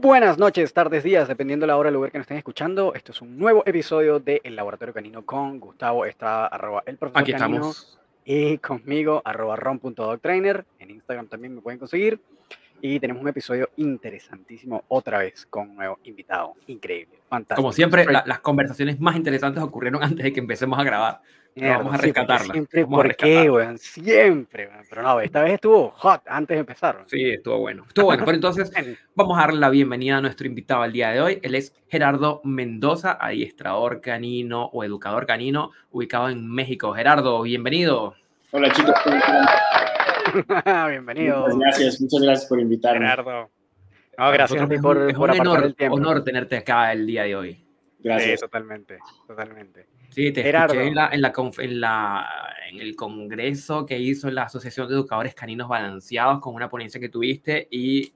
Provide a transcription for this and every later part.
Buenas noches, tardes, días, dependiendo de la hora del lugar que nos estén escuchando. Esto es un nuevo episodio de El Laboratorio Canino con Gustavo está arroba el profesor Aquí Canino estamos. y conmigo arroba ron.dogtrainer. En Instagram también me pueden conseguir. Y tenemos un episodio interesantísimo otra vez con un nuevo invitado. Increíble, fantástico. Como siempre, la- las conversaciones más interesantes ocurrieron antes de que empecemos a grabar. Mierda, vamos a rescatarla, Siempre, vamos a ¿por qué, weón? Siempre, weón. Pero no, esta vez estuvo hot antes de empezar. weón. Sí, estuvo bueno. Estuvo bueno. Pero entonces, vamos a darle la bienvenida a nuestro invitado al día de hoy. Él es Gerardo Mendoza, adiestrador canino o educador canino, ubicado en México. Gerardo, bienvenido. Hola chicos, ¿cómo están? Bienvenido. Muchas gracias, muchas gracias por invitarme. Gerardo. No, gracias a ti nosotros por, es un- es por un apartar honor, el tiempo. honor tenerte acá el día de hoy. Sí, Gracias. totalmente, totalmente. Sí, te Gerardo. escuché en, la, en, la en, la- en el congreso que hizo la Asociación de Educadores Caninos Balanceados con una ponencia que tuviste y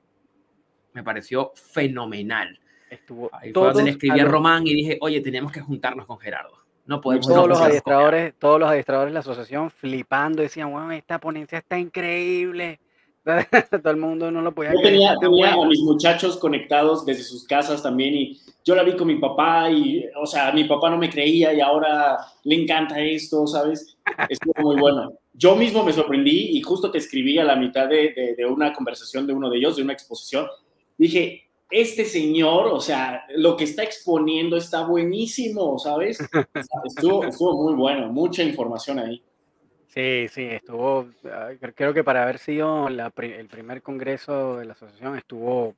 me pareció fenomenal. Estuvo Ahí fue donde le escribí a Román y dije, oye, tenemos que juntarnos con Gerardo. No podemos todos no los adiestradores, todos los adiestradores de la asociación flipando, decían, bueno, esta ponencia está increíble. Todo el mundo no lo podía Yo tenía, tenía a mis muchachos conectados desde sus casas también y yo la vi con mi papá y, o sea, mi papá no me creía y ahora le encanta esto, ¿sabes? Estuvo muy bueno. Yo mismo me sorprendí y justo te escribí a la mitad de, de- de una conversación de uno de ellos, de una exposición. Dije, este señor, o sea, lo que está exponiendo está buenísimo, ¿sabes? Estuvo, estuvo muy bueno, mucha información ahí. Sí, sí, estuvo, ah, cre- creo que para haber sido la el primer congreso de la asociación estuvo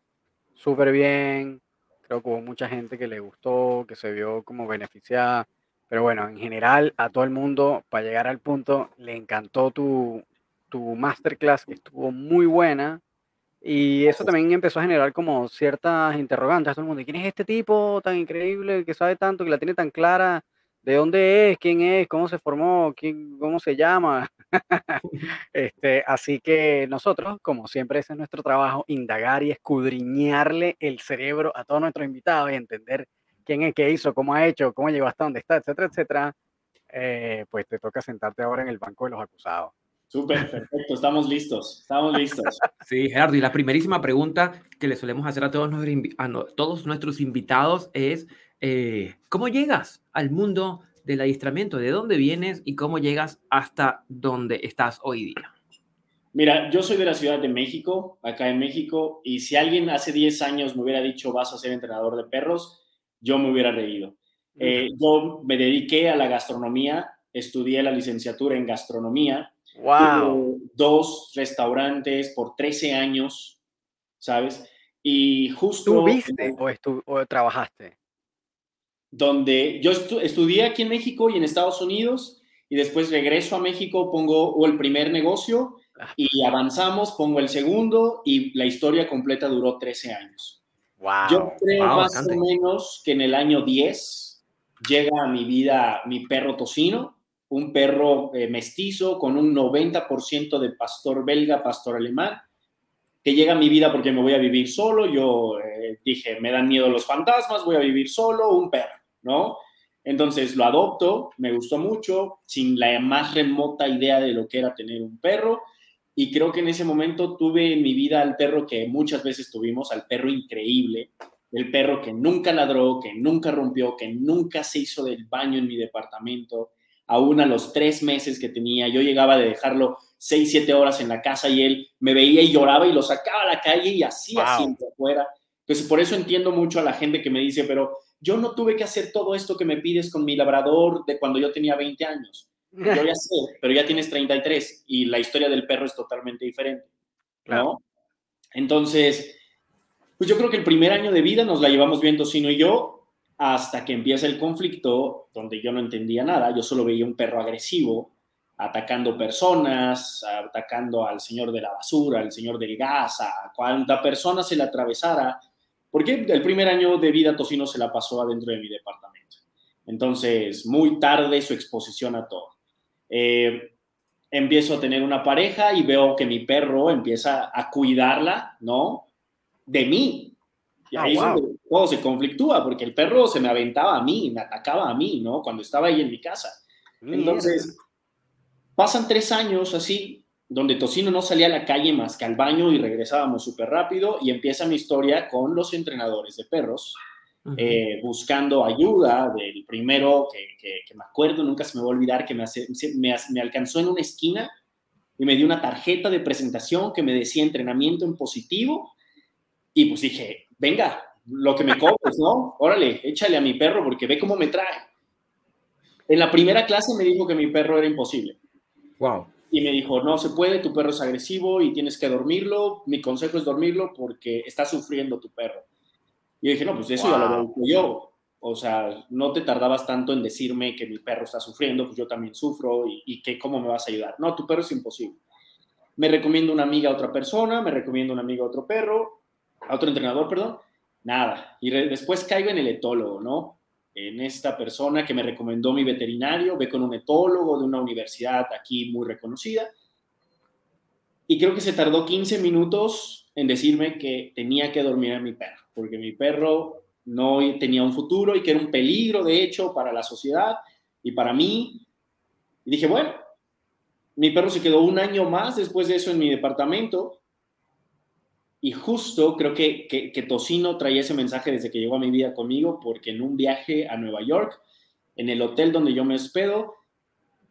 súper bien, creo que hubo mucha gente que le gustó, que se vio como beneficiada, pero bueno, en general a todo el mundo, para llegar al punto, le encantó tu, tu masterclass, que estuvo muy buena, y eso también empezó a generar como ciertas interrogantes a todo el mundo, ¿quién es este tipo tan increíble, que sabe tanto, que la tiene tan clara? ¿De dónde es? ¿Quién es? ¿Cómo se formó? ¿Quién, ¿Cómo se llama? este, así que nosotros, como siempre, ese es nuestro trabajo, indagar y escudriñarle el cerebro a todos nuestros invitados y entender quién es, qué hizo, cómo ha hecho, cómo llegó hasta donde está, etcétera, etcétera. Eh, pues te toca sentarte ahora en el banco de los acusados. Súper, perfecto, estamos listos, estamos listos. Sí, Gerardo, y la primerísima pregunta que le solemos hacer a todos nuestros, invi- a no- todos nuestros invitados es, eh, ¿cómo llegas al mundo del adiestramiento? ¿De dónde vienes y cómo llegas hasta donde estás hoy día? Mira, yo soy de la Ciudad de México, acá en México, y si alguien hace 10 años me hubiera dicho vas a ser entrenador de perros, yo me hubiera reído. Eh, yo me dediqué a la gastronomía, estudié la licenciatura en gastronomía, ¡Wow! tuve dos restaurantes por 13 años, ¿sabes? Y justo... ¿Tú viste o, o trabajaste? Donde yo estu- estudié aquí en México y en Estados Unidos y después regreso a México, pongo el primer negocio y avanzamos, pongo el segundo y la historia completa duró 13 años. ¡Wow! Yo creo wow, más bastante. o menos que en el año 10 llega a mi vida mi perro tocino, un perro eh, mestizo con un 90% de pastor belga, pastor alemán, que llega a mi vida porque me voy a vivir solo. Yo eh, dije, me dan miedo los fantasmas, voy a vivir solo, un perro, ¿no? Entonces lo adopto, me gustó mucho, sin la más remota idea de lo que era tener un perro. Y creo que en ese momento tuve en mi vida al perro que muchas veces tuvimos, al perro increíble, el perro que nunca ladró, que nunca rompió, que nunca se hizo del baño en mi departamento. Aún a los tres meses que tenía, yo llegaba de dejarlo seis, siete horas en la casa y él me veía y lloraba y lo sacaba a la calle y hacía Wow. siempre afuera. Entonces, por eso entiendo mucho a la gente que me dice, pero yo no tuve que hacer todo esto que me pides con mi labrador de cuando yo tenía 20 años. Yo ya sé, pero ya tienes 33 y la historia del perro es totalmente diferente, ¿no? Claro. Entonces, pues yo creo que el primer año de vida nos la llevamos bien Tocino y yo hasta que empieza el conflicto donde yo no entendía nada, yo solo veía un perro agresivo atacando personas, atacando al señor de la basura, al señor del gas, a cuanta persona se le atravesara, porque el primer año de vida Tocino se la pasó adentro de mi departamento. Entonces, muy tarde su exposición a todo. Eh, empiezo a tener una pareja y veo que mi perro empieza a cuidarla, ¿no? De mí. Y Ah, ahí es wow. todo se conflictúa, porque el perro se me aventaba a mí, me atacaba a mí, ¿no? Cuando estaba ahí en mi casa. Entonces, pasan tres años así donde Tocino no salía a la calle más que al baño y regresábamos súper rápido y empieza mi historia con los entrenadores de perros, eh, buscando ayuda del primero que, me acuerdo, nunca se me va a olvidar, que me, me, alcanzó en una esquina y me dio una tarjeta de presentación que me decía entrenamiento en positivo y pues dije, venga, lo que me cobres, ¿no? Órale, échale a mi perro porque ve cómo me trae. En la primera clase me dijo que mi perro era imposible. Wow y me dijo, no se puede, tu perro es agresivo y tienes que dormirlo. Mi consejo es dormirlo porque está sufriendo tu perro. Y yo dije, no, pues eso ya lo veo yo. O sea, no te tardabas tanto en decirme que mi perro está sufriendo, pues yo también sufro y, y que cómo me vas a ayudar. No, tu perro es imposible. Me recomiendo una amiga a otra persona, me recomiendo una amiga a otro perro, a otro entrenador, perdón. Nada. Y después caigo en el etólogo, ¿no? En esta persona que me recomendó mi veterinario, ve con un etólogo de una universidad aquí muy reconocida. Y creo que se tardó 15 minutos en decirme que tenía que dormir a mi perro, porque mi perro no tenía un futuro y que era un peligro, de hecho, para la sociedad y para mí. Y dije, bueno, mi perro se quedó un año más después de eso en mi departamento y justo creo que, que, Tocino traía ese mensaje desde que llegó a mi vida conmigo, porque en un viaje a Nueva York, en el hotel donde yo me hospedo,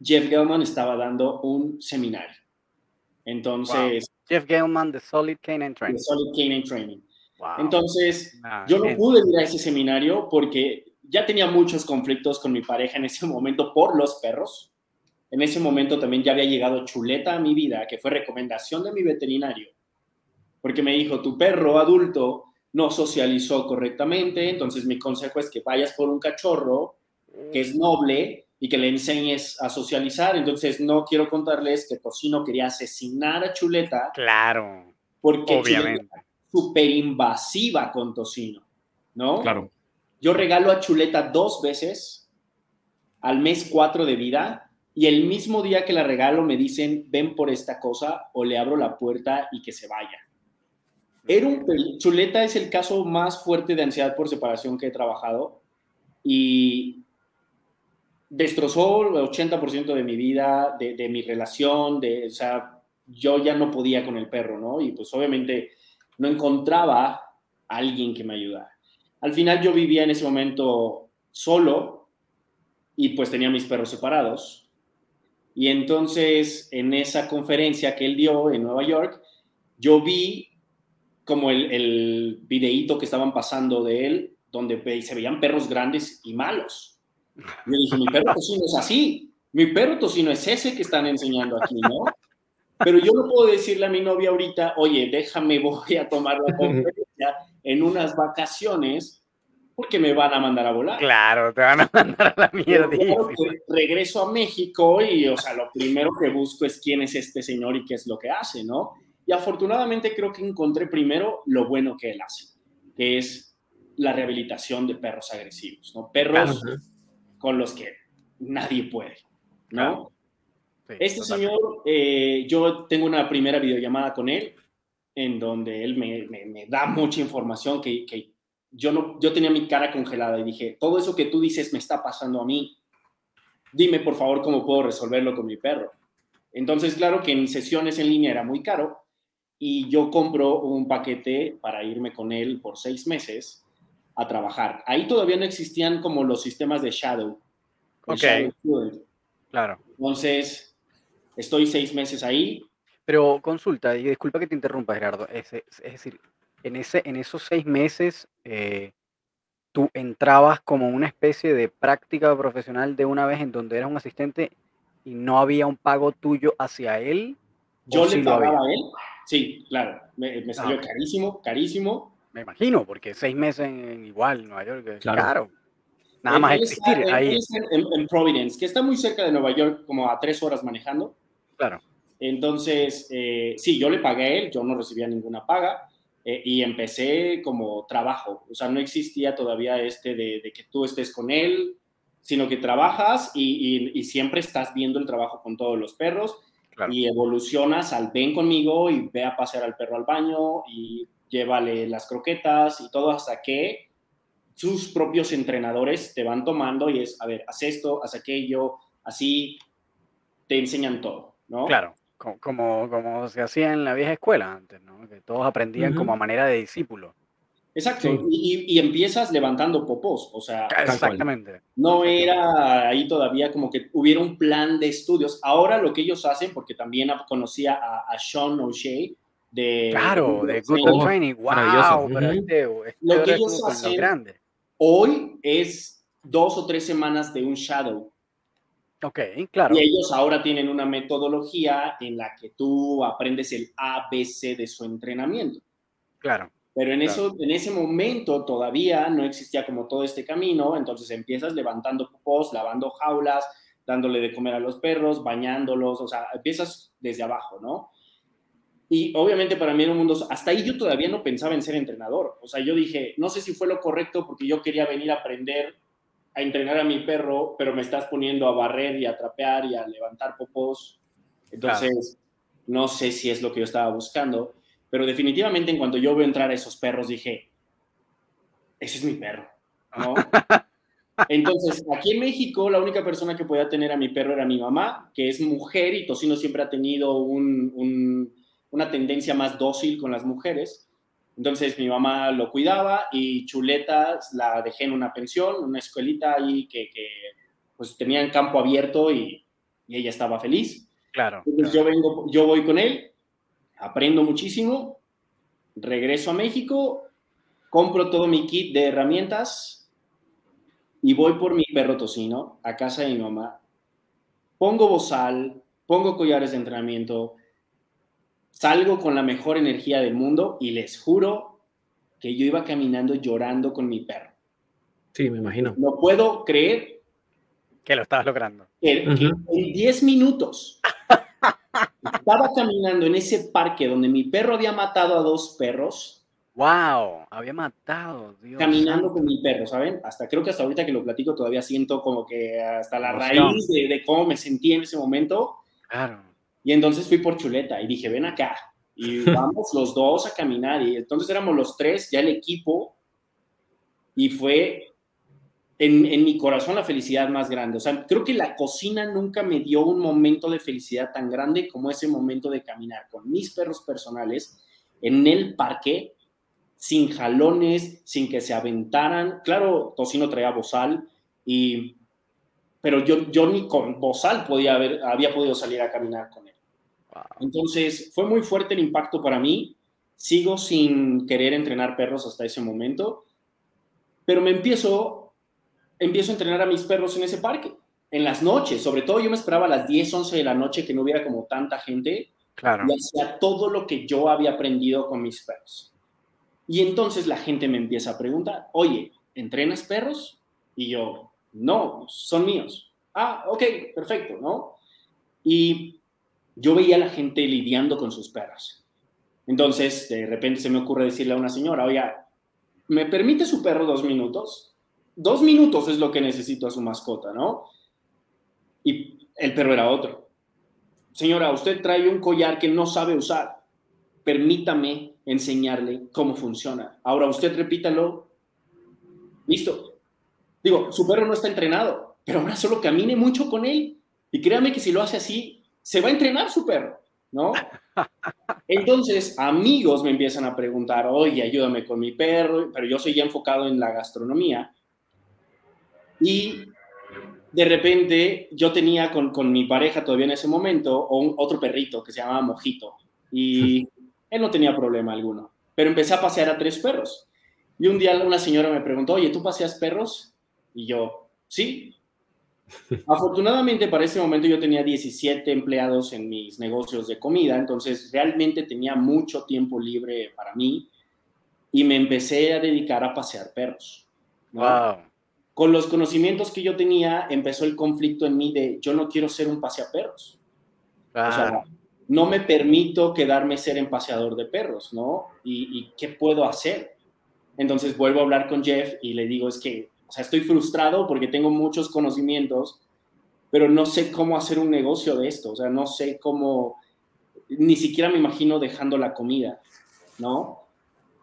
Jeff Gellman estaba dando un seminario. Entonces... Jeff Gellman de Solid Canine Training. Solid Canine Training. Entonces, yo no pude ir a ese seminario porque ya tenía muchos conflictos con mi pareja en ese momento por los perros. En ese momento también ya había llegado Chuleta a mi vida, que fue recomendación de mi veterinario porque me dijo, tu perro adulto no socializó correctamente, entonces mi consejo es que vayas por un cachorro que es noble y que le enseñes a socializar. Entonces no quiero contarles que Tocino quería asesinar a Chuleta. Claro. Porque obviamente. súper invasiva con Tocino, ¿no? Claro. Yo regalo a Chuleta dos veces al mes cuatro de vida y el mismo día que la regalo me dicen, ven por esta cosa o le abro la puerta y que se vaya. Era un Chuleta es el caso más fuerte de ansiedad por separación que he trabajado y destrozó el 80% de mi vida, de, mi relación, de, o sea, yo ya no podía con el perro, ¿no? Y pues obviamente no encontraba alguien que me ayudara. Al final yo vivía en ese momento solo y pues tenía mis perros separados. Y entonces en esa conferencia que él dio en Nueva York, yo vi como el, el videíto que estaban pasando de él, donde se veían perros grandes y malos. Yo dije, mi perro tocino es así, mi perro tocino es ese que están enseñando aquí, ¿no? Pero yo no puedo decirle a mi novia ahorita, oye, déjame, voy a tomar la conferencia en unas vacaciones porque me van a mandar a volar. Claro, te van a mandar a la mierda. regreso a México y, o sea, lo primero que busco es quién es este señor y qué es lo que hace, ¿no? Y afortunadamente creo que encontré primero lo bueno que él hace, que es la rehabilitación de perros agresivos, ¿no? Perros con los que nadie puede, ¿no? este señor, eh, yo tengo una primera videollamada con él, en donde él me, me, da mucha información que, que, yo, no, yo tenía mi cara congelada y dije, todo eso que tú dices me está pasando a mí. Dime, por favor, cómo puedo resolverlo con mi perro. Entonces, claro que en sesiones en línea era muy caro, y yo compro un paquete para irme con él por seis meses a trabajar. Ahí todavía no existían como los sistemas de Shadow. Ok. claro. Entonces, estoy seis meses ahí. Pero consulta, y disculpa que te interrumpa, Gerardo. Es, decir, en, ese, en esos seis meses, eh, tú entrabas como una especie de práctica profesional de una vez en donde eras un asistente y no había un pago tuyo hacia él. Yo le pagaba a él Sí, claro, me, ah, salió carísimo, carísimo. Me imagino, porque seis meses en igual Nueva York, claro. Nada más existir ahí. En, Providence, que está muy cerca de Nueva York, como a tres horas manejando. Claro. Entonces, eh, sí, yo le pagué a él, yo no recibía ninguna paga eh, y empecé como trabajo. O sea, no existía todavía este de, que tú estés con él, sino que trabajas y, y, siempre estás viendo el trabajo con todos los perros y evolucionas al ven conmigo y ve a pasear al perro al baño y llévale las croquetas y todo hasta que sus propios entrenadores te van tomando y es, a ver, haz esto, haz aquello, así te enseñan todo, ¿no? Claro. co- como, como se hacía en la vieja escuela antes, ¿no? Que todos aprendían como a manera de discípulo. Exacto, Sí. y, empiezas levantando popós, o sea. Exactamente. no era ahí todavía como que hubiera un plan de estudios. Ahora lo que ellos hacen, porque también conocía a, a Sean O'Shea de... Claro, de Good Oh, Training. ¡Wow! maravilloso. Pero Ujú. este, este Lo que ellos hacen-. Hoy es dos o tres semanas de un shadow. Ok, claro. Y ellos ahora tienen una metodología en la que tú aprendes el ABC de su entrenamiento. Claro. Pero en, Claro. eso, en ese momento todavía no existía como todo este camino, entonces empiezas levantando popós, lavando jaulas, dándole de comer a los perros, bañándolos, o sea, empiezas desde abajo, ¿no? Y obviamente para mí era un mundo, hasta ahí yo todavía no pensaba en ser entrenador, o sea, yo dije, no sé si fue lo correcto porque yo quería venir a aprender a entrenar a mi perro, pero me estás poniendo a barrer y a trapear y a levantar popós, entonces no sé si es lo que yo estaba buscando, pero definitivamente en cuanto yo veo entrar a esos perros dije, ese es mi perro, ¿no? Entonces, aquí en México, la única persona que podía tener a mi perro era mi mamá, que es mujer y Tocino siempre ha tenido un- un- una tendencia más dócil con las mujeres. Entonces, mi mamá lo cuidaba y Chuleta la dejé en una pensión, una escuelita ahí que, que, pues tenían campo abierto y, y ella estaba feliz. Claro. Entonces, claro. yo, vengo, yo voy con él, aprendo muchísimo, regreso a México, compro todo mi kit de herramientas y voy por mi perro tocino a casa de mi mamá. Pongo bozal, pongo collares de entrenamiento, salgo con la mejor energía del mundo y les juro que yo iba caminando llorando con mi perro. Sí, me imagino. No puedo creer Que lo estabas logrando. que, en 10 minutos estaba caminando en ese parque donde mi perro había matado a dos perros, ¡Wow! Había matado, Dios. caminando con mi perro, ¿saben? Hasta creo que hasta ahorita que lo platico todavía siento como que hasta la Emoción. raíz de, de cómo me sentí en ese momento. Claro. Y entonces fui por Chuleta y dije, ven acá. Y vamos los dos a caminar. Y entonces éramos los tres, ya el equipo. Y fue en, en mi corazón la felicidad más grande. O sea, creo que la cocina nunca me dio un momento de felicidad tan grande como ese momento de caminar con mis perros personales en el parque, sin jalones, sin que se aventaran. Claro, Tocino traía bozal, y, pero yo, yo ni con bozal podía haber, había podido salir a caminar con él. Entonces, fue muy fuerte el impacto para mí. Sigo sin querer entrenar perros hasta ese momento, pero me empiezo, empiezo a entrenar a mis perros en ese parque, en las noches. Sobre todo yo me esperaba a las 10, 11 de la noche que no hubiera como tanta gente Claro. y hacía todo lo que yo había aprendido con mis perros. Y entonces la gente me empieza a preguntar, oye, ¿entrenas perros? Y yo, no, son míos. Ah, ok, perfecto, ¿no? Y yo veía a la gente lidiando con sus perros. Entonces, de repente se me ocurre decirle a una señora, oye, ¿me permite su perro dos minutos? Dos minutos es lo que necesito a su mascota, ¿no? Y el perro era otro. Señora, usted trae un collar que no sabe usar. Permítame enseñarle cómo funciona. Ahora usted repítalo. Listo. Digo, su perro no está entrenado, pero ahora solo camine mucho con él. Y créame que si lo hace así, se va a entrenar su perro, ¿no? Entonces, amigos me empiezan a preguntar, oye, ayúdame con mi perro, pero yo soy ya enfocado en la gastronomía. Y de repente yo tenía con, con mi pareja todavía en ese momento un, otro perrito que se llamaba Mojito y él no tenía problema alguno, pero empecé a pasear a tres perros. Y un día una señora me preguntó, oye, ¿tú paseas perros? Y yo, sí. Afortunadamente para ese momento yo tenía 17 empleados en mis negocios de comida, entonces realmente tenía mucho tiempo libre para mí y me empecé a dedicar a pasear perros. ¿no? Wow. Con los conocimientos que yo tenía, empezó el conflicto en mí de yo no quiero ser un paseaperros. Claro. O sea, no me permito quedarme ser en paseador de perros, ¿no? ¿Y, ¿Y, qué puedo hacer? Entonces vuelvo a hablar con Jeff y le digo, es que, o sea, estoy frustrado porque tengo muchos conocimientos, pero no sé cómo hacer un negocio de esto, o sea, no sé cómo, ni siquiera me imagino dejando la comida, ¿no?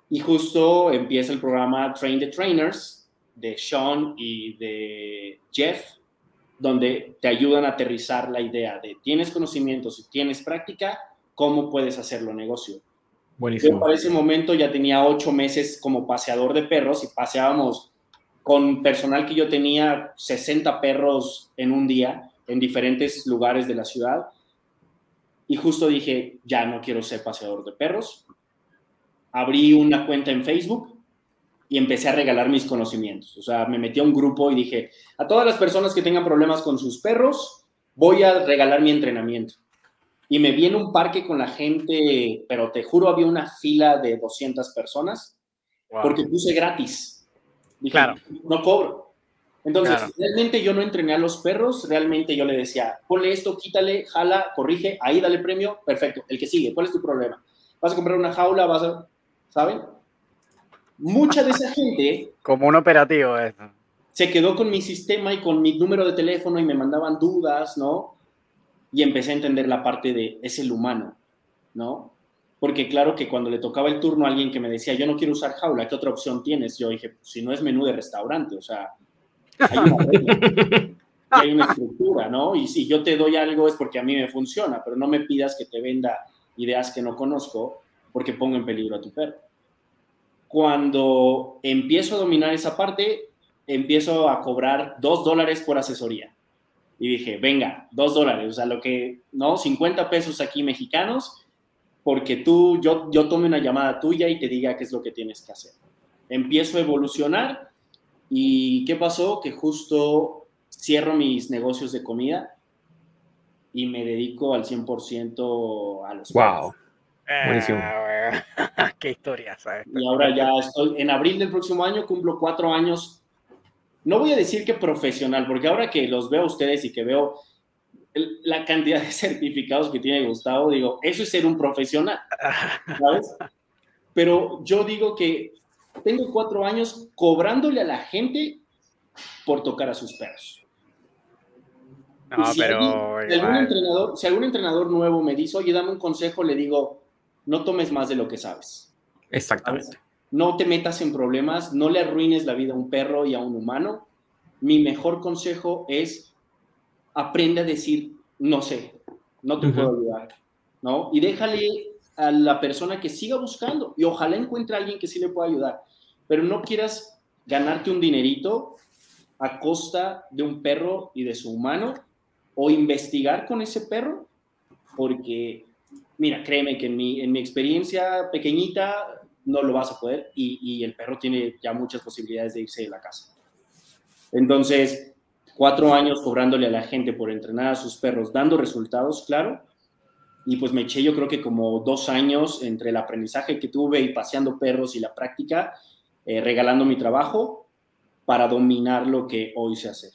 Y justo empieza el programa Train the Trainers de Sean y de Jeff. donde te ayudan a aterrizar la idea de tienes conocimientos y tienes práctica, ¿cómo puedes hacerlo negocio? Buenísimo. Yo para ese momento ya tenía ocho meses como paseador de perros y paseábamos con personal que yo tenía 60 perros en un día en diferentes lugares de la ciudad. Y justo dije, ya no quiero ser paseador de perros. Abrí una cuenta en Facebook y empecé a regalar mis conocimientos. O sea, me metí a un grupo y dije, a todas las personas que tengan problemas con sus perros, voy a regalar mi entrenamiento. Y me vi en un parque con la gente, pero te juro, había una fila de 200 personas, porque puse gratis. claro. No cobro. Entonces, realmente yo no entrené a los perros, realmente yo le decía, ponle esto, quítale, jala, corrige, ahí dale premio, perfecto, el que sigue, ¿cuál es tu problema? ¿Vas a comprar una jaula? ¿Vas a, ¿saben? Mucha de esa gente... Como un operativo eso. Se quedó con mi sistema y con mi número de teléfono y me mandaban dudas, ¿no? Y empecé a entender la parte de es el humano, ¿no? Porque claro que cuando le tocaba el turno a alguien que me decía, yo no quiero usar jaula, ¿qué otra opción tienes? Yo dije, pues, si no es menú de restaurante, o sea, hay una, hay una estructura, ¿no? Y si yo te doy algo es porque a mí me funciona, pero no me pidas que te venda ideas que no conozco porque pongo en peligro a tu perro. Cuando empiezo a dominar esa parte, empiezo a cobrar dos dólares por asesoría. Y dije, venga, dos dólares, o sea, lo que, ¿no? 50 pesos aquí mexicanos, porque tú, yo, yo tome una llamada tuya y te diga qué es lo que tienes que hacer. Empiezo a evolucionar ¿Y qué pasó? Que justo cierro mis negocios de comida y me dedico al 100% a los ¡Wow! Buenísimo. Ah, ¡Qué historia! ¿sabes? Y ahora ya estoy, en abril del próximo año cumplo cuatro años. No voy a decir que profesional, porque ahora que los veo a ustedes y que veo la cantidad de certificados que tiene Gustavo, digo, eso es ser un profesional, ¿sabes? Pero yo digo que tengo cuatro años cobrándole a la gente por tocar a sus perros. No, si pero. algún entrenador, si algún entrenador nuevo me dice, oye, dame un consejo, le digo, no tomes más de lo que sabes. Exactamente. No te metas en problemas, no le arruines la vida a un perro y a un humano. Mi mejor consejo es aprende a decir, no sé, no te puedo ayudar, ¿no? Y déjale a la persona que siga buscando y ojalá encuentre a alguien que sí le pueda ayudar, pero no quieras ganarte un dinerito a costa de un perro y de su humano o investigar con ese perro, porque, mira, créeme que en mi, en mi experiencia pequeñita no lo vas a poder y, y el perro tiene ya muchas posibilidades de irse de la casa. Entonces, cuatro años cobrándole a la gente por entrenar a sus perros, dando resultados, claro, y pues me eché yo creo que como dos años entre el aprendizaje que tuve y paseando perros y la práctica, eh, regalando mi trabajo para dominar lo que hoy sé hacer.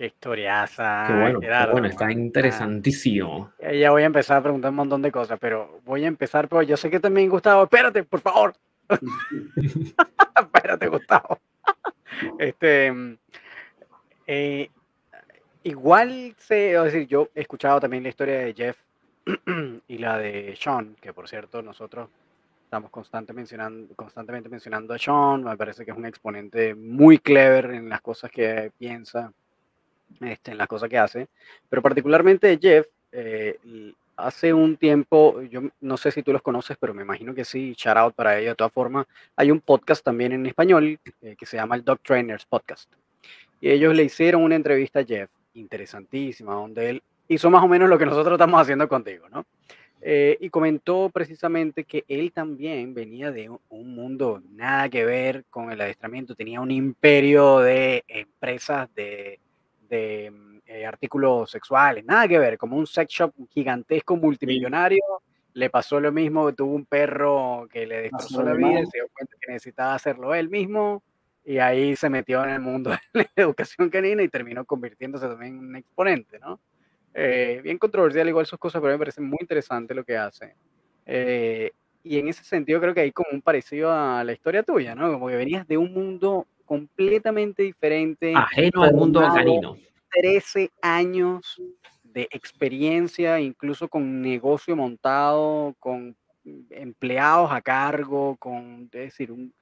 Qué historiaza. Qué bueno, bueno está interesantísimo. Ya voy a empezar a preguntar un montón de cosas, pero voy a empezar, pero yo sé que también Gustavo, espérate, por favor. espérate, Gustavo. este, eh, Igual sé, es decir, yo he escuchado también la historia de Jeff y la de Sean, que por cierto nosotros estamos constante mencionando, constantemente mencionando a Sean, me parece que es un exponente muy clever en las cosas que piensa, este, en las cosas que hace, pero particularmente Jeff, eh, hace un tiempo, yo no sé si tú los conoces, pero me imagino que sí, shout out para ellos de todas formas, hay un podcast también en español eh, que se llama el Dog Trainers Podcast. Y ellos le hicieron una entrevista a Jeff interesantísima, donde él hizo más o menos lo que nosotros estamos haciendo contigo, ¿no? Eh, y comentó precisamente que él también venía de un mundo nada que ver con el adiestramiento, tenía un imperio de empresas de, de eh, artículos sexuales, nada que ver, como un sex shop gigantesco multimillonario. Le pasó lo mismo, tuvo un perro que le destrozó la vida, se dio cuenta que necesitaba hacerlo él mismo y ahí se metió en el mundo de la educación canina y terminó convirtiéndose también en un exponente, ¿no? Eh, bien controversial igual sus cosas, pero me parece muy interesante lo que hace. Eh, y en ese sentido creo que hay como un parecido a la historia tuya, ¿no? Como que venías de un mundo completamente diferente. Ajeno al mundo canino. 13 años de experiencia, incluso con negocio montado, con empleados a cargo, con, es decir, un,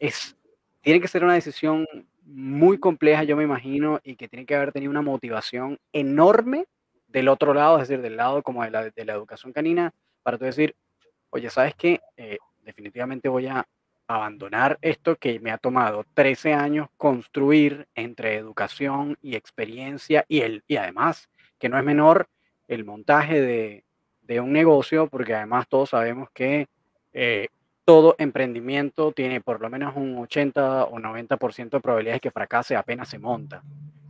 es tiene que ser una decisión muy compleja, yo me imagino, y que tiene que haber tenido una motivación enorme del otro lado, es decir, del lado como de la, de la educación canina, para tú decir, oye, ¿sabes qué? Eh, definitivamente voy a abandonar esto que me ha tomado 13 años construir entre educación y experiencia y, el, y además, que no es menor, el montaje de, de un negocio, porque además todos sabemos que eh, todo emprendimiento tiene por lo menos un 80 o 90% de probabilidades que fracase apenas se monta.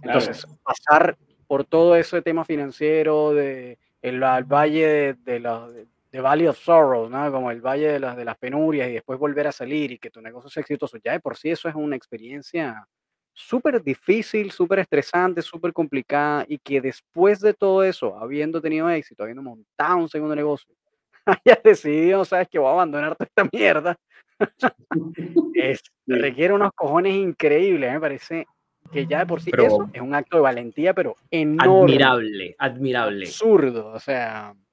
Entonces, pasar por todo ese tema financiero de el, valle de, de, los, de Valley of Sorrows, ¿no? Como el valle de las, de las penurias y después volver a salir y que tu negocio sea exitoso, ya de por sí eso es una experiencia súper difícil, súper estresante, súper complicada y que después de todo eso, habiendo tenido éxito, habiendo montado un segundo negocio, hayas decidido, sabes que voy a abandonar toda esta mierda, es, requiere unos cojones increíbles, me parece que ya de por sí eso es un acto de valentía, pero enorme. Admirable, admirable. Absurdo, o sea, eh,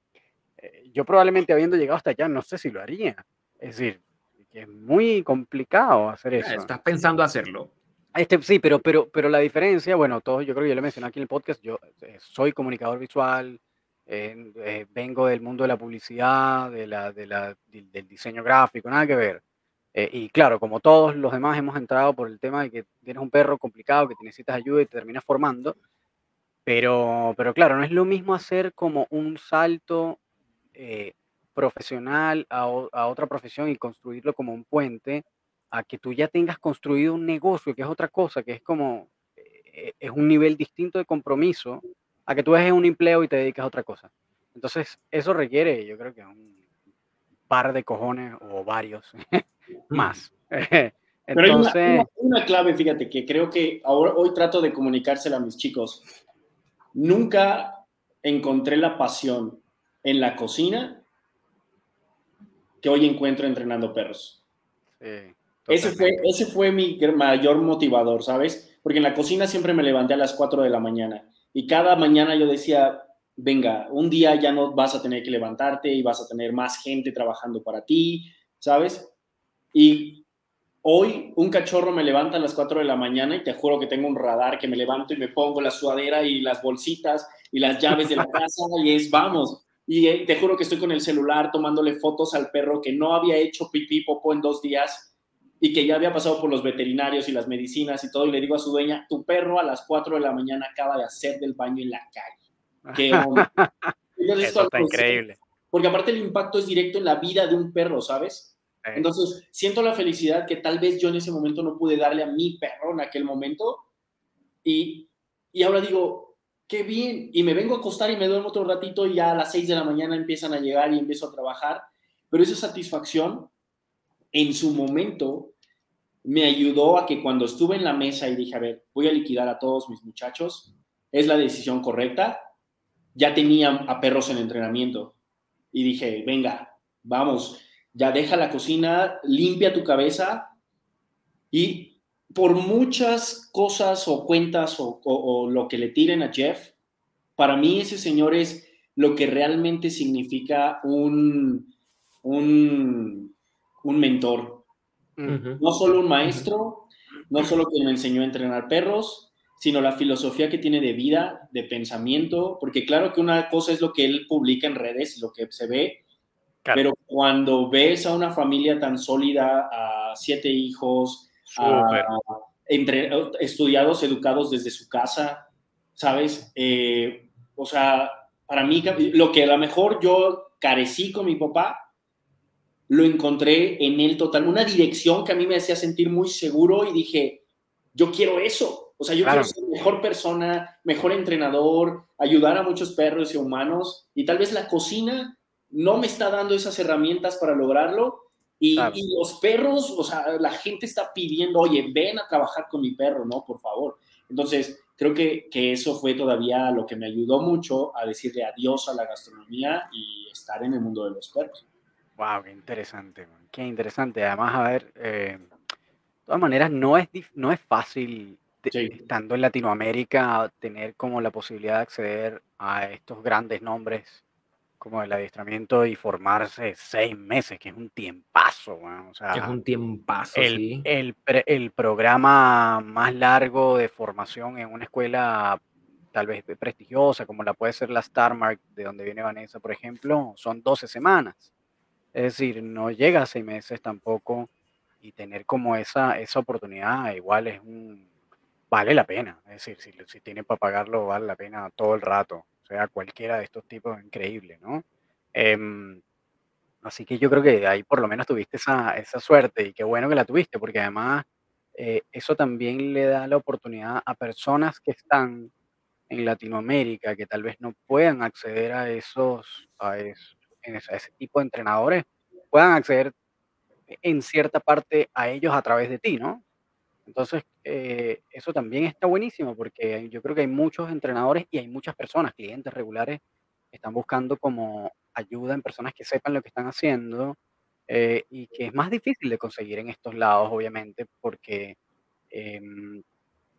yo probablemente habiendo llegado hasta allá, no sé si lo haría. Es decir, que es muy complicado hacer eso. Estás pensando hacerlo. Este, sí, pero, pero, pero la diferencia, bueno, todos, yo creo que yo lo mencioné aquí en el podcast, yo eh, soy comunicador visual, eh, vengo del mundo de la publicidad, de la, de la, del diseño gráfico, nada que ver. y claro, como todos los demás hemos entrado por el tema de que tienes un perro complicado, que te necesitas ayuda y te terminas formando, pero, pero claro, no es lo mismo hacer como un salto eh, profesional a, otra profesión y construirlo como un puente a que tú ya tengas construido un negocio, que es otra cosa, que es como, eh, es un nivel distinto de compromiso a que tú dejes un empleo y te dedicas a otra cosa. Entonces, eso requiere, yo creo que un par de cojones o varios más. Entonces, Pero hay una, clave, fíjate, que creo que ahora, hoy trato de comunicársela a mis chicos. Nunca encontré la pasión en la cocina que hoy encuentro entrenando perros. ese, fue, ese fue mi mayor motivador, ¿sabes? Porque en la cocina siempre me levanté a las 4 de la mañana y cada mañana yo decía, venga, un día ya no vas a tener que levantarte y vas a tener más gente trabajando para ti, ¿sabes? Y hoy un cachorro me levanta a las 4 de la mañana y te juro que tengo un radar que me levanto y me pongo la sudadera y las bolsitas y las llaves de la casa y es, vamos, y eh, te juro que estoy con el celular tomándole fotos al perro que no había hecho pipí popó en dos días y que ya había pasado por los veterinarios y las medicinas y todo, y le digo a su dueña, tu perro a las 4 de la mañana acaba de hacer del baño en la calle. Qué Eso está increíble. Porque aparte el impacto es directo en la vida de un perro, ¿sabes? Entonces, siento la felicidad que tal vez yo en ese momento no pude darle a mi perro en aquel momento. Y, y ahora digo, qué bien. Y me vengo a acostar y me duermo otro ratito y ya a las 6 de la mañana empiezan a llegar y empiezo a trabajar. Pero esa satisfacción en su momento me ayudó a que cuando estuve en la mesa y dije, a ver, voy a liquidar a todos mis muchachos, es la decisión correcta, ya tenía a perros en entrenamiento. Y dije, venga, vamos, ya deja la cocina, limpia tu cabeza y por muchas cosas o cuentas o, lo que le tiren a Jeff, para mí ese señor es lo que realmente significa un, un, mentor. No solo un maestro, no solo que me enseñó a entrenar perros, sino la filosofía que tiene de vida, de pensamiento, porque claro que una cosa es lo que él publica en redes, lo que se ve, pero cuando ves a una familia tan sólida, a siete hijos, entre, estudiados, educados desde su casa, ¿sabes? Eh, o sea, para mí, lo que a lo mejor yo carecí con mi papá, lo encontré en él total, una dirección que a mí me hacía sentir muy seguro y dije, yo quiero eso. O sea, yo quiero ser mejor persona, mejor entrenador, ayudar a muchos perros y humanos. Y tal vez la cocina no me está dando esas herramientas para lograrlo, y, los perros, o sea, la gente está pidiendo, oye, ven a trabajar con mi perro, ¿no? Por favor. Entonces, creo que, que, eso fue todavía lo que me ayudó mucho a decirle adiós a la gastronomía y estar en el mundo de los perros. Wow, qué interesante, qué interesante. Además, a ver, eh, de todas maneras, no es, no es fácil, estando en Latinoamérica, tener como la posibilidad de acceder a estos grandes nombres como el adiestramiento y formarse seis meses, que es un tiempazo, o sea, es un tiempazo, el, sí. el, el, programa más largo de formación en una escuela tal vez prestigiosa, como la puede ser la Starmark, de donde viene Vanessa, por ejemplo, son 12 semanas. Es decir, no llega a seis meses tampoco y tener como esa, esa oportunidad igual es un, vale la pena. Es decir, si, si tiene para pagarlo, vale la pena todo el rato. Sea, cualquiera de estos tipos increíble, ¿no? Em, así que yo creo que ahí por lo menos tuviste esa, esa suerte y qué bueno que la tuviste, porque además eh, eso también le da la oportunidad a personas que están en Latinoamérica, que tal vez no puedan acceder a esos, a, a ese tipo de entrenadores, puedan acceder en cierta parte a ellos a través de ti, ¿no? Entonces, eh, eso también está buenísimo porque yo creo que hay muchos entrenadores y hay muchas personas, clientes regulares, que están buscando como ayuda en personas que sepan lo que están haciendo eh, y que es más difícil de conseguir en estos lados, obviamente, porque em,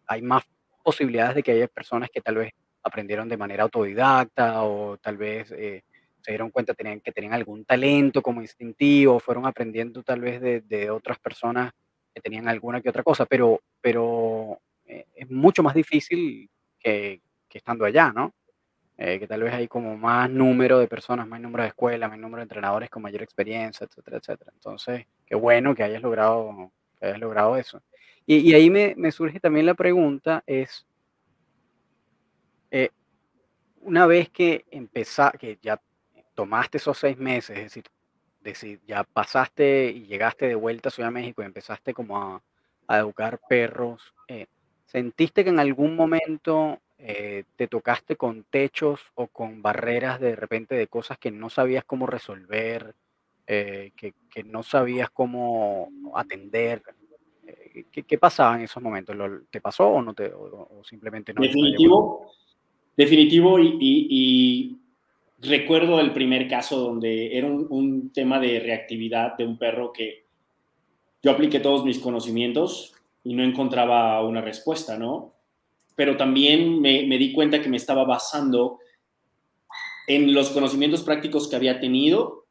hay más posibilidades de que haya personas que tal vez aprendieron de manera autodidacta o tal vez eh, se dieron cuenta tenían, que tenían algún talento como instintivo, fueron aprendiendo tal vez de, de otras personas que tenían alguna que otra cosa, pero, pero eh, es mucho más difícil que, estando allá, ¿no? Eh, que tal vez hay como más número de personas, más número de escuelas, más número de entrenadores con mayor experiencia, etcétera, etcétera. Entonces, qué bueno que hayas logrado, que hayas logrado eso. Y, ahí me, surge también la pregunta, es, eh, una vez que empezaste, que ya tomaste esos seis meses, es decir, decir, ya pasaste y llegaste de vuelta a Ciudad de México y empezaste como a, a educar perros, eh, ¿sentiste que en algún momento eh, te tocaste con techos o con barreras de repente de cosas que no sabías cómo resolver, eh, que, que, no sabías cómo atender? ¿Qué, ¿Qué, pasaba en esos momentos? ¿Te pasó o no te, o, simplemente no? Definitivo, definitivo y recuerdo el primer caso donde era un, tema de reactividad de un perro que yo apliqué todos mis conocimientos y no encontraba una respuesta, ¿no? Pero también me, me di cuenta que me estaba basando en los conocimientos prácticos que había tenido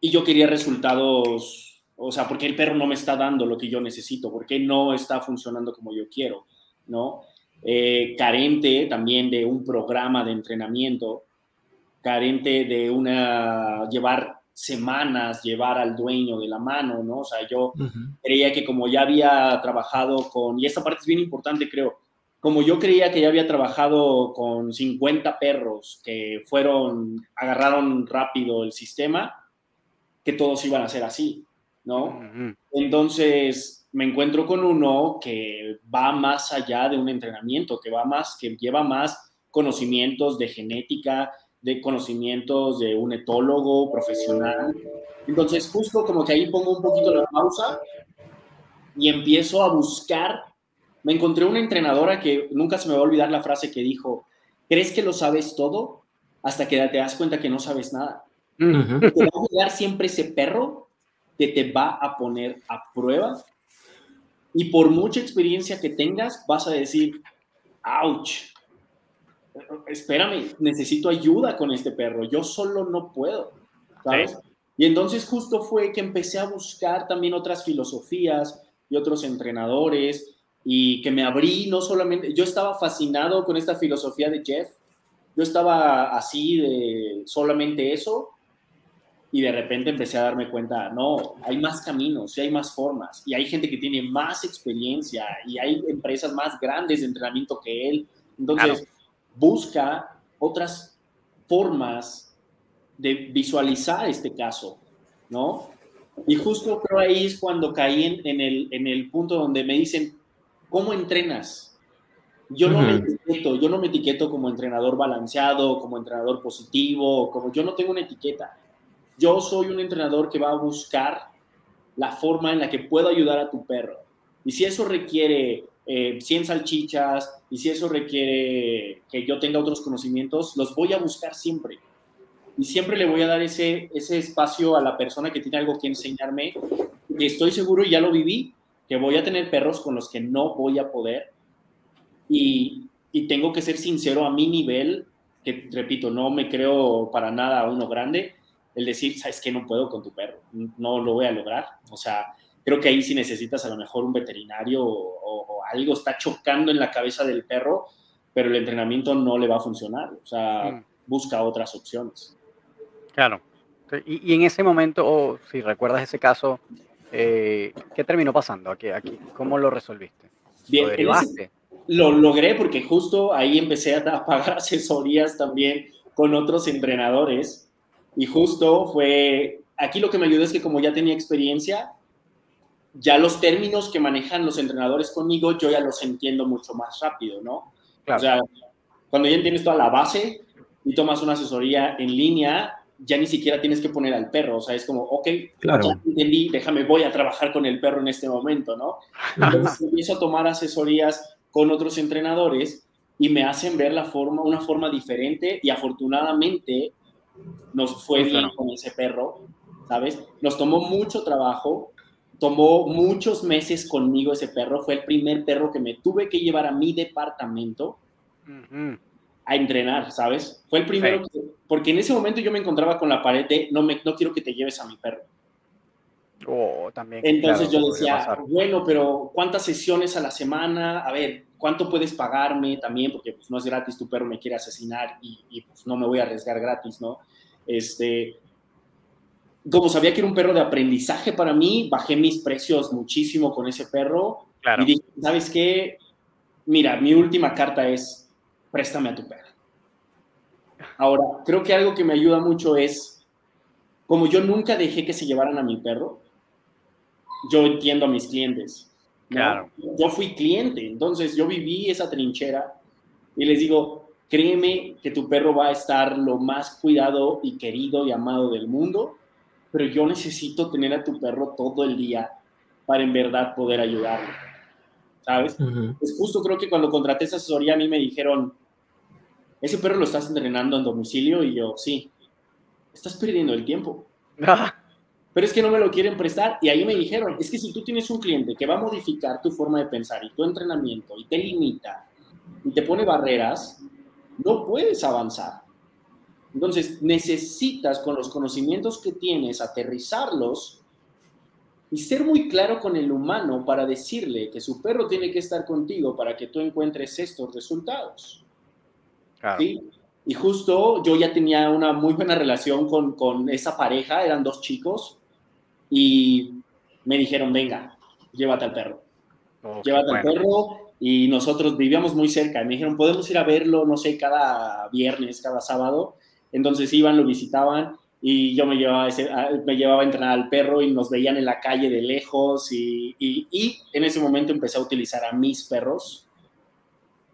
y yo quería resultados, o sea, porque el perro no me está dando lo que yo necesito, porque no está funcionando como yo quiero, ¿no? Eh, carente también de un programa de entrenamiento carente de una, llevar semanas, llevar al dueño de la mano, ¿no? O sea, yo uh -huh. creía que como ya había trabajado con, y esta parte es bien importante, creo, como yo creía que ya había trabajado con 50 perros que fueron, agarraron rápido el sistema, que todos iban a ser así, ¿no? Uh -huh. Entonces me encuentro con uno que va más allá de un entrenamiento, que va más, que lleva más conocimientos de genética, de conocimientos de un etólogo profesional. Entonces, justo como que ahí pongo un poquito la pausa y empiezo a buscar. Me encontré una entrenadora que nunca se me va a olvidar la frase que dijo, ¿crees que lo sabes todo? Hasta que te das cuenta que no sabes nada. Uh -huh. Te va a llegar siempre ese perro que te va a poner a prueba y por mucha experiencia que tengas, vas a decir, ouch, espérame, necesito ayuda con este perro, yo solo no puedo, ¿sabes? Sí. Y entonces justo fue que empecé a buscar también otras filosofías y otros entrenadores y que me abrí no solamente, yo estaba fascinado con esta filosofía de Jeff, yo estaba así de solamente eso y de repente empecé a darme cuenta, no, hay más caminos, y hay más formas y hay gente que tiene más experiencia y hay empresas más grandes de entrenamiento que él. Entonces, claro busca otras formas de visualizar este caso, ¿no? Y justo creo ahí es cuando caí en, en, el, en el punto donde me dicen, ¿cómo entrenas? Yo no, uh -huh. me etiqueto, yo no me etiqueto como entrenador balanceado, como entrenador positivo, como yo no tengo una etiqueta. Yo soy un entrenador que va a buscar la forma en la que puedo ayudar a tu perro. Y si eso requiere eh, 100 salchichas y si eso requiere que yo tenga otros conocimientos, los voy a buscar siempre. Y siempre le voy a dar ese, ese espacio a la persona que tiene algo que enseñarme, que estoy seguro, y ya lo viví, que voy a tener perros con los que no voy a poder. Y, y tengo que ser sincero a mi nivel que repito, no me creo para nada uno grande, el decir, sabes que no puedo con tu perro, no lo voy a lograr. O sea, creo que ahí sí necesitas a lo mejor un veterinario o, algo está chocando en la cabeza del perro, pero el entrenamiento no le va a funcionar. O sea, mm. busca otras opciones. Claro. Y, en ese momento, o si recuerdas ese caso, eh, ¿qué terminó pasando aquí, aquí? ¿Cómo lo resolviste? Bien, ¿Lo derivaste? lo logré porque justo ahí empecé a pagar asesorías también con otros entrenadores y justo fue, aquí lo que me ayudó es que como ya tenía experiencia, ya los términos que manejan los entrenadores conmigo, yo ya los entiendo mucho más rápido, ¿no? O sea, cuando ya entiendes toda la base y tomas una asesoría en línea, ya ni siquiera tienes que poner al perro, o sea, es como, ok, claro. ya entendí, déjame, voy a trabajar con el perro en este momento, ¿no? Entonces empiezo a tomar asesorías con otros entrenadores y me hacen ver la forma, una forma diferente y afortunadamente nos fue bien con ese perro, ¿sabes? Nos tomó mucho trabajo, tomó muchos meses conmigo ese perro, fue el primer perro que me tuve que llevar a mi departamento a entrenar, ¿sabes? Fue el primero, porque en ese momento yo me encontraba con la pared de no, me, no quiero que te lleves a mi perro. Oh, también. Entonces yo decía, bueno, pero ¿cuántas sesiones a la semana? A ver, ¿cuánto puedes pagarme también? Porque pues, no es gratis, tu perro me quiere asesinar y, pues, no me voy a arriesgar gratis, ¿no? Este, como sabía que era un perro de aprendizaje para mí, bajé mis precios muchísimo con ese perro. Y dije, ¿sabes qué? Mira, mi última carta es, préstame a tu perro. Ahora, creo que algo que me ayuda mucho es, como yo nunca dejé que se llevaran a mi perro, yo entiendo a mis clientes. Claro. Yo fui cliente, entonces yo viví esa trinchera y les digo, créeme que tu perro va a estar lo más cuidado y querido y amado del mundo, pero yo necesito tener a tu perro todo el día para en verdad poder ayudarlo. ¿Sabes? Pues justo creo que cuando contraté esa asesoría a mí me dijeron, ese perro lo estás entrenando en domicilio y yo, sí, estás perdiendo el tiempo. pero es que no me lo quieren prestar. Y ahí me dijeron, es que si tú tienes un cliente que va a modificar tu forma de pensar y tu entrenamiento y te limita y te pone barreras, no puedes avanzar. Entonces, necesitas con los conocimientos que tienes aterrizarlos y ser muy claro con el humano para decirle que su perro tiene que estar contigo para que tú encuentres estos resultados. Y justo yo ya tenía una muy buena relación con, con esa pareja, eran dos chicos, y me dijeron, venga, llévate al perro. llévate al perro y nosotros vivíamos muy cerca. Me dijeron, podemos ir a verlo, no sé, cada viernes, cada sábado. Entonces iban, lo visitaban y yo me llevaba, ese, me llevaba a entrenar al perro y nos veían en la calle de lejos y, y, y en ese momento empecé a utilizar a mis perros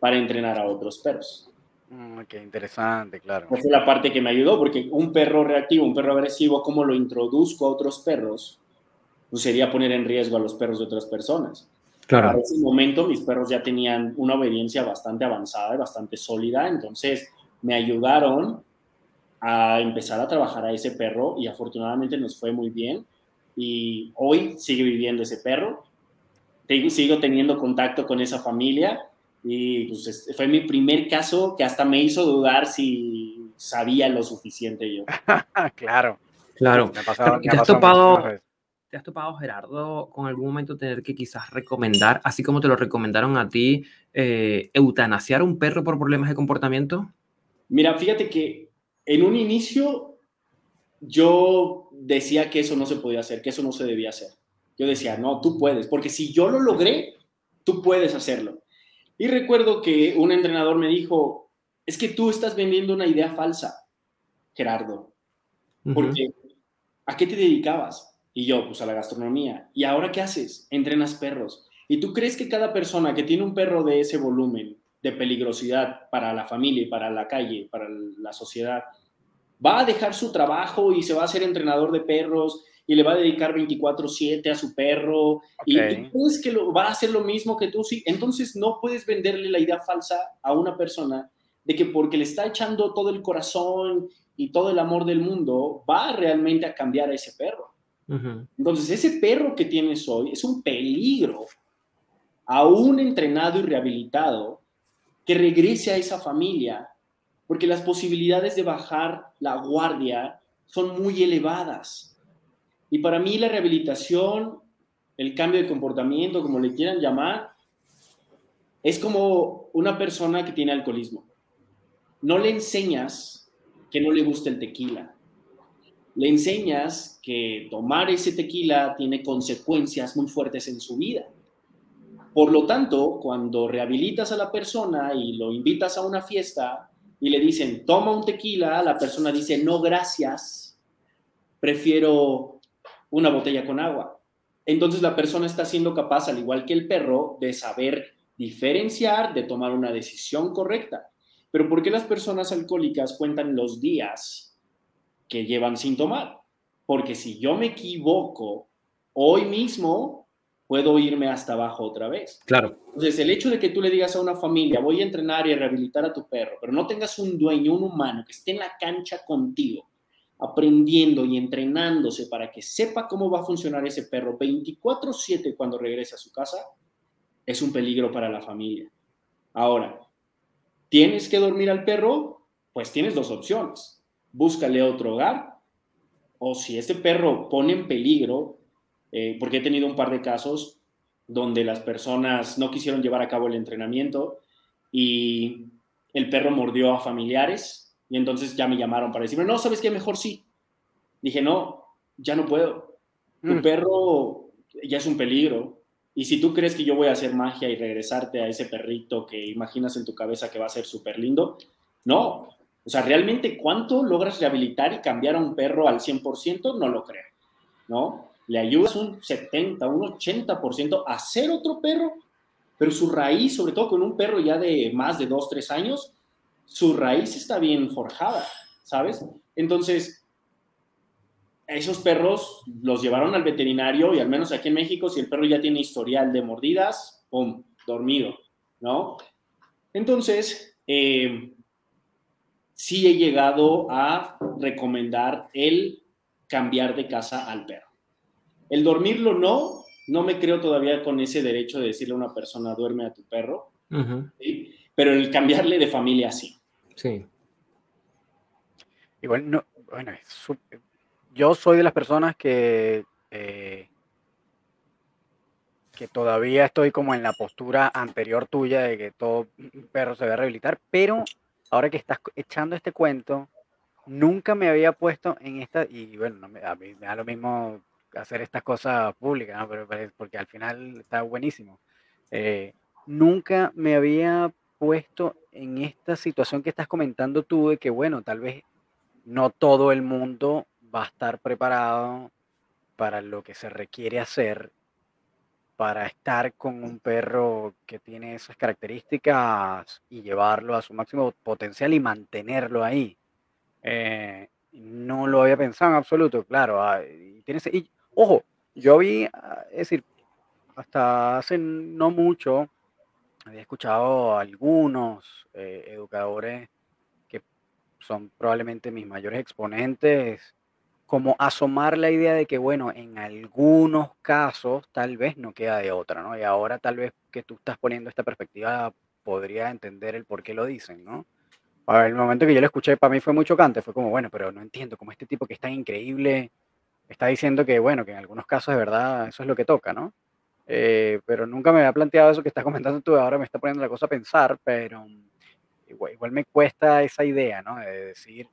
para entrenar a otros perros. Mm, qué interesante, claro. Esa fue la parte que me ayudó, porque un perro reactivo, un perro agresivo, ¿cómo lo introduzco a otros perros? Pues sería poner en riesgo a los perros de otras personas. Claro. En ese momento mis perros ya tenían una obediencia bastante avanzada y bastante sólida, entonces me ayudaron a empezar a trabajar a ese perro y afortunadamente nos fue muy bien y hoy sigue viviendo ese perro. Sigo teniendo contacto con esa familia y pues fue mi primer caso que hasta me hizo dudar si sabía lo suficiente yo. claro. Claro. Me ¿Te, has topado, ¿Te has topado, Gerardo, con algún momento tener que quizás recomendar, así como te lo recomendaron a ti, eh, eutanasiar un perro por problemas de comportamiento? Mira, fíjate que en un inicio yo decía que eso no se podía hacer, que eso no se debía hacer. Yo decía, no, tú puedes, porque si yo lo logré, tú puedes hacerlo. Y recuerdo que un entrenador me dijo, es que tú estás vendiendo una idea falsa, Gerardo, porque ¿a qué te dedicabas? Y yo, pues a la gastronomía. ¿Y ahora qué haces? Entrenas perros. ¿Y tú crees que cada persona que tiene un perro de ese volumen de peligrosidad para la familia y para la calle, para la sociedad, va a dejar su trabajo y se va a hacer entrenador de perros y le va a dedicar 24/7 a su perro y, tú es que lo, va a hacer lo mismo que tú, sí. Entonces no puedes venderle la idea falsa a una persona de que porque le está echando todo el corazón y todo el amor del mundo, va realmente a cambiar a ese perro. Entonces ese perro que tienes hoy es un peligro a un entrenado y rehabilitado que regrese a esa familia porque las posibilidades de bajar la guardia son muy elevadas. Y para mí la rehabilitación, el cambio de comportamiento, como le quieran llamar, es como una persona que tiene alcoholismo. No le enseñas que no le gusta el tequila. Le enseñas que tomar ese tequila tiene consecuencias muy fuertes en su vida. Por lo tanto, cuando rehabilitas a la persona y lo invitas a una fiesta y le dicen, toma un tequila, la persona dice, no, gracias, prefiero una botella con agua. Entonces la persona está siendo capaz, al igual que el perro, de saber diferenciar, de tomar una decisión correcta. Pero ¿por qué las personas alcohólicas cuentan los días que llevan sin tomar? Porque si yo me equivoco hoy mismo, puedo irme hasta abajo otra vez. Claro. Entonces, el hecho de que tú le digas a una familia, voy a entrenar y a rehabilitar a tu perro, pero no tengas un dueño, un humano que esté en la cancha contigo, aprendiendo y entrenándose para que sepa cómo va a funcionar ese perro 24/7 cuando regrese a su casa, es un peligro para la familia. Ahora, ¿tienes que dormir al perro? Pues tienes dos opciones. Búscale otro hogar o si ese perro pone en peligro, eh, porque he tenido un par de casos donde las personas no quisieron llevar a cabo el entrenamiento y el perro mordió a familiares y entonces ya me llamaron para decirme, no, ¿sabes qué? Mejor sí. Dije, no, ya no puedo. Tu mm. perro ya es un peligro. Y si tú crees que yo voy a hacer magia y regresarte a ese perrito que imaginas en tu cabeza que va a ser súper lindo, no. O sea, realmente cuánto logras rehabilitar y cambiar a un perro al 100%, no lo creo, ¿no? Le ayudas un 70, un 80% a ser otro perro, pero su raíz, sobre todo con un perro ya de más de 2, 3 años, su raíz está bien forjada, ¿sabes? Entonces, esos perros los llevaron al veterinario y al menos aquí en México, si el perro ya tiene historial de mordidas, ¡pum!, dormido, ¿no? Entonces, eh, sí he llegado a recomendar el cambiar de casa al perro. El dormirlo no, no me creo todavía con ese derecho de decirle a una persona duerme a tu perro, pero el cambiarle de familia sí. Sí. Igual, no, bueno, yo soy de las personas que, eh, que todavía estoy como en la postura anterior tuya de que todo perro se debe rehabilitar, pero ahora que estás echando este cuento, nunca me había puesto en esta, y bueno, a mí me da lo mismo hacer estas cosas públicas, pero, porque al final está buenísimo. Eh, nunca me había puesto en esta situación que estás comentando tú de que, bueno, tal vez no todo el mundo va a estar preparado para lo que se requiere hacer para estar con un perro que tiene esas características y llevarlo a su máximo potencial y mantenerlo ahí. Eh, no lo había pensado en absoluto, claro. Ah, y, ojo, yo vi, ah, es decir, hasta hace no mucho, había escuchado a algunos eh, educadores que son probablemente mis mayores exponentes como asomar la idea de que, bueno, en algunos casos tal vez no queda de otra, ¿no? Y ahora tal vez que tú estás poniendo esta perspectiva podría entender el por qué lo dicen, ¿no? Para el momento que yo lo escuché, para mí fue muy chocante, fue como, bueno, pero no entiendo, cómo este tipo que es tan increíble está diciendo que, bueno, que en algunos casos de verdad eso es lo que toca, ¿no? Eh, pero nunca me había planteado eso que estás comentando tú, ahora me está poniendo la cosa a pensar, pero igual, igual me cuesta esa idea, ¿no? De decir,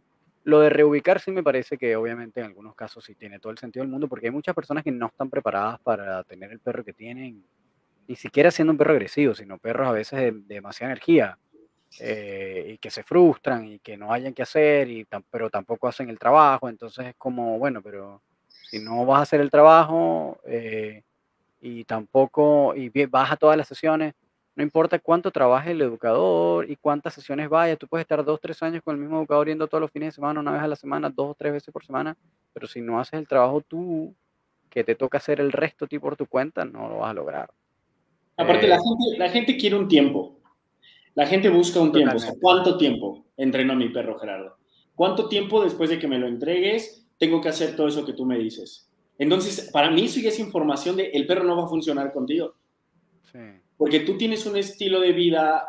lo de reubicar sí me parece que obviamente en algunos casos sí tiene todo el sentido del mundo, porque hay muchas personas que no están preparadas para tener el perro que tienen, ni siquiera siendo un perro agresivo, sino perros a veces de, demasiada energía, eh, y que se frustran y que no hayan que hacer, y pero tampoco hacen el trabajo, entonces es como, bueno, pero si no vas a hacer el trabajo eh, y tampoco, y vas a todas las sesiones, no importa cuánto trabaje el educador y cuántas sesiones vaya, tú puedes estar dos, tres años con el mismo educador yendo todos los fines de semana, una vez a la semana, dos o tres veces por semana, pero si no haces el trabajo tú, que te toca hacer el resto ti por tu cuenta, no lo vas a lograr. Aparte, la, eh, gente, la gente quiere un tiempo. La gente busca un tiempo. ¿Cuánto tiempo entreno a mi perro Gerardo? ¿Cuánto tiempo después de que me lo entregues tengo que hacer todo eso que tú me dices? Entonces, para mí eso ya es información de el perro no va a funcionar contigo. Sí. Porque tú tienes un estilo de vida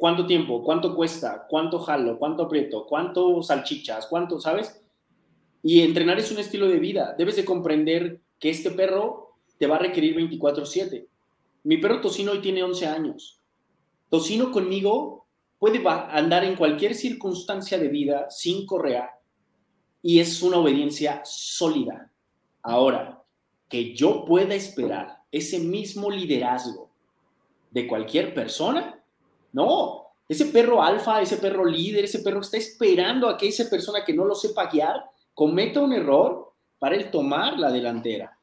¿cuánto tiempo? ¿Cuánto cuesta? ¿Cuánto jalo? ¿Cuánto aprieto? ¿Cuánto salchichas? ¿Cuánto, sabes? Y entrenar es un estilo de vida. Debes de comprender que este perro te va a requerir 24/7. Mi perro Tocino hoy tiene 11 años. Tocino conmigo puede andar en cualquier circunstancia de vida sin correa y es una obediencia sólida. Ahora, que yo pueda esperar ese mismo liderazgo de cualquier persona, no. Ese perro alfa, ese perro líder, ese perro está esperando a que esa persona que no lo sepa guiar cometa un error para él tomar la delantera.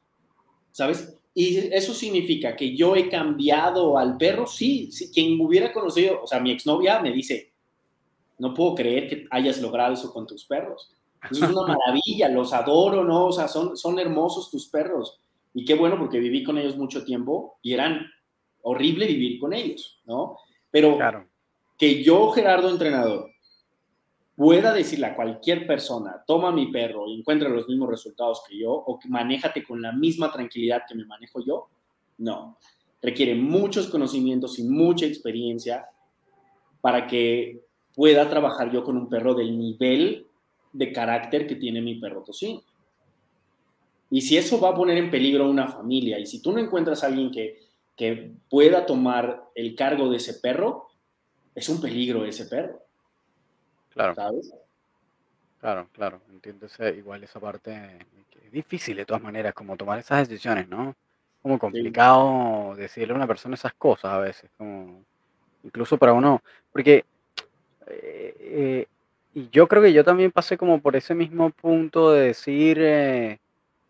¿Sabes? Y eso significa que yo he cambiado al perro. Sí, sí, quien hubiera conocido, o sea, mi exnovia me dice, no puedo creer que hayas logrado eso con tus perros. es una maravilla, los adoro, ¿no? O sea, son, son hermosos tus perros. Y qué bueno porque viví con ellos mucho tiempo y eran horrible vivir con ellos, ¿no? Pero que yo, Gerardo, entrenador, pueda decirle a cualquier persona, toma mi perro y encuentra los mismos resultados que yo, o que manéjate con la misma tranquilidad que me manejo yo, no. Requiere muchos conocimientos y mucha experiencia para que pueda trabajar yo con un perro del nivel de carácter que tiene mi perro tocino. Y si eso va a poner en peligro una familia, y si tú no encuentras a alguien que, que pueda tomar el cargo de ese perro, es un peligro ese perro. Claro. ¿Sabes? Claro, claro, entiendo igual esa parte es difícil de todas maneras, como tomar esas decisiones, ¿no? Como complicado decirle a una persona esas cosas a veces, como incluso para uno, porque eh, eh, y yo creo que yo también pasé como por ese mismo punto de decir, eh,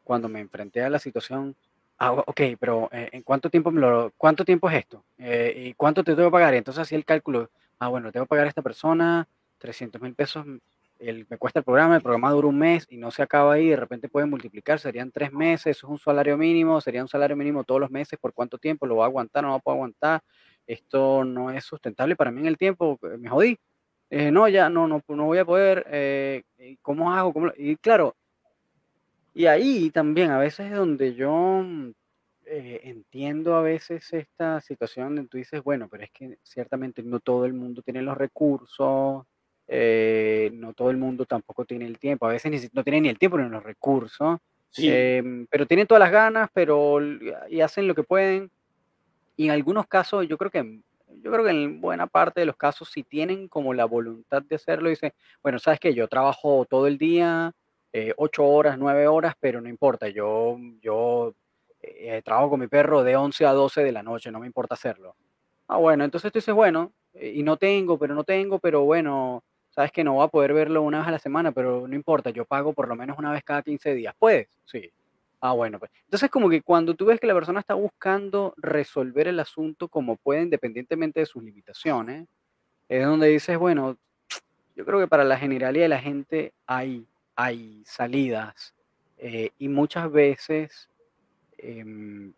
cuando me enfrenté a la situación, ah, ok, pero eh, ¿en cuánto tiempo, me lo, cuánto tiempo es esto? Eh, ¿Y cuánto te tengo que pagar? Y entonces hacía el cálculo, ah, bueno, tengo que pagar a esta persona 300 mil pesos, el, me cuesta el programa, el programa dura un mes y no se acaba ahí, de repente puede multiplicar, serían tres meses, eso es un salario mínimo, sería un salario mínimo todos los meses, ¿por cuánto tiempo? ¿Lo voy a aguantar? ¿No lo puedo aguantar? Esto no es sustentable para mí en el tiempo, me jodí. No, ya no, no, no voy a poder, ¿cómo hago? ¿Cómo? Y claro, y ahí también a veces es donde yo mm, eh, entiendo a veces esta situación donde tú dices, bueno, pero es que ciertamente no todo el mundo tiene los recursos, eh, no todo el mundo tampoco tiene el tiempo, a veces no tiene ni el tiempo ni los recursos, em, pero tienen todas las ganas, pero y hacen lo que pueden. Y en algunos casos, yo creo que yo creo que en buena parte de los casos, si tienen como la voluntad de hacerlo, dicen, bueno, sabes que yo trabajo todo el día, eh, ocho horas, nueve horas, pero no importa, yo, yo eh, trabajo con mi perro de 11 a 12 de la noche, no me importa hacerlo. Ah, bueno, entonces tú dices, bueno, eh, y no tengo, pero no tengo, pero bueno, sabes que no voy a poder verlo una vez a la semana, pero no importa, yo pago por lo menos una vez cada 15 días. ¿Puedes? Sí. Ah, bueno, pues. Entonces, como que cuando tú ves que la persona está buscando resolver el asunto como puede, independientemente de sus limitaciones, es donde dices, bueno, yo creo que para la generalidad de la gente hay hay salidas eh, y muchas veces em,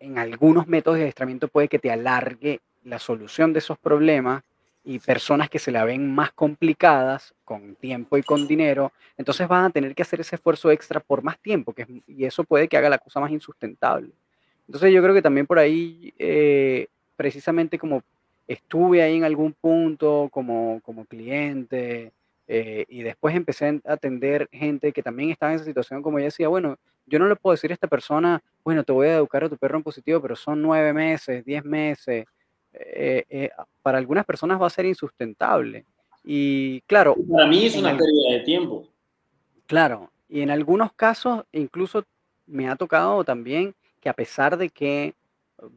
en algunos métodos de adiestramiento puede que te alargue la solución de esos problemas y personas que se la ven más complicadas con tiempo y con dinero, entonces van a tener que hacer ese esfuerzo extra por más tiempo que y eso puede que haga la cosa más insustentable. Entonces yo creo que también por ahí, eh, precisamente como estuve ahí en algún punto como, como cliente, eh, y después empecé a atender gente que también estaba en esa situación, como yo decía, bueno, yo no le puedo decir a esta persona, bueno, te voy a educar a tu perro en positivo, pero son nueve meses, diez meses. Eh, eh, para algunas personas va a ser insustentable. Y claro. Para mí es una pérdida de tiempo. Claro, y en algunos casos incluso me ha tocado también que a pesar de que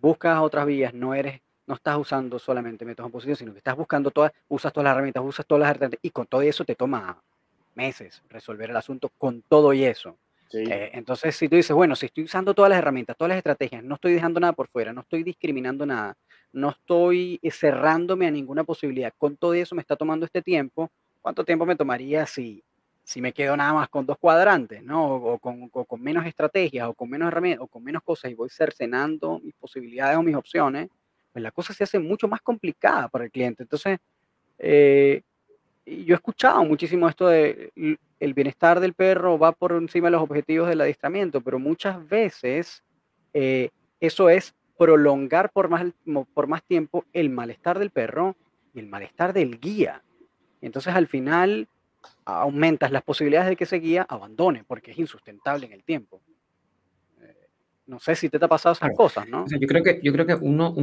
buscas otras vías, no eres no estás usando solamente métodos positivos, sino que estás buscando todas, usas todas las herramientas, usas todas las herramientas, y con todo eso te toma meses resolver el asunto con todo y eso. Eh, entonces, si tú dices, bueno, si estoy usando todas las herramientas, todas las estrategias, no estoy dejando nada por fuera, no estoy discriminando nada, no estoy cerrándome a ninguna posibilidad, con todo eso me está tomando este tiempo, ¿cuánto tiempo me tomaría si, si me quedo nada más con dos cuadrantes, ¿no? O, con, con, menos estrategias, o con menos herramientas, o con menos cosas, y voy cercenando mis posibilidades o mis opciones, pues, la cosa se hace mucho más complicada para el cliente. Entonces, eh, yo he escuchado muchísimo esto de el bienestar del perro va por encima de los objetivos del adiestramiento, pero muchas veces eh, eso es prolongar por más, por más tiempo el malestar del perro y el malestar del guía. Entonces al final aumentas las posibilidades de que ese guía abandone porque es insustentable en el tiempo. Eh, no sé si te, ha pasado esas cosas, ¿no? yo creo que, yo creo que uno,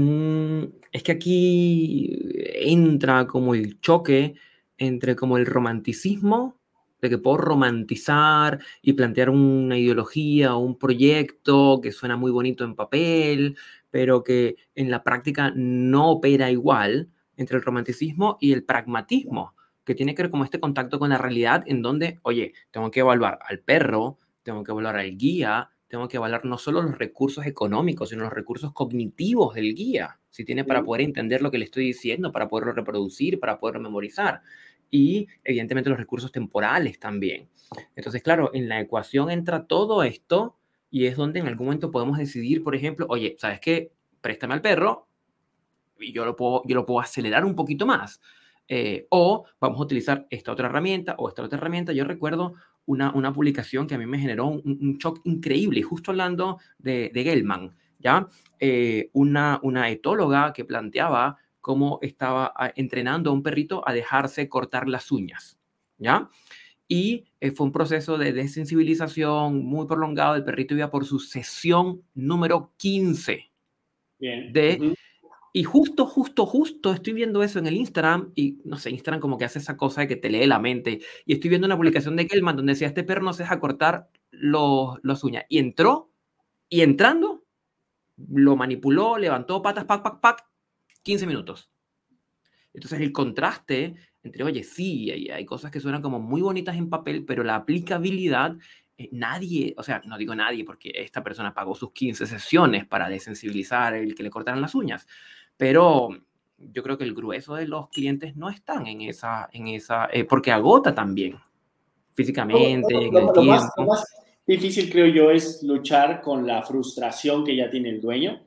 es que aquí entra como el choque entre como el romanticismo de que puedo romantizar y plantear una ideología o un proyecto que suena muy bonito en papel, pero que en la práctica no opera igual entre el romanticismo y el pragmatismo, que tiene que ver con este contacto con la realidad en donde, oye, tengo que evaluar al perro, tengo que evaluar al guía, tengo que evaluar no solo los recursos económicos, sino los recursos cognitivos del guía, si tiene para poder entender lo que le estoy diciendo, para poderlo reproducir, para poderlo memorizar y evidentemente los recursos temporales también. Entonces, claro, en la ecuación entra todo esto y es donde en algún momento podemos decidir, por ejemplo, oye, ¿sabes qué? Préstame al perro y yo lo puedo, yo lo puedo acelerar un poquito más. Eh, o vamos a utilizar esta otra herramienta o esta otra herramienta. Yo recuerdo una, una publicación que a mí me generó un, shock increíble, justo hablando de, de Gelman, ¿ya? Eh, una, una etóloga que planteaba cómo estaba ah, entrenando a un perrito a dejarse cortar las uñas, ¿ya? Y eh, fue un proceso de desensibilización muy prolongado. El perrito iba por su sesión número 15. Bien. De, Y justo, justo, justo estoy viendo eso en el Instagram y no sé, Instagram como que hace esa cosa de que te lee la mente. Y estoy viendo una publicación de Kelman donde decía, este perro no se deja cortar los, las uñas. Y entró, y entrando, lo manipuló, levantó patas, pac, pac, pac, 15 minutos. Entonces el contraste entre, oye, sí, hay, cosas que suenan como muy bonitas en papel, pero la aplicabilidad, eh, nadie, o sea, no digo nadie porque esta persona pagó sus 15 sesiones para desensibilizar el que le cortaran las uñas, pero yo creo que el grueso de los clientes no están en esa, en esa, eh, porque agota también físicamente, en el tiempo. Lo más, difícil creo yo es luchar con la frustración que ya tiene el dueño.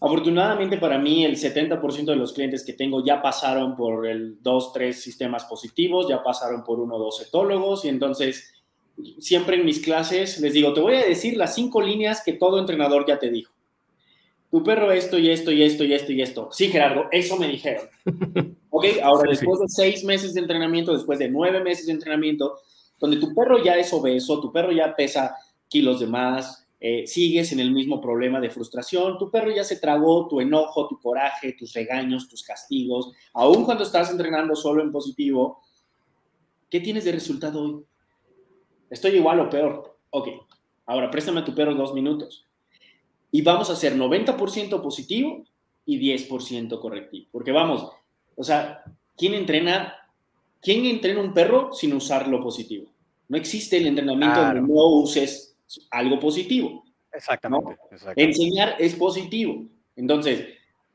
Afortunadamente para mí, el 70% de los clientes que tengo ya pasaron por el 2, 3 sistemas positivos, ya pasaron por uno o dos etólogos y entonces siempre en mis clases les digo, te voy a decir las cinco líneas que todo entrenador ya te dijo. Tu perro esto y esto y esto y esto y esto. Sí, Gerardo, eso me dijeron. Ok, ahora después de seis meses de entrenamiento, después de nueve meses de entrenamiento, donde tu perro ya es obeso, tu perro ya pesa kilos de más, eh, sigues en el mismo problema de frustración, tu perro ya se tragó tu enojo, tu coraje, tus regaños, tus castigos, aun cuando estás entrenando solo en positivo, ¿qué tienes de resultado hoy? Estoy igual o peor. Ok, ahora préstame a tu perro dos minutos. Y vamos a hacer 90% positivo y 10% correctivo. Porque vamos, o sea, ¿quién entrena, ¿quién entrena un perro sin usar lo positivo? No existe el entrenamiento donde no uses algo positivo. Exactamente, Enseñar es positivo. Entonces,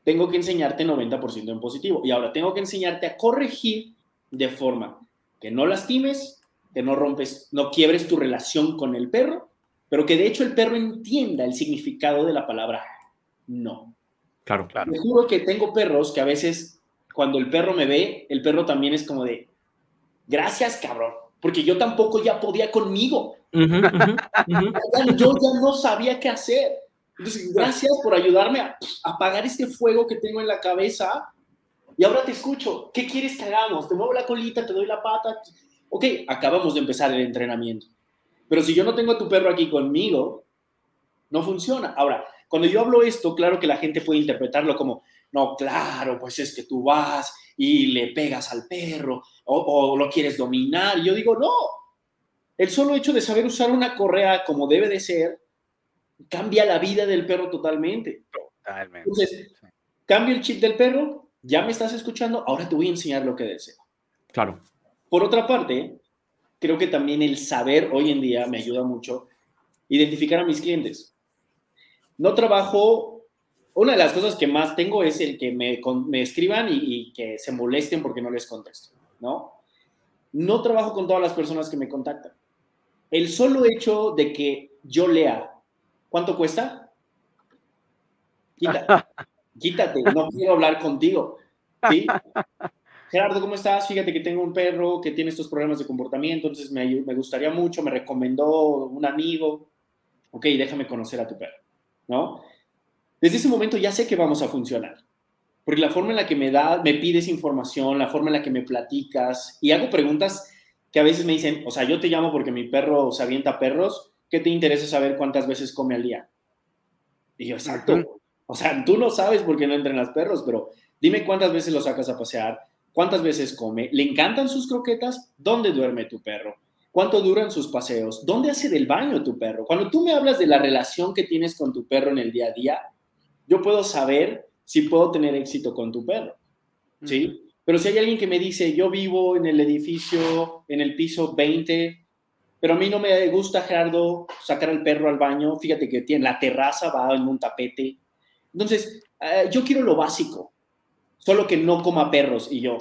tengo que enseñarte 90% en positivo. Y ahora tengo que enseñarte a corregir de forma que no lastimes, que no rompes, no quiebres tu relación con el perro, pero que de hecho el perro entienda el significado de la palabra no. Claro, claro. Me juro que tengo perros que a veces cuando el perro me ve, el perro también es como de, gracias cabrón, porque yo tampoco ya podía conmigo. Yo ya no sabía qué hacer. Entonces, gracias por ayudarme a apagar este fuego que tengo en la cabeza. Y ahora te escucho. ¿Qué quieres que hagamos? Te muevo la colita, te doy la pata. Ok, acabamos de empezar el entrenamiento. Pero si yo no tengo a tu perro aquí conmigo, no funciona. Ahora, cuando yo hablo esto, claro que la gente puede interpretarlo como, no, claro, pues es que tú vas y le pegas al perro o, o lo quieres dominar. Y yo digo, no, el solo hecho de saber usar una correa como debe de ser cambia la vida del perro totalmente. Totalmente. Entonces, cambio el chip del perro, ya me estás escuchando, ahora te voy a enseñar lo que deseo. Claro. Por otra parte, creo que también el saber hoy en día me ayuda mucho identificar a mis clientes. No trabajo, una de las cosas que más tengo es el que me, me escriban y, y que se molesten porque no les contesto, ¿no? No trabajo con todas las personas que me contactan el solo hecho de que yo lea, ¿cuánto cuesta? Quítate, quítate, no quiero hablar contigo. ¿sí? Gerardo, ¿cómo estás? Fíjate que tengo un perro que tiene estos problemas de comportamiento, entonces me, me gustaría mucho, me recomendó un amigo. Ok, déjame conocer a tu perro, ¿no? Desde ese momento ya sé que vamos a funcionar. Porque la forma en la que me da, me pides información, la forma en la que me platicas y hago preguntas que a veces me dicen, o sea, yo te llamo porque mi perro se avienta perros, ¿qué te interesa saber cuántas veces come al día? Y yo, exacto. O sea, tú no sabes por qué no entrenas perros, pero dime cuántas veces lo sacas a pasear, cuántas veces come, le encantan sus croquetas, ¿dónde duerme tu perro? ¿Cuánto duran sus paseos? ¿Dónde hace del baño tu perro? Cuando tú me hablas de la relación que tienes con tu perro en el día a día, yo puedo saber si puedo tener éxito con tu perro. ¿Sí? Pero si hay alguien que me dice, yo vivo en el edificio, en el piso 20, pero a mí no me gusta, Gerardo, sacar al perro al baño, fíjate que tiene la terraza, va en un tapete. Entonces, eh, yo quiero lo básico, solo que no coma perros. Y yo,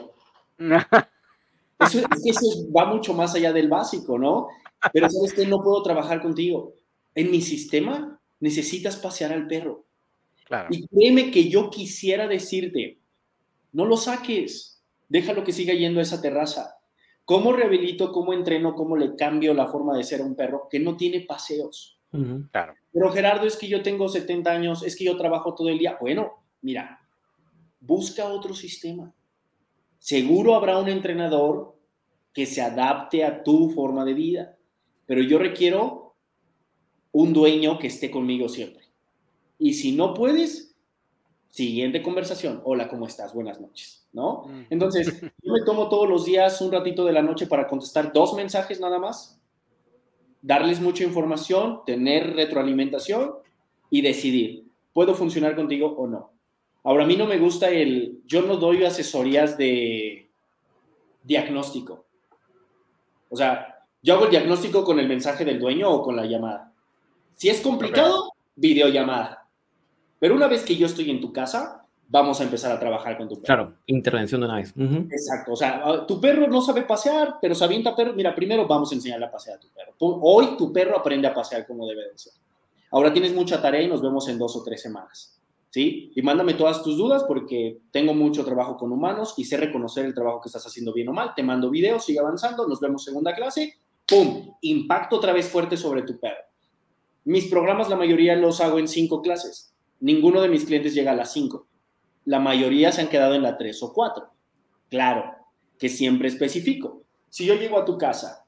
Eso, eso va mucho más allá del básico, ¿no? Pero sabes que no puedo trabajar contigo. En mi sistema necesitas pasear al perro. Y créeme que yo quisiera decirte, no lo saques, déjalo que siga yendo a esa terraza. ¿Cómo rehabilito, cómo entreno, cómo le cambio la forma de ser a un perro que no tiene paseos? Claro. Pero Gerardo, es que yo tengo 70 años, es que yo trabajo todo el día. Bueno, mira, busca otro sistema. Seguro habrá un entrenador que se adapte a tu forma de vida, pero yo requiero un dueño que esté conmigo siempre. Y si no puedes, siguiente conversación. Hola, ¿cómo estás? Buenas noches, ¿no? Mm. Entonces, yo me tomo todos los días un ratito de la noche para contestar dos mensajes nada más, darles mucha información, tener retroalimentación y decidir, ¿puedo funcionar contigo o no? Ahora, a mí no me gusta el, yo no doy asesorías de diagnóstico. O sea, yo hago el diagnóstico con el mensaje del dueño o con la llamada. Si es complicado, videollamada. Pero una vez que yo estoy en tu casa, vamos a empezar a trabajar con tu perro. Claro, intervención de una vez. Exacto. O sea, ah, tu perro no sabe pasear, pero se avienta perro. Mira, primero vamos a enseñarle a pasear a tu perro. Hoy tu perro aprende a pasear como debe de ser. Ahora tienes mucha tarea y nos vemos en dos o tres semanas. ¿sí? Y mándame todas tus dudas porque tengo mucho trabajo con humanos y sé reconocer el trabajo que estás haciendo bien o mal. Te mando videos, sigue avanzando, nos vemos segunda clase, ¡pum! Impacto otra vez fuerte sobre tu perro. Mis programas, la mayoría los hago en cinco clases. Ninguno de mis clientes llega a las cinco. La mayoría se han quedado en la tres o cuatro. Claro, que siempre especifico. Si yo llego a tu casa,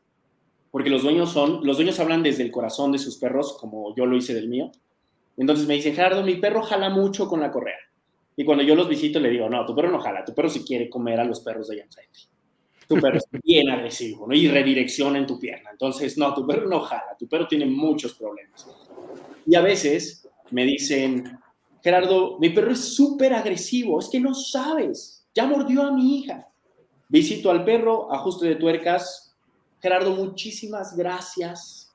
porque los dueños son, los dueños hablan desde el corazón de sus perros, como yo lo hice del mío, entonces me dice, Gerardo, mi perro jala mucho con la correa. Y cuando yo los visito le digo, no, tu perro no jala, tu perro si quiere comer a los perros de allá enfrente. Tu perro es bien agresivo, ¿no? Y redirecciona en tu pierna. Entonces, no, tu perro no jala, tu perro tiene muchos problemas. Y a veces me dicen, Gerardo, mi perro es súper agresivo, es que no sabes, ya mordió a mi hija. Visito al perro, ajuste de tuercas. Gerardo, muchísimas gracias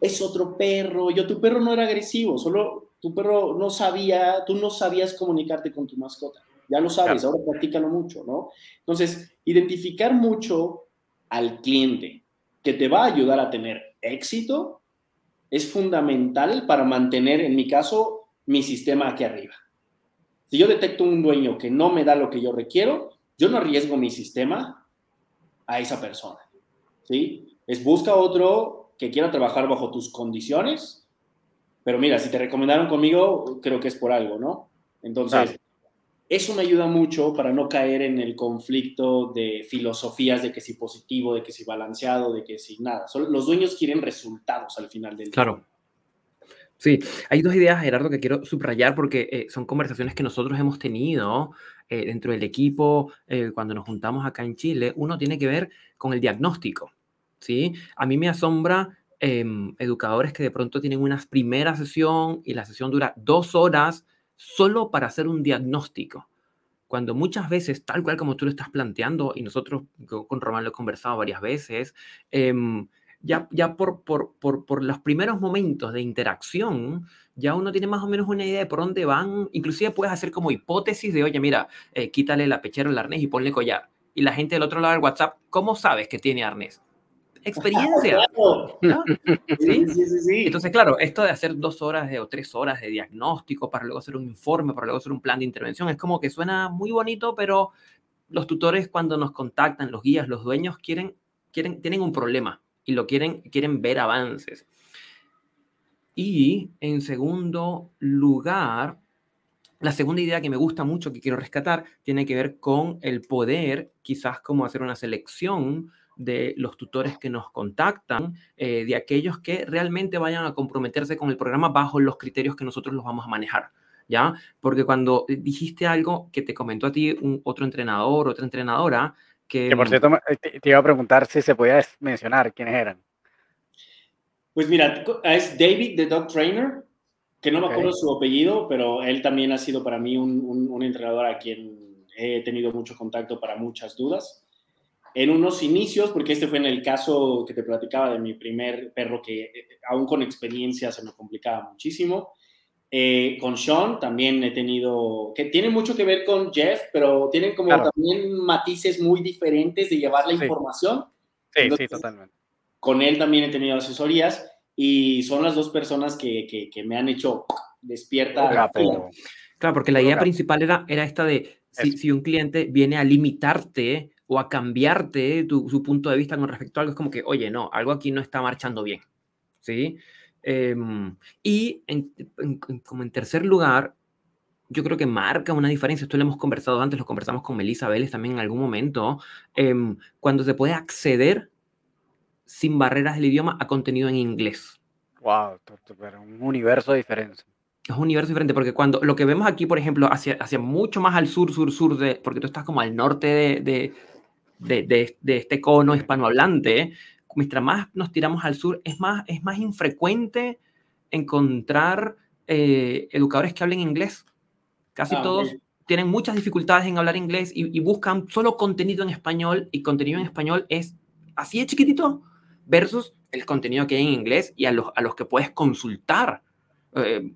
es otro perro, yo tu perro no era agresivo, solo tu perro no sabía, tú no sabías comunicarte con tu mascota. Ya lo sabes, ahora practícalo mucho, ¿no? Entonces, identificar mucho al cliente que te va a ayudar a tener éxito es fundamental para mantener, en mi caso, mi sistema aquí arriba. Si yo detecto un dueño que no me da lo que yo requiero, yo no arriesgo mi sistema a esa persona. ¿Sí? Es busca otro que quiera trabajar bajo tus condiciones, pero mira, si te recomendaron conmigo, creo que es por algo, ¿no? Entonces, eso me ayuda mucho para no caer en el conflicto de filosofías de que si positivo, de que si balanceado, de que si nada. los dueños quieren resultados al final del día. Claro. Sí, hay dos ideas, Gerardo, que quiero subrayar porque eh, son conversaciones que nosotros hemos tenido eh, dentro del equipo eh, cuando nos juntamos acá en Chile. Uno tiene que ver con el diagnóstico. ¿sí? A mí me asombra em, educadores que de pronto tienen una primera sesión y la sesión dura dos horas solo para hacer un diagnóstico. Cuando muchas veces, tal cual como tú lo estás planteando, y nosotros con Román lo he conversado varias veces, em, ya, ya por, por, por, por, los primeros momentos de interacción, ya uno tiene más o menos una idea de por dónde van. Inclusive puedes hacer como hipótesis de, oye, mira, eh, quítale la pechera al arnés y ponle collar. Y la gente del otro lado del WhatsApp, ¿cómo sabes que tiene arnés? experiencia. ¿Sí? Sí, sí, Entonces, claro, esto de hacer dos horas de, o tres horas de diagnóstico para luego hacer un informe, para luego hacer un plan de intervención, es como que suena muy bonito, pero los tutores cuando nos contactan, los guías, los dueños, quieren, quieren, tienen un problema y lo quieren, quieren ver avances. Y en segundo lugar, La segunda idea que me gusta mucho, que quiero rescatar, tiene que ver con el poder, quizás como hacer una selección de los tutores que nos contactan, eh, de aquellos que realmente vayan a comprometerse con el programa bajo los criterios que nosotros los vamos a manejar. ¿Ya? Porque cuando dijiste algo que te comentó a ti un, otro entrenador, otra entrenadora, que... que por cierto, eh, te, te iba a preguntar si se podía mencionar quiénes eran. Pues mira, es David, the dog trainer, que no me acuerdo su apellido, pero él también ha sido para mí un, un, un, entrenador a quien he tenido mucho contacto para muchas dudas. En unos inicios, porque este fue en el caso que te platicaba de mi primer perro que eh, aún con experiencia se me complicaba muchísimo. Eh, con Sean también he tenido, que tiene mucho que ver con Jeff, pero tienen como claro. también matices muy diferentes de llevar la sí. información. Sí, Entonces, sí, totalmente. Con él también he tenido asesorías y son las dos personas que, que, que me han hecho despierta. Claro, claro porque la idea principal era, era esta de si, si, un cliente viene a limitarte o a cambiarte tu, su punto de vista con respecto a algo, es como que, oye, no, algo aquí no está marchando bien. ¿Sí? Eh, y en, en, como en tercer lugar, yo creo que marca una diferencia. Esto lo hemos conversado antes, lo conversamos con Melissa Vélez también en algún momento. Eh, cuando se puede acceder sin barreras del idioma a contenido en inglés. Wow, pero un universo de diferencia. Es un universo diferente porque cuando lo que vemos aquí, por ejemplo, hacia, hacia mucho más al sur, sur, sur, de, porque tú estás como al norte de, de, de, de, de este cono hispanohablante, mientras más nos tiramos al sur, es más, es más infrecuente encontrar eh, educadores que hablen inglés. Casi ah, todos tienen muchas dificultades en hablar inglés y, y buscan solo contenido en español y contenido en español es así de chiquitito versus el contenido que hay en inglés y a los, a los que puedes consultar. Eh,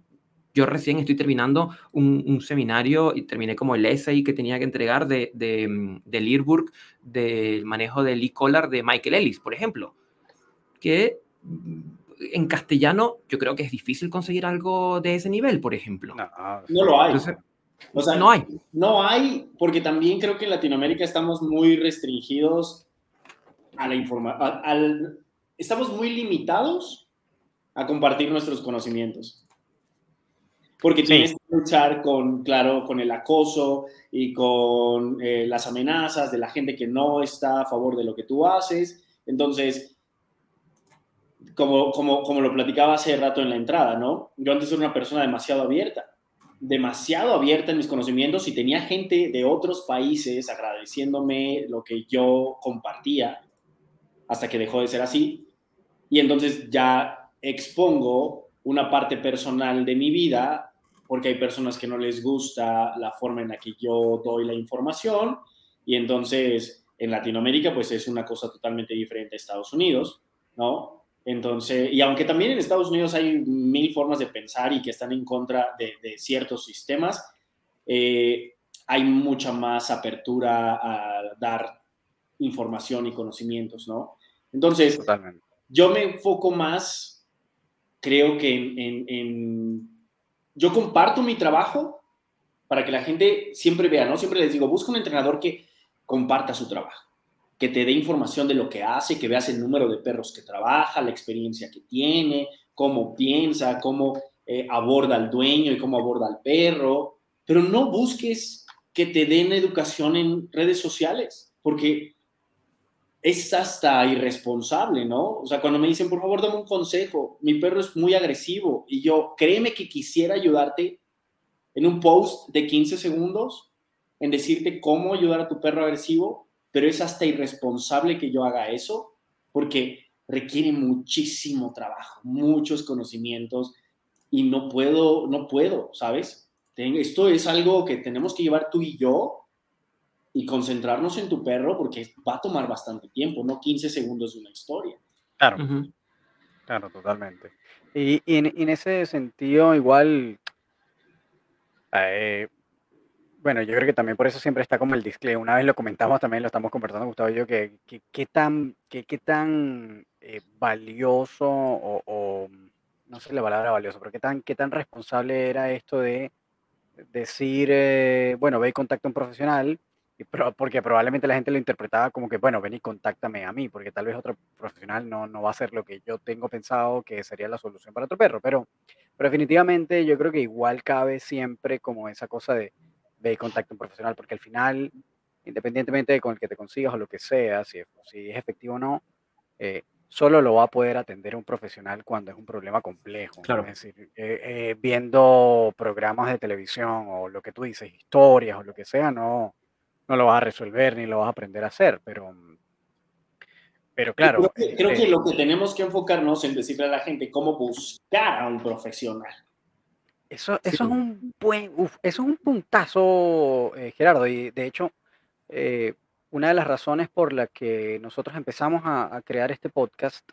yo recién estoy terminando un, un, seminario y terminé como el essay que tenía que entregar de, de, de Learburg del manejo del e-collar de Michael Ellis, por ejemplo, que en castellano yo creo que es difícil conseguir algo de ese nivel, por ejemplo. No, no lo hay. Entonces, o sea, no hay. No hay, porque también creo que en Latinoamérica estamos muy restringidos a la información, estamos muy limitados a compartir nuestros conocimientos. Porque tienes sí. que luchar con, claro, con el acoso y con eh, las amenazas de la gente que no está a favor de lo que tú haces. Entonces, como, como, como lo platicaba hace rato en la entrada, ¿no? Yo antes era una persona demasiado abierta, demasiado abierta en mis conocimientos y tenía gente de otros países agradeciéndome lo que yo compartía hasta que dejó de ser así. Y entonces ya expongo una parte personal de mi vida porque hay personas que no les gusta la forma en la que yo doy la información y entonces en Latinoamérica pues es una cosa totalmente diferente a Estados Unidos, ¿no? Entonces, y aunque también en Estados Unidos hay mil formas de pensar y que están en contra de, de ciertos sistemas, eh, hay mucha más apertura a dar información y conocimientos, ¿no? Entonces, Totalmente. yo me enfoco más, creo que en, en, en, yo comparto mi trabajo para que la gente siempre vea, ¿no? Siempre les digo, busca un entrenador que comparta su trabajo, que te dé información de lo que hace, que veas el número de perros que trabaja, la experiencia que tiene, cómo piensa, cómo eh, aborda al dueño y cómo aborda al perro, pero no busques que te den educación en redes sociales, porque es hasta irresponsable, ¿no? O sea, cuando me dicen, por favor, dame un consejo, mi perro es muy agresivo y yo, créeme que quisiera ayudarte en un post de 15 segundos, en decirte cómo ayudar a tu perro agresivo, pero es hasta irresponsable que yo haga eso porque requiere muchísimo trabajo, muchos conocimientos y no puedo, no puedo, ¿sabes? Esto es algo que tenemos que llevar tú y yo y concentrarnos en tu perro porque va a tomar bastante tiempo, no 15 segundos de una historia. Claro, uh -huh. claro, totalmente. Y, y, en, y, en, ese sentido, igual, eh, bueno, yo creo que también por eso siempre está como el display. Una vez lo comentamos también, lo estamos conversando Gustavo y yo, que qué tan, que, qué tan eh, valioso o, o, no sé la palabra valioso, pero qué tan, qué tan responsable era esto de decir, eh, bueno, ve y contacta a un profesional, porque probablemente la gente lo interpretaba como que, bueno, ven y contáctame a mí, porque tal vez otro profesional no, no va a hacer lo que yo tengo pensado que sería la solución para otro perro, pero Pero definitivamente yo creo que igual cabe siempre como esa cosa de, de contacto profesional, porque al final, independientemente de con el que te consigas o lo que sea, si, si es efectivo o no, eh, solo lo va a poder atender un profesional cuando es un problema complejo. Claro. Es decir, eh, eh, viendo programas de televisión o lo que tú dices, historias o lo que sea, no, no lo vas a resolver ni lo vas a aprender a hacer, pero, pero claro. Creo que, creo que lo que tenemos que enfocarnos en decirle a la gente cómo buscar a un profesional. Eso, eso es un buen, uf, eso es un puntazo, eh, Gerardo, y de hecho, eh, una de las razones por la que nosotros empezamos a, a crear este podcast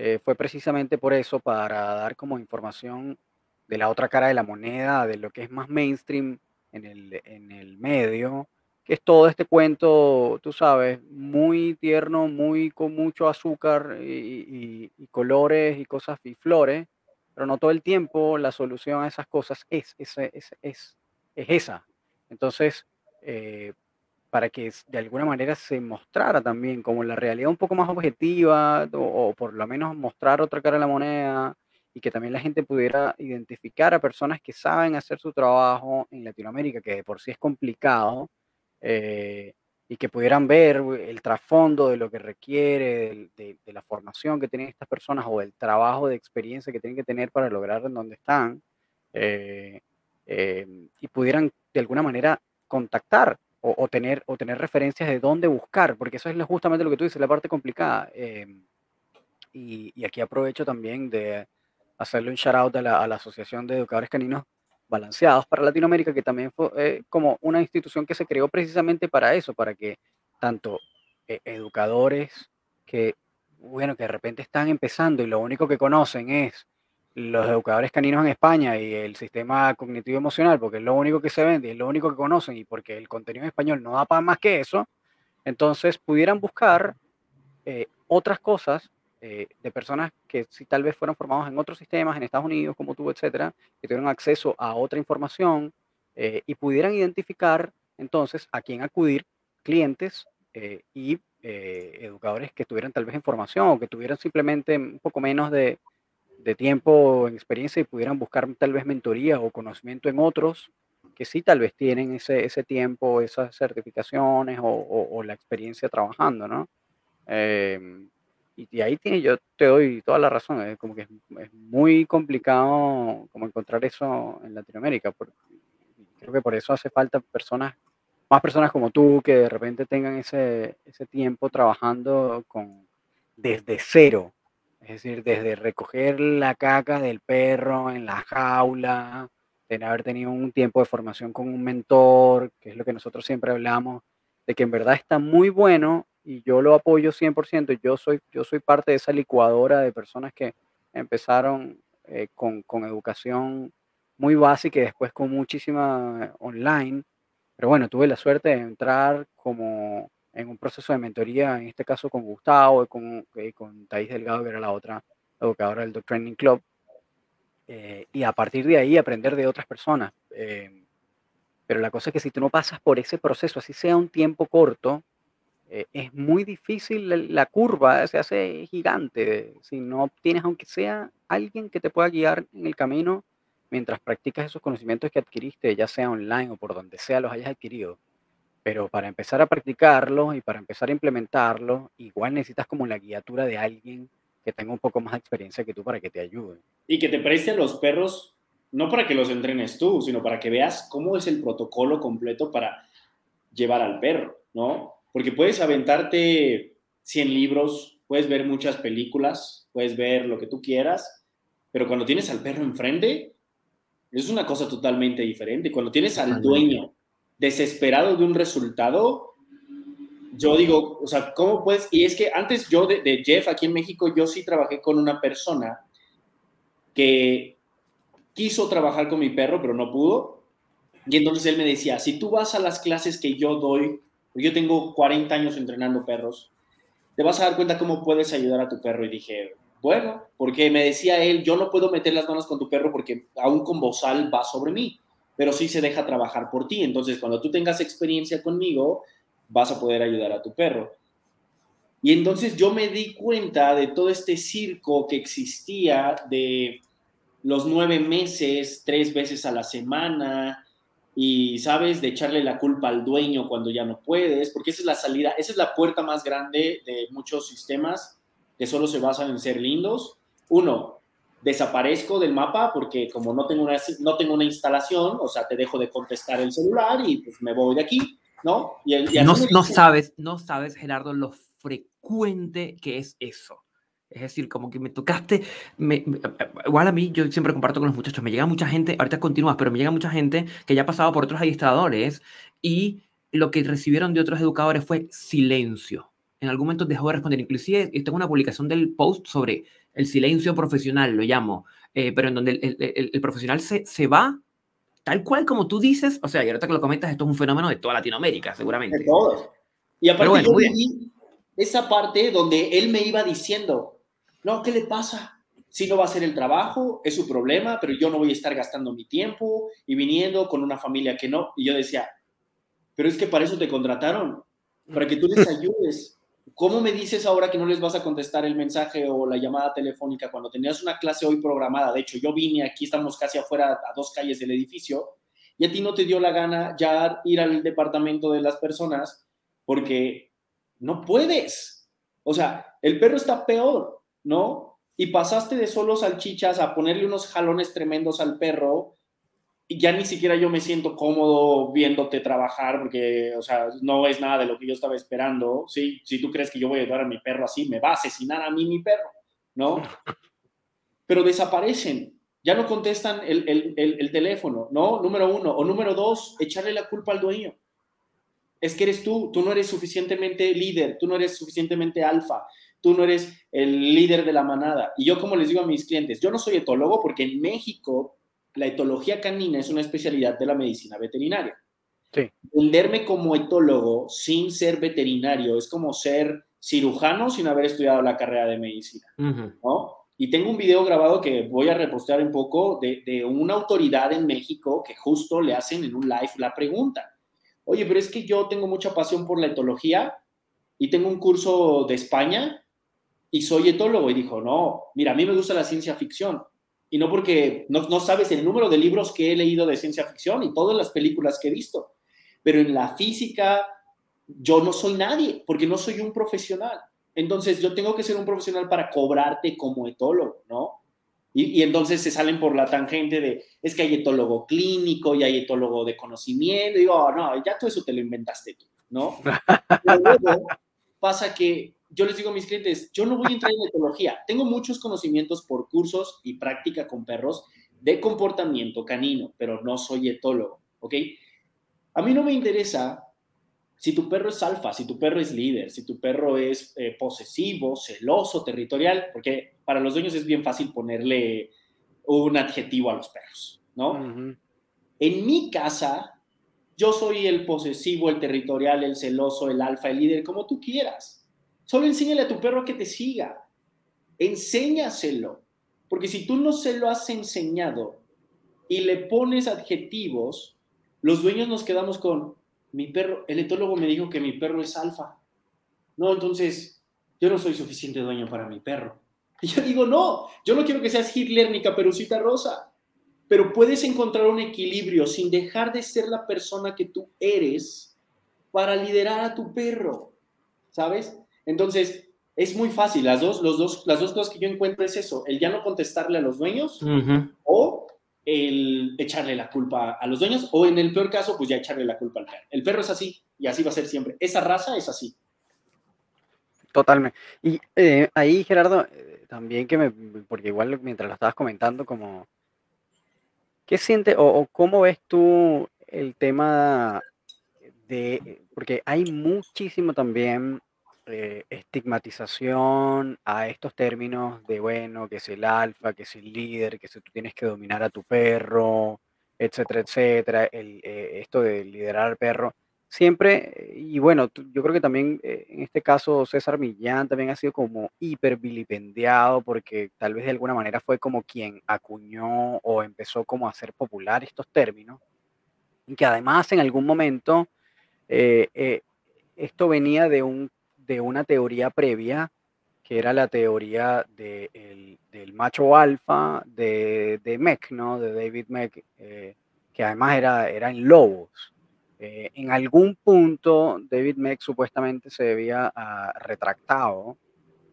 eh, fue precisamente por eso, para dar como información de la otra cara de la moneda, de lo que es más mainstream en el, en el medio, que es todo este cuento, tú sabes, muy tierno, muy con mucho azúcar y, y- y colores y cosas y flores, pero no todo el tiempo la solución a esas cosas es, ese- es, es, es esa. Entonces, eh, para que de alguna manera se mostrara también como la realidad un poco más objetiva o, o por lo menos mostrar otra cara de la moneda y que también la gente pudiera identificar a personas que saben hacer su trabajo en Latinoamérica, que de por sí es complicado, eh, y que pudieran ver el trasfondo de lo que requiere, de, de la formación que tienen estas personas o el trabajo de experiencia que tienen que tener para lograr en donde están, eh, eh, y pudieran de alguna manera contactar o, o tener, o tener referencias de dónde buscar, porque eso es justamente lo que tú dices, la parte complicada. eh, y, y aquí aprovecho también de hacerle un shout out a la, a la Asociación de Educadores Caninos Balanceados para Latinoamérica, que también fue eh, como una institución que se creó precisamente para eso, para que tanto eh, educadores que, bueno, que de repente están empezando y lo único que conocen es los educadores caninos en España y el sistema cognitivo emocional, porque es lo único que se vende, es lo único que conocen y porque el contenido en español no da para más que eso, entonces pudieran buscar eh, otras cosas eh, de personas que si tal vez fueron formados en otros sistemas, en Estados Unidos, como tú, etcétera, que tuvieron acceso a otra información eh, y pudieran identificar entonces a quién acudir, clientes eh, y educadores que tuvieran tal vez información o que tuvieran simplemente un poco menos de, de tiempo en experiencia y pudieran buscar tal vez mentoría o conocimiento en otros que sí tal vez tienen ese, ese tiempo, esas certificaciones o, o- o la experiencia trabajando, ¿no? Em, y, y ahí tiene, yo te doy toda la razón, es como que es, es muy complicado como encontrar eso en Latinoamérica. por- creo que por eso hace falta personas, más personas como tú, que de repente tengan ese, ese tiempo trabajando con, desde cero. Es decir, desde recoger la caca del perro en la jaula, de haber tenido un tiempo de formación con un mentor, que es lo que nosotros siempre hablamos, de que en verdad está muy bueno y yo lo apoyo 100%. Yo soy, yo soy parte de esa licuadora de personas que empezaron eh, con, con educación muy básica y después con muchísima eh, online. Pero bueno, tuve la suerte de entrar como en un proceso de mentoría, en este caso con Gustavo y con, y con Thais Delgado, que era la otra educadora del Training Club. eh, y a partir de ahí aprender de otras personas. Eh, pero la cosa es que si tú no pasas por ese proceso, así sea un tiempo corto, eh, es muy difícil, la, curva se hace gigante si no tienes, aunque sea alguien que te pueda guiar en el camino mientras practicas esos conocimientos que adquiriste, ya sea online o por donde sea los hayas adquirido. Pero para empezar a practicarlos y para empezar a implementarlos, igual necesitas como la guiatura de alguien que tenga un poco más de experiencia que tú para que te ayude. Y que te presten los perros, no para que los entrenes tú, sino para que veas cómo es el protocolo completo para llevar al perro, ¿no? Porque puedes aventarte 100 libros, puedes ver muchas películas, puedes ver lo que tú quieras, pero cuando tienes al perro enfrente, es una cosa totalmente diferente. Cuando tienes al dueño desesperado de un resultado, yo digo, o sea, ¿cómo puedes? Y es que antes yo de, de Jeff aquí en México, yo sí trabajé con una persona que quiso trabajar con mi perro, pero no pudo. Y entonces él me decía, si tú vas a las clases que yo doy, yo tengo 40 años entrenando perros, te vas a dar cuenta cómo puedes ayudar a tu perro. Y dije, bueno, porque me decía él, yo no puedo meter las manos con tu perro porque aún con bozal va sobre mí, pero sí se deja trabajar por ti. Entonces, cuando tú tengas experiencia conmigo, vas a poder ayudar a tu perro. Y entonces yo me di cuenta de todo este circo que existía de los nueve meses, tres veces a la semana, y sabes, de echarle la culpa al dueño cuando ya no puedes, porque esa es la salida, esa es la puerta más grande de muchos sistemas que solo se basan en ser lindos. Uno, desaparezco del mapa porque como no tengo una, no tengo una instalación, o sea, te dejo de contestar el celular y pues me voy de aquí, ¿no? Y, no, no sabes, no sabes, Gerardo, lo frecuente que es eso. Es decir, como que me tocaste, me, igual a mí, yo siempre comparto con los muchachos, me llega mucha gente, ahorita continúas, pero me llega mucha gente que ya ha pasado por otros administradores y lo que recibieron de otros educadores fue silencio. En algún momento dejó de responder. Inclusive, tengo una publicación del post sobre el silencio profesional, lo llamo, eh, pero en donde el, el, profesional se, se va tal cual como tú dices, o sea, y ahorita que lo comentas, esto es un fenómeno de toda Latinoamérica, seguramente. De todos. Y aparte yo esa parte donde él me iba diciendo, no, ¿qué le pasa? Si no va a hacer el trabajo, es su problema, pero yo no voy a estar gastando mi tiempo y viniendo con una familia que no. Y yo decía, pero es que para eso te contrataron, para que tú les ayudes. ¿Cómo me dices ahora que no les vas a contestar el mensaje o la llamada telefónica cuando tenías una clase hoy programada? De hecho, yo vine, aquí estamos casi afuera a dos calles del edificio, y a ti no te dio la gana ya ir al departamento de las personas porque no puedes. O sea, el perro está peor. ¿No? Y pasaste de solo salchichas a ponerle unos jalones tremendos al perro y ya ni siquiera yo me siento cómodo viéndote trabajar porque, o sea, no es nada de lo que yo estaba esperando. ¿sí? Si tú crees que yo voy a ayudar a mi perro así, me va a asesinar a mí mi perro, ¿no? Pero desaparecen, ya no contestan el, el, el, teléfono, ¿no? Número uno. O número dos, echarle la culpa al dueño. Es que eres tú, tú no eres suficientemente líder, tú no eres suficientemente alfa, tú no eres el líder de la manada. Y yo como les digo a mis clientes, yo no soy etólogo porque en México la etología canina es una especialidad de la medicina veterinaria. Sí. Venderme como etólogo sin ser veterinario es como ser cirujano sin haber estudiado la carrera de medicina, ¿no? Y tengo un video grabado que voy a repostear un poco de, de, una autoridad en México que justo le hacen en un live la pregunta. Oye, pero es que yo tengo mucha pasión por la etología y tengo un curso de España y soy etólogo. Y dijo, no, mira, a mí me gusta la ciencia ficción. Y no porque no, sabes el número de libros que he leído de ciencia ficción y todas las películas que he visto. Pero en la física yo no soy nadie porque no soy un profesional. Entonces yo tengo que ser un profesional para cobrarte como etólogo, ¿no? Y, y, entonces se salen por la tangente de, es que hay etólogo clínico y hay etólogo de conocimiento. Y digo, oh, no, ya todo eso te lo inventaste tú, ¿no? Pero luego pasa que yo les digo a mis clientes, yo no voy a entrar en etología. Tengo muchos conocimientos por cursos y práctica con perros de comportamiento canino, pero no soy etólogo, ¿ok? A mí no me interesa si tu perro es alfa, si tu perro es líder, si tu perro es eh, posesivo, celoso, territorial, porque para los dueños es bien fácil ponerle un adjetivo a los perros, ¿no? En mi casa, yo soy el posesivo, el territorial, el celoso, el alfa, el líder, como tú quieras Solo enséñale a tu perro que te siga. Enséñaselo. Porque si tú no se lo has enseñado y le pones adjetivos, los dueños nos quedamos con, mi perro, el etólogo me dijo que mi perro es alfa. No, entonces yo no soy suficiente dueño para mi perro. Y yo digo, no, yo no quiero que seas Hitler ni Caperucita Rosa, pero puedes encontrar un equilibrio sin dejar de ser la persona que tú eres para liderar a tu perro, ¿sabes? Entonces, es muy fácil. Las dos, los dos, las dos cosas que yo encuentro es eso, el ya no contestarle a los dueños o el echarle la culpa a los dueños o en el peor caso, pues ya echarle la culpa al perro. El perro es así y así va a ser siempre. Esa raza es así. Totalmente. Y eh, ahí, Gerardo, eh, también que me, porque igual mientras lo estabas comentando, como, ¿qué sientes o, o cómo ves tú el tema de, porque hay muchísimo también eh, estigmatización a estos términos de, bueno, que es el alfa, que es el líder, que si tú tienes que dominar a tu perro, etcétera, etcétera, el, eh, esto de liderar al perro, siempre, y bueno, yo creo que también eh, en este caso César Millán también ha sido como hipervilipendiado porque tal vez de alguna manera fue como quien acuñó o empezó como a hacer popular estos términos, y que además en algún momento esto venía de un de una teoría previa que era la teoría del macho alfa de, de Meck, ¿no? De David Meck, eh, que además era, era en lobos. Eh, en algún punto, David Meck supuestamente se había ah, retractado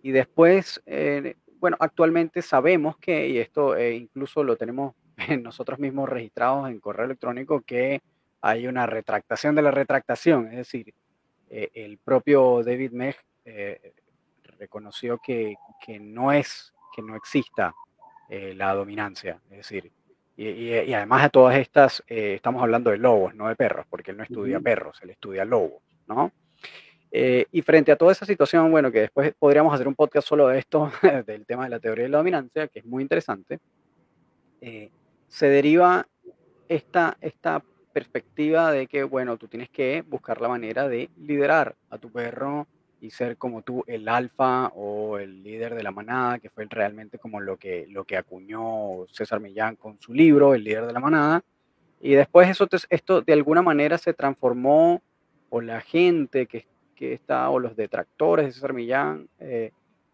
y después, eh, bueno, actualmente sabemos que, y esto incluso lo tenemos nosotros mismos registrados en correo electrónico, que hay una retractación de la retractación, es decir, el propio David Meck reconoció que, que, no es, que no exista eh, la dominancia. Es decir, y, además de todas estas, eh, estamos hablando de lobos, no de perros, porque él no estudia perros, él estudia lobos, ¿no? Eh, y frente a toda esa situación, bueno, que después podríamos hacer un podcast solo de esto, del tema de la teoría de la dominancia, que es muy interesante, se deriva esta, esta perspectiva de que, bueno, tú tienes que buscar la manera de liderar a tu perro y ser como tú el alfa o el líder de la manada, que fue realmente como lo que, lo que acuñó César Millán con su libro, El líder de la manada. Y después eso, esto de alguna manera se transformó, o la gente que, que está, o los detractores de César Millán, eh,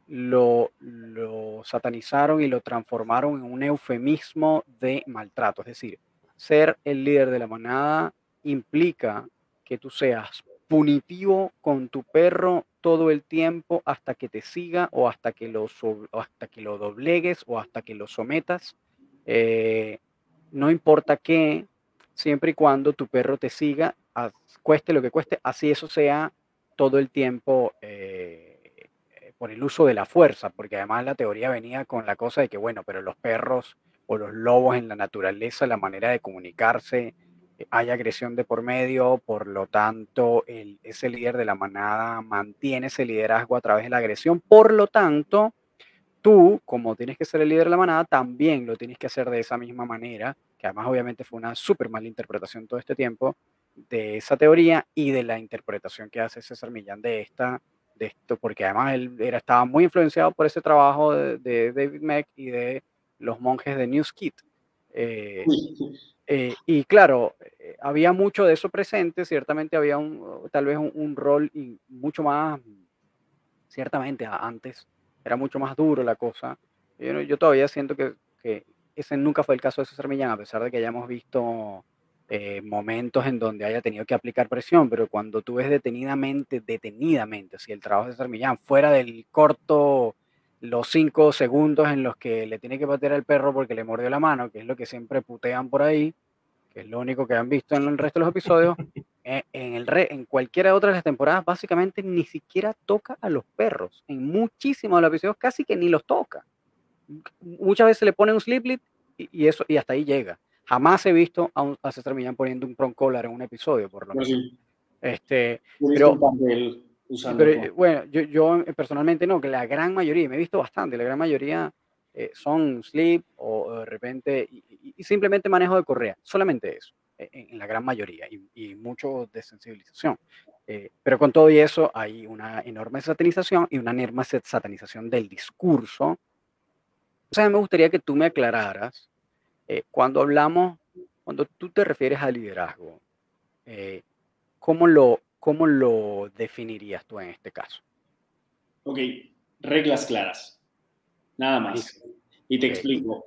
lo, lo satanizaron y lo transformaron en un eufemismo de maltrato. Es decir, ser el líder de la manada implica que tú seas punitivo con tu perro todo el tiempo hasta que te siga o hasta que lo, hasta que lo doblegues o hasta que lo sometas. Eh, no importa qué, siempre y cuando tu perro te siga, cueste lo que cueste, así eso sea todo el tiempo eh, por el uso de la fuerza, porque además la teoría venía con la cosa de que, bueno, pero los perros o los lobos en la naturaleza, la manera de comunicarse hay agresión de por medio, por lo tanto, el, ese líder de la manada mantiene ese liderazgo a través de la agresión, por lo tanto, tú, como tienes que ser el líder de la manada, también lo tienes que hacer de esa misma manera, que además obviamente fue una súper mala interpretación todo este tiempo de esa teoría y de la interpretación que hace César Millán de esta, de esto, porque además él era, estaba muy influenciado por ese trabajo de, David Meck y de los monjes de New Skid. Eh, eh, y claro, eh, había mucho de eso presente, ciertamente había un, tal vez un, rol y mucho más, ciertamente antes era mucho más duro la cosa. Yo, yo todavía siento que, que, ese nunca fue el caso de César Millán, a pesar de que hayamos visto eh, momentos en donde haya tenido que aplicar presión, pero cuando tú ves detenidamente, detenidamente, si el trabajo de César Millán, fuera del corto los cinco segundos en los que le tiene que patear al perro porque le mordió la mano, que es lo que siempre putean por ahí, que es lo único que han visto en el resto de los episodios, eh, en, el en cualquiera de otras temporadas básicamente ni siquiera toca a los perros. En muchísimos de los episodios casi que ni los toca. Muchas veces le pone un slip y, y, eso, y hasta ahí llega. Jamás he visto a, un, a César Millán poniendo un prong collar en un episodio, por lo menos. Este, pero, pero, bueno, yo, yo, personalmente no, que la gran mayoría, me he visto bastante, la gran mayoría eh, son sleep o, de repente, y, simplemente manejo de correa, solamente eso, e, en, la gran mayoría, y, mucho de sensibilización. Eh, pero con todo y eso hay una enorme satanización y una enorme satanización del discurso. O sea, me gustaría que tú me aclararas, eh, cuando hablamos, cuando tú te refieres al liderazgo, ¿cómo lo, ¿cómo lo definirías tú en este caso? Ok, reglas claras, nada más. Y te explico.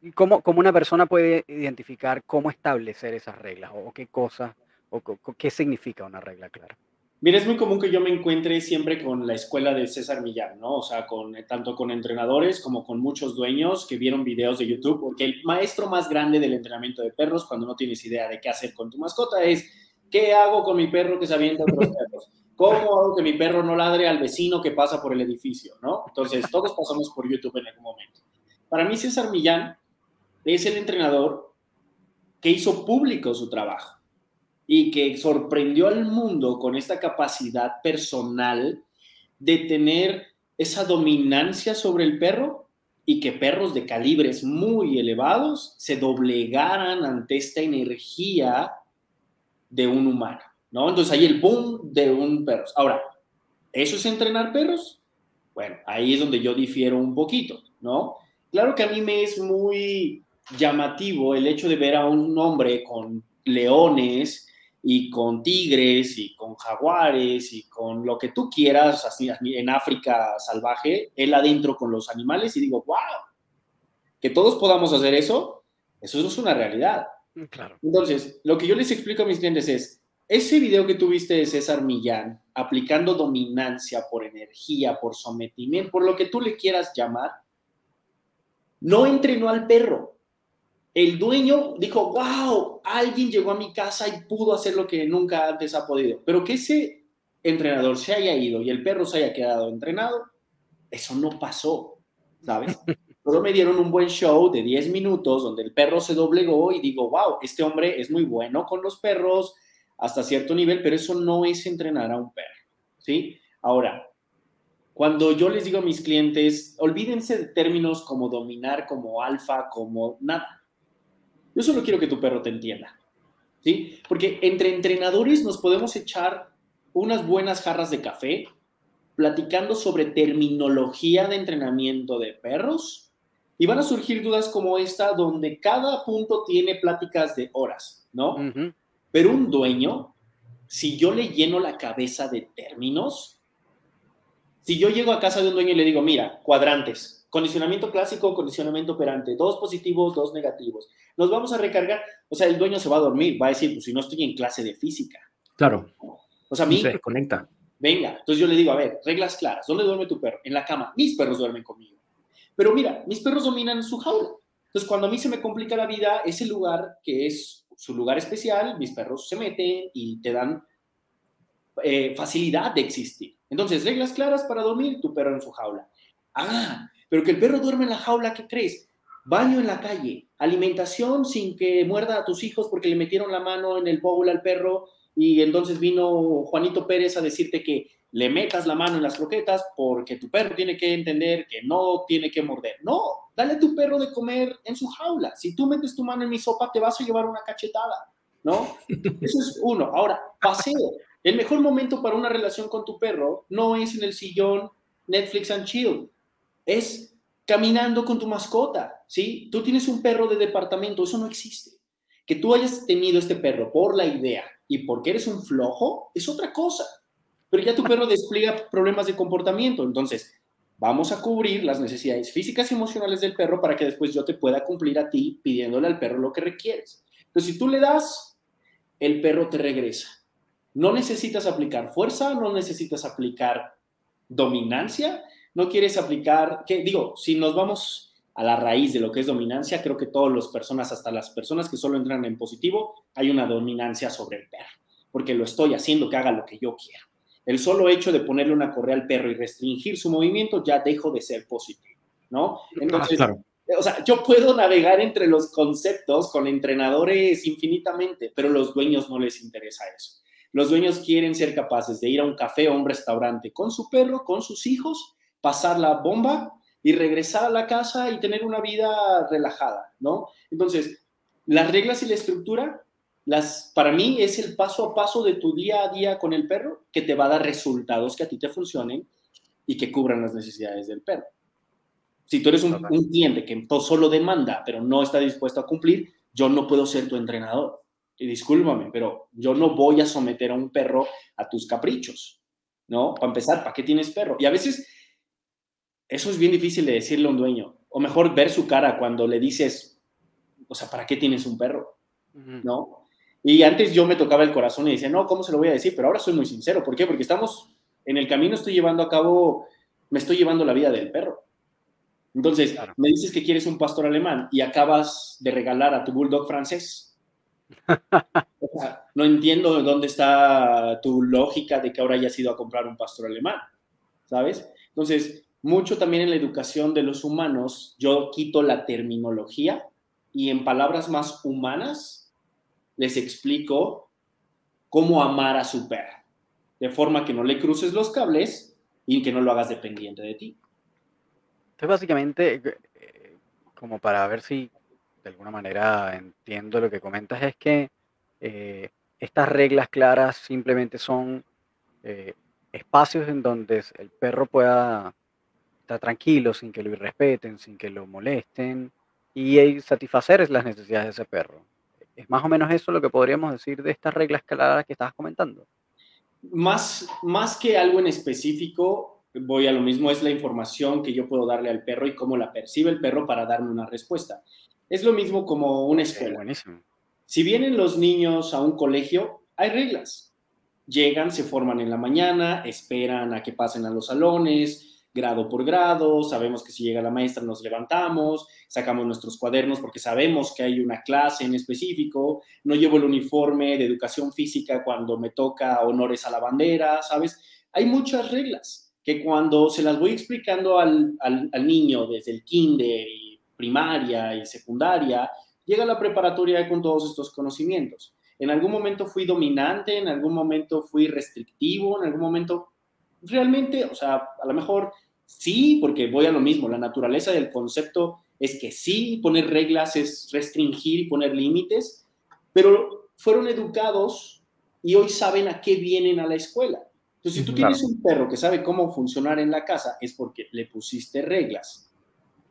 ¿Y cómo, cómo, una persona puede identificar cómo establecer esas reglas o qué cosas o, qué significa una regla clara? Mira, es muy común que yo me encuentre siempre con la escuela de César Millán, ¿no? O sea, con, tanto con entrenadores como con muchos dueños que vieron videos de YouTube, porque el maestro más grande del entrenamiento de perros, cuando no tienes idea de qué hacer con tu mascota, es ¿Qué hago con mi perro que se avienta otros perros? ¿Cómo hago que mi perro no ladre al vecino que pasa por el edificio? ¿no? Entonces, todos pasamos por YouTube en algún momento. Para mí, César Millán es el entrenador que hizo público su trabajo y que sorprendió al mundo con esta capacidad personal de tener esa dominancia sobre el perro y que perros de calibres muy elevados se doblegaran ante esta energía de un humano, ¿no? Entonces ahí el boom de un perro. Ahora, ¿eso es entrenar perros? Bueno, ahí es donde yo difiero un poquito, ¿no? Claro que a mí me es muy llamativo el hecho de ver a un hombre con leones y con tigres y con jaguares y con lo que tú quieras así en África salvaje, él adentro con los animales y digo, wow, que todos podamos hacer eso, eso es una realidad. Mm, claro. Entonces, lo que yo les explico a mis clientes es, ese video que tuviste de César Millán, aplicando dominancia por energía, por sometimiento, por lo que tú le quieras llamar, no entrenó al perro. El dueño dijo, wow, alguien llegó a mi casa y pudo hacer lo que nunca antes ha podido. Pero que ese entrenador se haya ido y el perro se haya quedado entrenado, eso no pasó, ¿sabes? Solo me dieron un buen show de 10 minutos donde el perro se doblegó y digo, wow, este hombre es muy bueno con los perros hasta cierto nivel, pero eso no es entrenar a un perro, ¿sí? Ahora, cuando yo les digo a mis clientes, olvídense de términos como dominar, como alfa, como nada. Yo solo quiero que tu perro te entienda. ¿Sí? Porque entre entrenadores nos podemos echar unas buenas jarras de café platicando sobre terminología de entrenamiento de perros y van a surgir dudas como esta donde cada punto tiene pláticas de horas, ¿no? Pero un dueño, si yo le lleno la cabeza de términos, si yo llego a casa de un dueño y le digo, mira, cuadrantes, condicionamiento clásico, condicionamiento operante, dos positivos, dos negativos, nos vamos a recargar, o sea, el dueño se va a dormir, va a decir, pues si no estoy en clase de física. Claro. O sea, a mí... Se desconecta. Venga, entonces yo le digo, a ver, reglas claras, ¿dónde duerme tu perro? En la cama. Mis perros duermen conmigo. Pero mira, mis perros dominan su jaula. Entonces, cuando a mí se me complica la vida, ese lugar que es su lugar especial, mis perros se meten y te dan eh, facilidad de existir. Entonces, reglas claras para dormir, tu perro en su jaula. Ah, pero que el perro duerme en la jaula, ¿qué crees? Baño en la calle, alimentación sin que muerda a tus hijos porque le metieron la mano en el bowl al perro y entonces vino Juanito Pérez a decirte que le metas la mano en las croquetas porque tu perro tiene que entender que no tiene que morder. No, dale a tu perro de comer en su jaula. Si tú metes tu mano en mi sopa, te vas a llevar una cachetada, ¿no? Eso es uno. Ahora, paseo. El mejor momento para una relación con tu perro no es en el sillón Netflix and chill, es caminando con tu mascota, ¿sí? Tú tienes un perro de departamento, eso no existe. Que tú hayas tenido este perro por la idea y porque eres un flojo es otra cosa. Pero ya tu perro despliega problemas de comportamiento, entonces vamos a cubrir las necesidades físicas y emocionales del perro para que después yo te pueda cumplir a ti pidiéndole al perro lo que requieres. Entonces, si tú le das, el perro te regresa. No necesitas aplicar fuerza, no necesitas aplicar dominancia, no quieres aplicar, que digo, si nos vamos a la raíz de lo que es dominancia, creo que todas las personas, hasta las personas que solo entran en positivo, hay una dominancia sobre el perro, porque lo estoy haciendo que haga lo que yo quiero. El solo hecho de ponerle una correa al perro y restringir su movimiento ya dejo de ser positivo, ¿no? Ah, Entonces, o sea, yo puedo navegar entre los conceptos con entrenadores infinitamente, pero los dueños no les interesa eso. Los dueños quieren ser capaces de ir a un café o a un restaurante con su perro, con sus hijos, pasar la bomba y regresar a la casa y tener una vida relajada, ¿no? Entonces, las reglas y la estructura, las, para mí es el paso a paso de tu día a día con el perro que te va a dar resultados que a ti te funcionen y que cubran las necesidades del perro. Si tú eres un, un cliente que solo demanda, pero no está dispuesto a cumplir, yo no puedo ser tu entrenador y discúlpame, pero yo no voy a someter a un perro a tus caprichos, ¿no? Para empezar, ¿para qué tienes perro? Y a veces eso es bien difícil de decirle a un dueño, o mejor ver su cara cuando le dices, o sea, ¿para qué tienes un perro? ¿No? Y antes yo me tocaba el corazón y decía, no, ¿cómo se lo voy a decir? Pero ahora soy muy sincero. ¿Por qué? Porque estamos en el camino, estoy llevando a cabo, me estoy llevando la vida del perro. Entonces, me dices que quieres un pastor alemán y acabas de regalar a tu bulldog francés no entiendo dónde está tu lógica de que ahora hayas ido a comprar un pastor alemán, ¿sabes? Entonces, mucho también en la educación de los humanos, yo quito la terminología y en palabras más humanas les explico cómo amar a su perro, de forma que no le cruces los cables y que no lo hagas dependiente de ti. Entonces, básicamente, eh, como para ver si de alguna manera entiendo lo que comentas, es que eh, estas reglas claras simplemente son eh, espacios en donde el perro pueda estar tranquilo sin que lo irrespeten, sin que lo molesten y satisfacer las necesidades de ese perro. Es más o menos eso lo que podríamos decir de estas reglas claras que estabas comentando. Más, más que algo en específico, voy a lo mismo, es la información que yo puedo darle al perro y cómo la percibe el perro para darme una respuesta. Es lo mismo como una escuela. buenísimo. Si vienen los niños a un colegio, hay reglas. Llegan, se forman en la mañana, esperan a que pasen a los salones, grado por grado, sabemos que si llega la maestra nos levantamos, sacamos nuestros cuadernos porque sabemos que hay una clase en específico, no llevo el uniforme de educación física cuando me toca honores a la bandera, ¿sabes? Hay muchas reglas que cuando se las voy explicando al, niño desde el kinder y primaria y secundaria, llega a la preparatoria con todos estos conocimientos. En algún momento fui dominante, en algún momento fui restrictivo, en algún momento realmente, o sea, a lo mejor sí, porque voy a lo mismo, la naturaleza del concepto es que sí, poner reglas es restringir y poner límites, pero fueron educados y hoy saben a qué vienen a la escuela. Entonces, si tú tienes un perro que sabe cómo funcionar en la casa, es porque le pusiste reglas.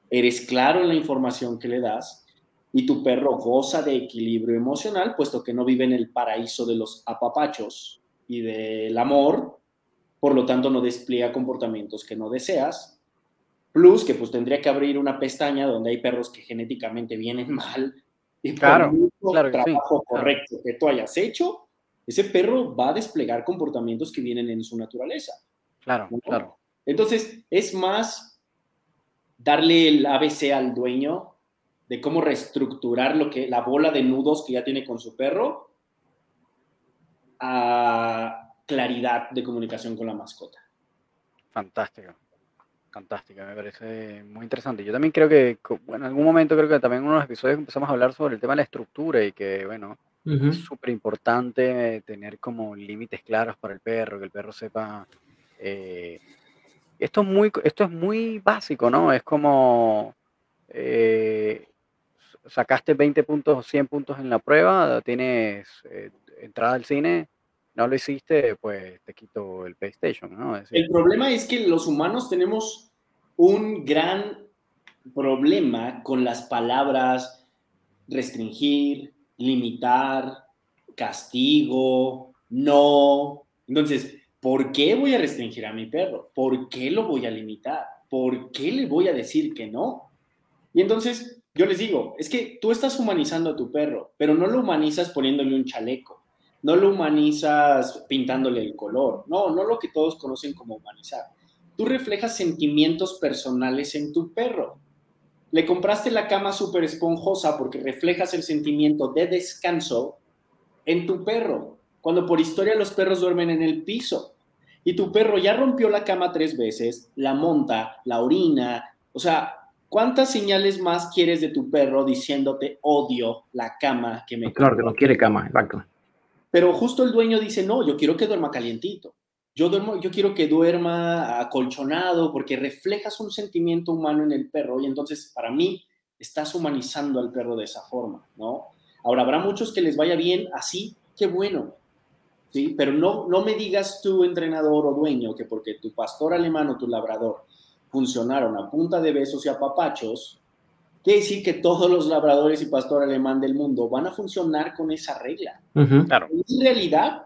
Eres claro en la información que le das y tu perro goza de equilibrio emocional, puesto que no vive en el paraíso de los apapachos y del amor, por lo tanto no despliega comportamientos que no deseas. Plus que pues tendría que abrir una pestaña donde hay perros que genéticamente vienen mal y claro, por claro trabajo correcto que tú hayas hecho, ese perro va a desplegar comportamientos que vienen en su naturaleza. Claro, claro. Entonces, es más darle el ABC al dueño de cómo reestructurar lo que la bola de nudos que ya tiene con su perro a claridad de comunicación con la mascota. Fantástico, fantástico, me parece muy interesante. Yo también creo que, bueno, en algún momento creo que también en unos episodios empezamos a hablar sobre el tema de la estructura y que, bueno, es súper importante tener como límites claros para el perro, que el perro sepa... Eh, esto, es muy, esto es muy básico, ¿no? Es como... Eh, sacaste 20 puntos o 100 puntos en la prueba, tienes eh, entrada al cine, no lo hiciste, pues te quito el PlayStation, ¿no? el problema es que los humanos tenemos un gran problema con las palabras restringir, limitar, castigo, no. Entonces, ¿por qué voy a restringir a mi perro? ¿Por qué lo voy a limitar? ¿Por qué le voy a decir que no? Y entonces yo les digo, es que tú estás humanizando a tu perro, pero no lo humanizas poniéndole un chaleco no lo humanizas pintándole el color, no, no lo que todos conocen como humanizar. Tú reflejas sentimientos personales en tu perro. Le compraste la cama súper esponjosa porque reflejas el sentimiento de descanso en tu perro, cuando por historia los perros duermen en el piso. Y tu perro ya rompió la cama tres veces, la monta, la orina. O sea, ¿cuántas señales más quieres de tu perro diciéndote odio la cama que me... Claro, que no quiere cama, exacto. Pero justo el dueño dice, no, yo quiero que duerma calientito. Yo, duermo, yo quiero que duerma acolchonado porque reflejas un sentimiento humano en el perro y entonces para mí estás humanizando al perro de esa forma, ¿no? Ahora, habrá muchos que les vaya bien así, qué bueno, ¿sí? Pero no, no me digas tu entrenador o dueño que porque tu pastor alemán o tu labrador funcionaron a punta de besos y a papachos, Quiere decir que todos los labradores y pastor alemán del mundo van a funcionar con esa regla. claro. En realidad,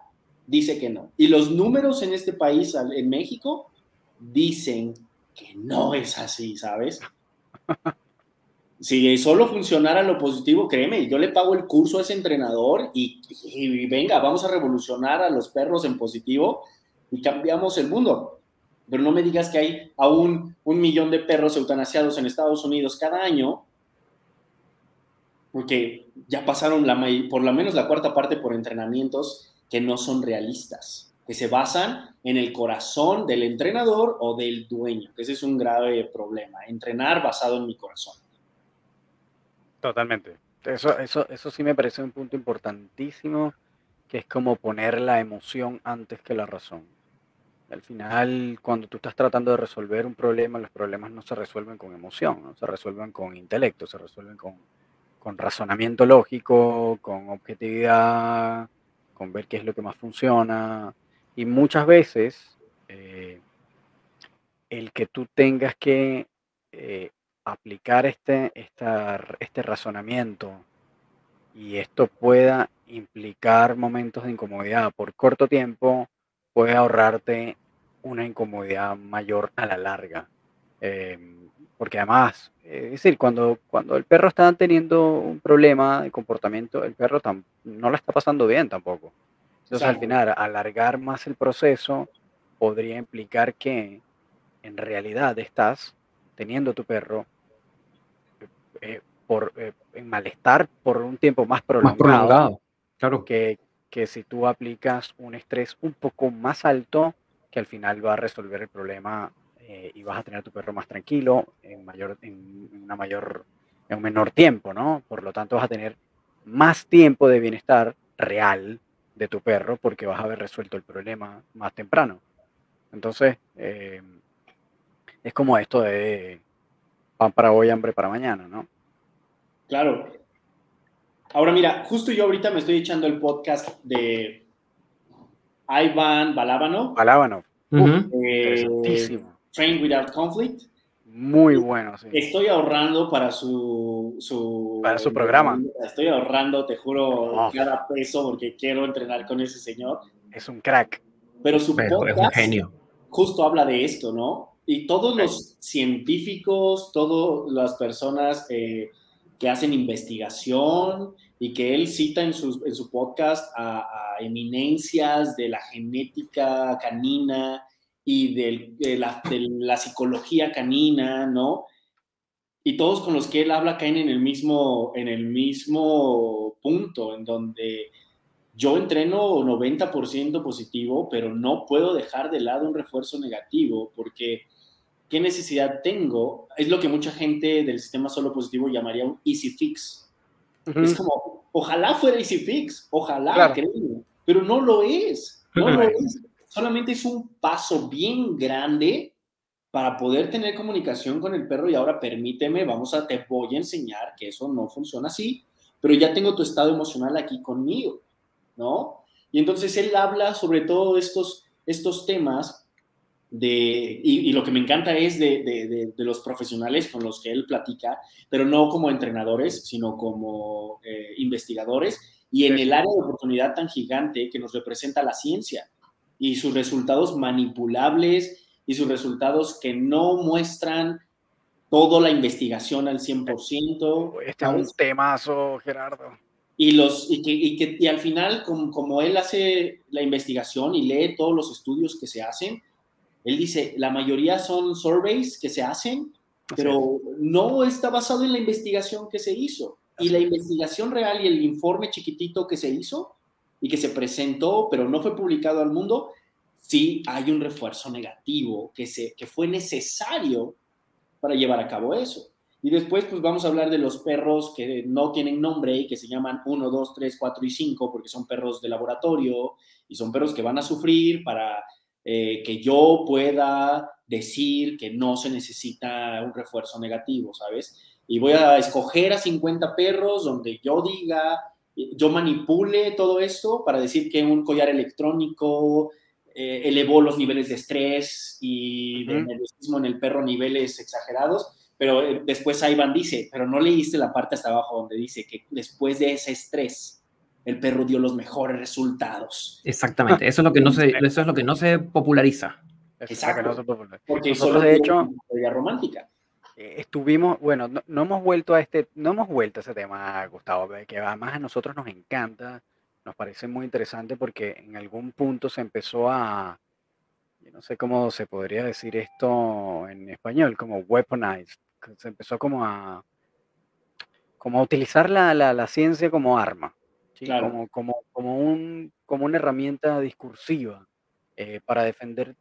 dice que no. Y los números en este país, en México, dicen que no es así, ¿sabes? si solo funcionara lo positivo, créeme, yo le pago el curso a ese entrenador y, y, venga, vamos a revolucionar a los perros en positivo y cambiamos el mundo. Pero no me digas que hay aún un millón de perros eutanasiados en Estados Unidos cada año porque ya pasaron la, por lo menos la cuarta parte por entrenamientos que no son realistas, que se basan en el corazón del entrenador o del dueño, que ese es un grave problema, entrenar basado en mi corazón. Totalmente. Eso, eso, eso sí me parece un punto importantísimo, que es como poner la emoción antes que la razón. Al final, cuando tú estás tratando de resolver un problema, los problemas no se resuelven con emoción, no se resuelven con intelecto, se resuelven con, con razonamiento lógico, con objetividad, con ver qué es lo que más funciona. Y muchas veces eh, el que tú tengas que eh, aplicar este, este razonamiento y esto pueda implicar momentos de incomodidad por corto tiempo, puede ahorrarte una incomodidad mayor a la larga. Em, porque además, es decir, cuando, cuando el perro está teniendo un problema de comportamiento, el perro no la está pasando bien tampoco. Entonces, al final, alargar más el proceso podría implicar que en realidad estás teniendo tu perro eh, por, eh, en malestar por un tiempo más prolongado, claro. que, que si tú aplicas un estrés un poco más alto, que al final va a resolver el problema eh, y vas a tener tu perro más tranquilo en, mayor, en, una mayor, en un menor tiempo, ¿no? Por lo tanto, vas a tener más tiempo de bienestar real de tu perro porque vas a haber resuelto el problema más temprano. Entonces, es como esto de pan para hoy, hambre para mañana, ¿no? Claro. Ahora mira, justo yo ahorita me estoy echando el podcast de Ivan Balábano. Balábano. Eh, Train Without Conflict. Muy bueno, sí. Estoy ahorrando para su, su para su programa. Estoy ahorrando, te juro, oh. cada peso porque quiero entrenar con ese señor. Es un crack. Pero su podcast es un genio. justo habla de esto, ¿no? Y todos los científicos, todas las personas eh, que hacen investigación y que él cita en su, en su podcast a, eminencias de la genética canina y de, la, de, la, psicología canina, ¿no? Y todos con los que él habla caen en el mismo, en el mismo punto, en donde yo entreno 90% positivo, pero no puedo dejar de lado un refuerzo negativo porque ¿qué necesidad tengo? Es lo que mucha gente del sistema solo positivo llamaría un easy fix. Es como, ojalá fuera easy fix, ojalá, pero no lo es, no lo es. Solamente es un paso bien grande para poder tener comunicación con el perro y ahora permíteme, vamos a, te voy a enseñar que eso no funciona así, pero ya tengo tu estado emocional aquí conmigo, ¿no? Y entonces él habla sobre todo estos, estos temas de, y, lo que me encanta es de, los profesionales con los que él platica, pero no como entrenadores, sino como eh, investigadores, y en el área de oportunidad tan gigante que nos representa la ciencia y sus resultados manipulables y sus resultados que no muestran toda la investigación al 100%. Este es un temazo, Gerardo. Y, los, y, que, y, que, y al final, como, como él hace la investigación y lee todos los estudios que se hacen, él dice, la mayoría son surveys que se hacen, pero no está basado en la investigación que se hizo. Y la investigación real y el informe chiquitito que se hizo y que se presentó, pero no fue publicado al mundo, sí hay un refuerzo negativo que, se, que fue necesario para llevar a cabo eso. Y después, pues vamos a hablar de los perros que no tienen nombre y que se llaman 1, 2, 3, 4 y 5, porque son perros de laboratorio y son perros que van a sufrir para eh, que yo pueda decir que no se necesita un refuerzo negativo, ¿sabes? Y voy a escoger a 50 perros donde yo diga, yo manipule todo esto para decir que un collar electrónico eh, elevó los niveles de estrés y de nerviosismo en el perro niveles exagerados, pero eh, después Ivan dice, pero no leíste la parte hasta abajo donde dice que después de ese estrés el perro dio los mejores resultados. Exactamente, eso es lo que no se, eso es lo que no se populariza. Exacto, porque Nosotros, de hecho, romántica. Eh, estuvimos, bueno, no, hemos vuelto a este, no hemos vuelto a ese tema, Gustavo, que además a nosotros nos encanta, nos parece muy interesante porque en algún punto se empezó a, yo no sé cómo se podría decir esto en español, como weaponized, se empezó como a, como a utilizar la, la, la ciencia como arma como, como, como, un, como una herramienta discursiva eh, para defender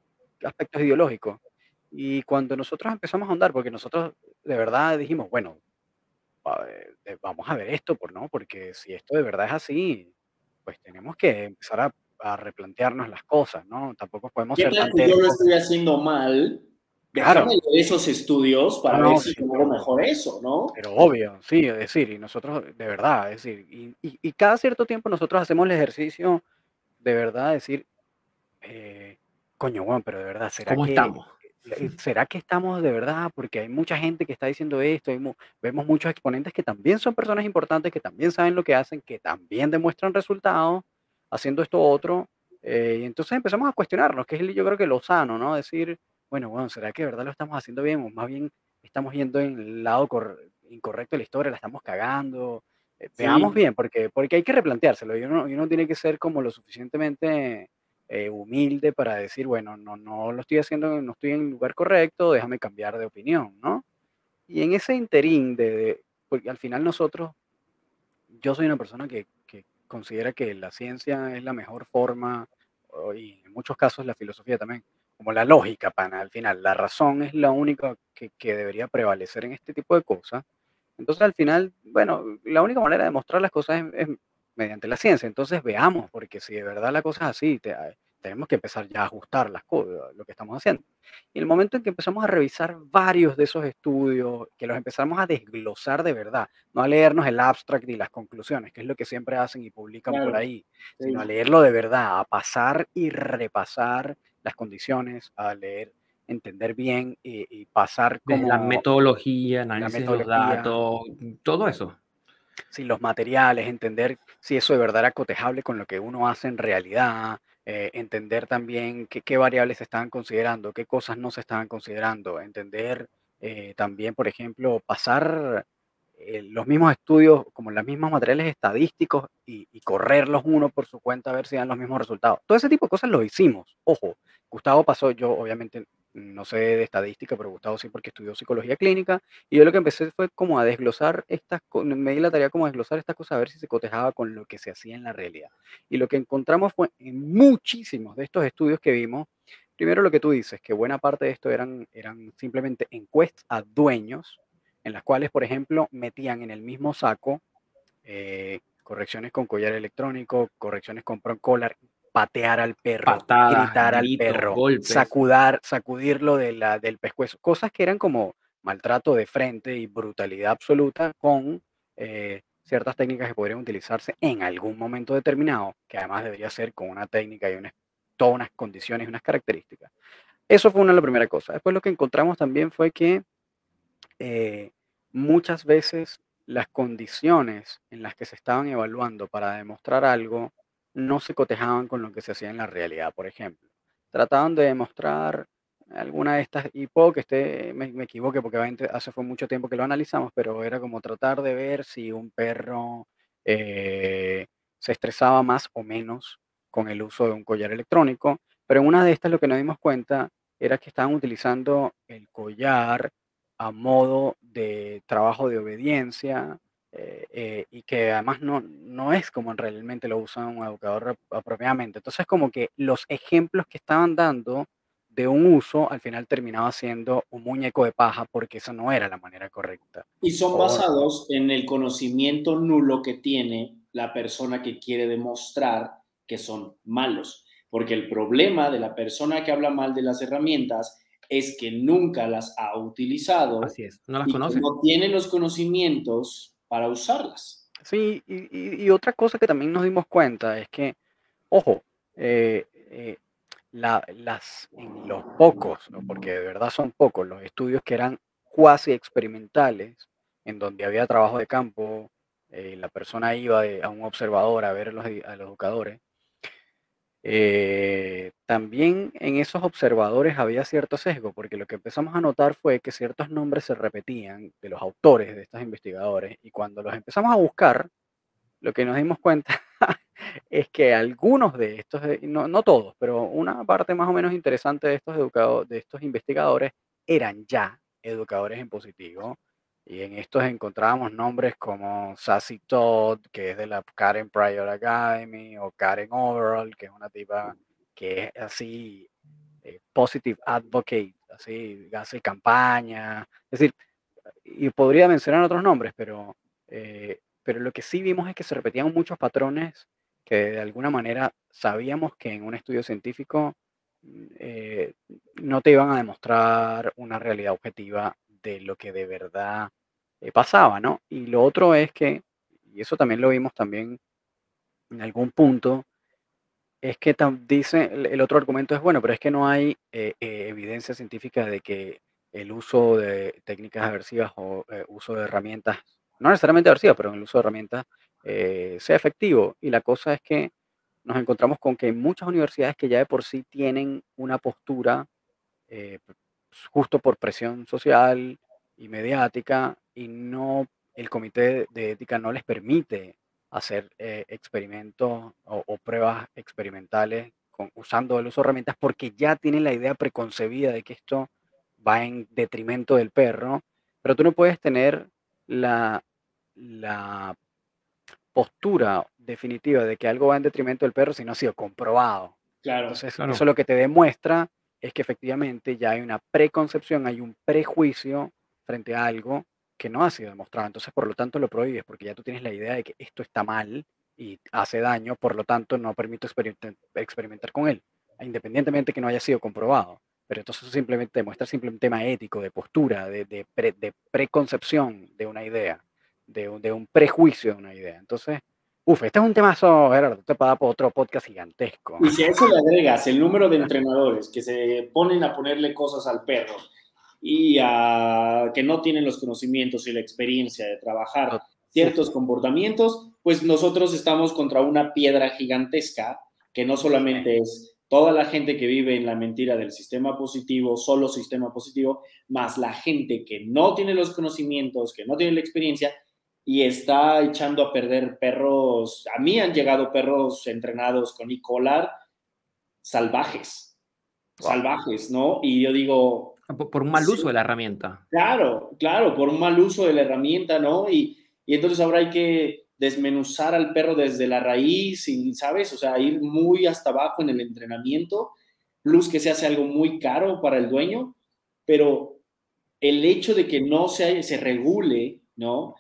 aspectos ideológicos. Y cuando nosotros empezamos a andar, porque nosotros de verdad dijimos, bueno, vamos a ver esto, por no, porque si esto de verdad es así, pues tenemos que empezar a, a replantearnos las cosas, ¿no? Tampoco podemos ser tan yo lo estoy haciendo mal, Claro. esos estudios para ver si hago mejor eso, ¿no? Pero obvio, sí, es decir, y nosotros, de verdad, es decir, y, y, cada cierto tiempo nosotros hacemos el ejercicio de verdad, decir, eh, coño, bueno, pero de verdad, ¿será ¿Cómo que, estamos? eh, ¿será que estamos de verdad? Porque hay mucha gente que está diciendo esto, vemos muchos exponentes que también son personas importantes, que también saben lo que hacen, que también demuestran resultados haciendo esto otro. Eh, y entonces empezamos a cuestionarnos, que es yo creo que lo sano, ¿no? Decir, bueno, bueno, ¿será que de verdad lo estamos haciendo bien? O más bien estamos yendo en el lado incorrecto de la historia, la estamos cagando. Eh, veamos bien, porque, porque hay que replanteárselo y uno, y uno tiene que ser como lo suficientemente eh, humilde para decir, bueno, no, no lo estoy haciendo, no estoy en el lugar correcto, déjame cambiar de opinión, ¿no? Y en ese interín de, porque al final nosotros, yo soy una persona que, que considera que la ciencia es la mejor forma, y en muchos casos la filosofía también, como la lógica, pana, al final, la razón es la única que, que debería prevalecer en este tipo de cosas. Entonces, al final, bueno, la única manera de mostrar las cosas es, mediante la ciencia. Entonces, veamos, porque si de verdad la cosa es así, tenemos que empezar ya a ajustar las cosas, lo que estamos haciendo. Y el momento en que empezamos a revisar varios de esos estudios, que los empezamos a desglosar de verdad, no a leernos el abstract y las conclusiones, que es lo que siempre hacen y publican por ahí, sino a leerlo de verdad, a pasar y repasar las condiciones, a leer, entender bien y, pasar como... La metodología, análisis de los datos, todo eso. Sí, los materiales, entender si eso de verdad era cotejable con lo que uno hace en realidad, eh, entender también qué, variables se estaban considerando, qué cosas no se estaban considerando, entender eh, también, por ejemplo, pasar eh, los mismos estudios, como los mismos materiales estadísticos y, y, correrlos uno por su cuenta a ver si dan los mismos resultados. Todo ese tipo de cosas lo hicimos. Ojo, Gustavo pasó, yo obviamente no sé de estadística, pero Gustavo sí porque estudió psicología clínica, y yo lo que empecé fue como a desglosar estas, me di la tarea como a desglosar estas cosas, a ver si se cotejaba con lo que se hacía en la realidad. Y lo que encontramos fue en muchísimos de estos estudios que vimos, primero lo que tú dices, que buena parte de esto eran, eran simplemente encuestas a dueños, en las cuales, por ejemplo, metían en el mismo saco eh, correcciones con collar electrónico, correcciones con pro collar, patear al perro, gritar al perro, sacudar, sacudirlo de la, del pescuezo, cosas que eran como maltrato de frente y brutalidad absoluta con eh, ciertas técnicas que podrían utilizarse en algún momento determinado, que además debería ser con una técnica y todas unas condiciones y unas características. Eso fue una de las primeras cosas. Después lo que encontramos también fue que eh, muchas veces las condiciones en las que se estaban evaluando para demostrar algo no se cotejaban con lo que se hacía en la realidad, por ejemplo. Trataban de demostrar alguna de estas, y esté, me, equivoque porque hace fue mucho tiempo que lo analizamos, pero era como tratar de ver si un perro eh, se estresaba más o menos con el uso de un collar electrónico, pero en una de estas lo que nos dimos cuenta era que estaban utilizando el collar a modo de trabajo de obediencia, eh, eh, y que además no, no es como realmente lo usa un educador apropiadamente. Entonces, como que los ejemplos que estaban dando de un uso al final terminaba siendo un muñeco de paja porque eso no era la manera correcta. Y son basados en el conocimiento nulo que tiene la persona que quiere demostrar que son malos. Porque el problema de la persona que habla mal de las herramientas es que nunca las ha utilizado. Así es, no las conoce. No tiene los conocimientos para usarlas. Sí, y, otra cosa que también nos dimos cuenta es que, ojo, eh, eh, las, en los pocos, porque de verdad son pocos, los estudios que eran cuasi experimentales, en donde había trabajo de campo, eh, la persona iba a un observador a ver a los, a los educadores, eh, también en esos observadores había cierto sesgo, porque lo que empezamos a notar fue que ciertos nombres se repetían de los autores de estos investigadores, y cuando los empezamos a buscar, lo que nos dimos cuenta es que algunos de estos, no, no, todos, pero una parte más o menos interesante de estos, educados, de estos investigadores eran ya educadores en positivo, y en estos encontrábamos nombres como Sassy Todd, que es de la Karen Pryor Academy, o Karen Overall, que es una tipa que es así, eh, positive advocate, así, hace campaña. Es decir, y podría mencionar otros nombres, pero, eh, pero lo que sí vimos es que se repetían muchos patrones que de alguna manera sabíamos que en un estudio científico mm, eh, no te iban a demostrar una realidad objetiva de lo que de verdad eh, pasaba, ¿no? Y lo otro es que, y eso también lo vimos también en algún punto, es que dice, el, otro argumento es bueno, pero es que no hay eh, eh, evidencia científica de que el uso de técnicas aversivas o uso de herramientas, no necesariamente aversivas, pero el uso de herramientas sea efectivo. Y la cosa es que nos encontramos con que muchas universidades que ya de por sí tienen una postura justo por presión social y mediática y no el comité de ética no les permite hacer eh, experimentos o, pruebas experimentales con, usando el uso de herramientas porque ya tienen la idea preconcebida de que esto va en detrimento del perro, pero tú no puedes tener la, la postura definitiva de que algo va en detrimento del perro si no ha sido comprobado. Claro, Entonces, claro. eso lo que te demuestra es que efectivamente ya hay una preconcepción, hay un prejuicio frente a algo que no ha sido demostrado. Entonces, por lo tanto, lo prohíbes porque ya tú tienes la idea de que esto está mal y hace daño, por lo tanto, no permito experimentar con él, independientemente que no haya sido comprobado. Pero entonces simplemente demuestra simplemente un tema ético, de postura, de, de, preconcepción de una idea, de, de, un prejuicio de una idea. Entonces, uff, este es un temazo, Gerardo, te para otro podcast gigantesco. Y si a eso le agregas el número de entrenadores que se ponen a ponerle cosas al perro, y a, que no tienen los conocimientos y la experiencia de trabajar ciertos comportamientos, pues nosotros estamos contra una piedra gigantesca que no solamente es toda la gente que vive en la mentira del sistema positivo, solo sistema positivo, más la gente que no tiene los conocimientos, que no tiene la experiencia y está echando a perder perros. A mí han llegado perros entrenados con e salvajes, salvajes, ¿no? Y yo digo, Ah, por, un mal uso de la herramienta. Claro, claro, por un mal uso de la herramienta, ¿no? Y, y entonces ahora hay que desmenuzar al perro desde la raíz, y, ¿sabes? O sea, ir muy hasta abajo en el entrenamiento, plus que se hace algo muy caro para el dueño, pero el hecho de que no se, se regule, ¿no?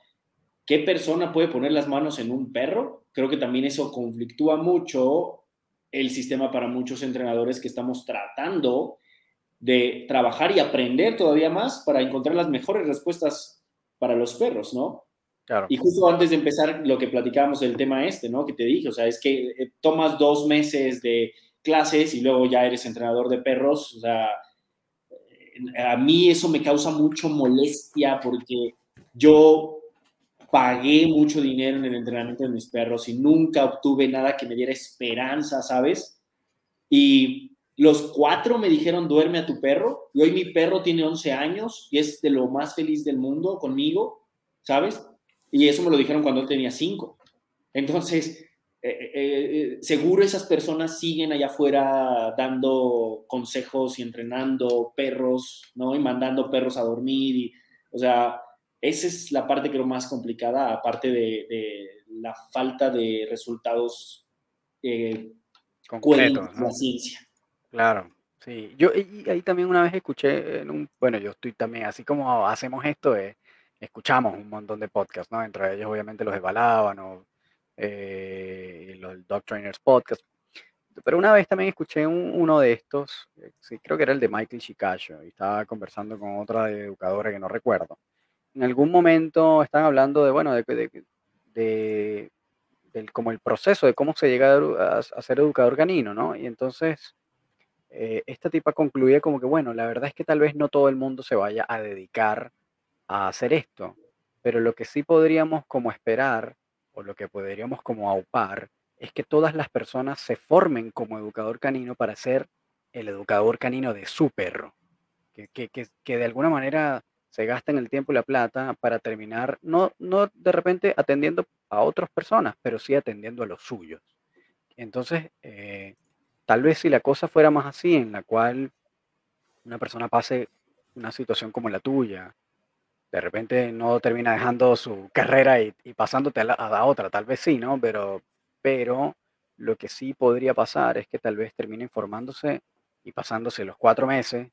¿Qué persona puede poner las manos en un perro? Creo que también eso conflictúa mucho el sistema para muchos entrenadores que estamos tratando de trabajar y aprender todavía más para encontrar las mejores respuestas para los perros, ¿no? Claro. Y justo antes de empezar lo que platicábamos del tema este, ¿no? Que te dije, o sea, es que eh, tomas dos meses de clases y luego ya eres entrenador de perros, o sea, eh, a mí eso me causa mucho molestia porque yo pagué mucho dinero en el entrenamiento de mis perros y nunca obtuve nada que me diera esperanza, ¿sabes? Y los cuatro me dijeron, duerme a tu perro. Y hoy mi perro tiene 11 años y es de lo más feliz del mundo conmigo, ¿sabes? Y eso me lo dijeron cuando él tenía cinco. Entonces, eh, eh, eh, seguro esas personas siguen allá afuera dando consejos y entrenando perros, ¿no? Y mandando perros a dormir. Y, o sea, esa es la parte creo más complicada, aparte de, la falta de resultados eh, concretos, la ciencia. Claro, sí. Yo y ahí también una vez escuché en un, bueno, yo estoy también, así como hacemos esto, eh, escuchamos un montón de podcasts, ¿no? Entre ellos, obviamente, los de Balábano, eh, los Dog Trainers Podcast. Pero una vez también escuché uno de estos, eh, sí, creo que era el de Michael Chicacho, y estaba conversando con otra educadora que no recuerdo. En algún momento están hablando de, bueno, de, de, de, como el proceso de cómo se llega a, ser educador canino, ¿no? Y entonces eh, esta tipa concluye como que, bueno, la verdad es que tal vez no todo el mundo se vaya a dedicar a hacer esto, pero lo que sí podríamos como esperar, o lo que podríamos como aupar, es que todas las personas se formen como educador canino para ser el educador canino de su perro, que, que, que de alguna manera se gasten el tiempo y la plata para terminar, no, no de repente atendiendo a otras personas, pero sí atendiendo a los suyos. Entonces, eh, Tal vez si la cosa fuera más así, en la cual una persona pase una situación como la tuya, de repente no termina dejando su carrera y, pasándote a la, otra, tal vez sí, ¿no? Pero, pero lo que sí podría pasar es que tal vez termine informándose y pasándose los cuatro meses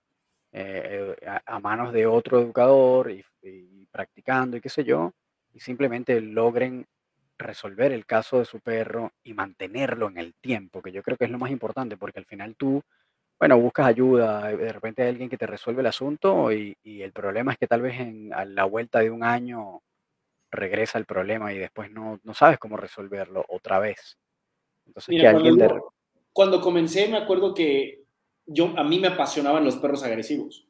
eh, a, manos de otro educador y, y, practicando y qué sé yo, y simplemente logren resolver el caso de su perro y mantenerlo en el tiempo, que yo creo que es lo más importante, porque al final tú, bueno, buscas ayuda, de repente hay alguien que te resuelve el asunto y, el problema es que tal vez en, a la vuelta de un año regresa el problema y después no, no sabes cómo resolverlo otra vez. Entonces, que alguien cuando comencé me acuerdo que yo, a mí me apasionaban los perros agresivos.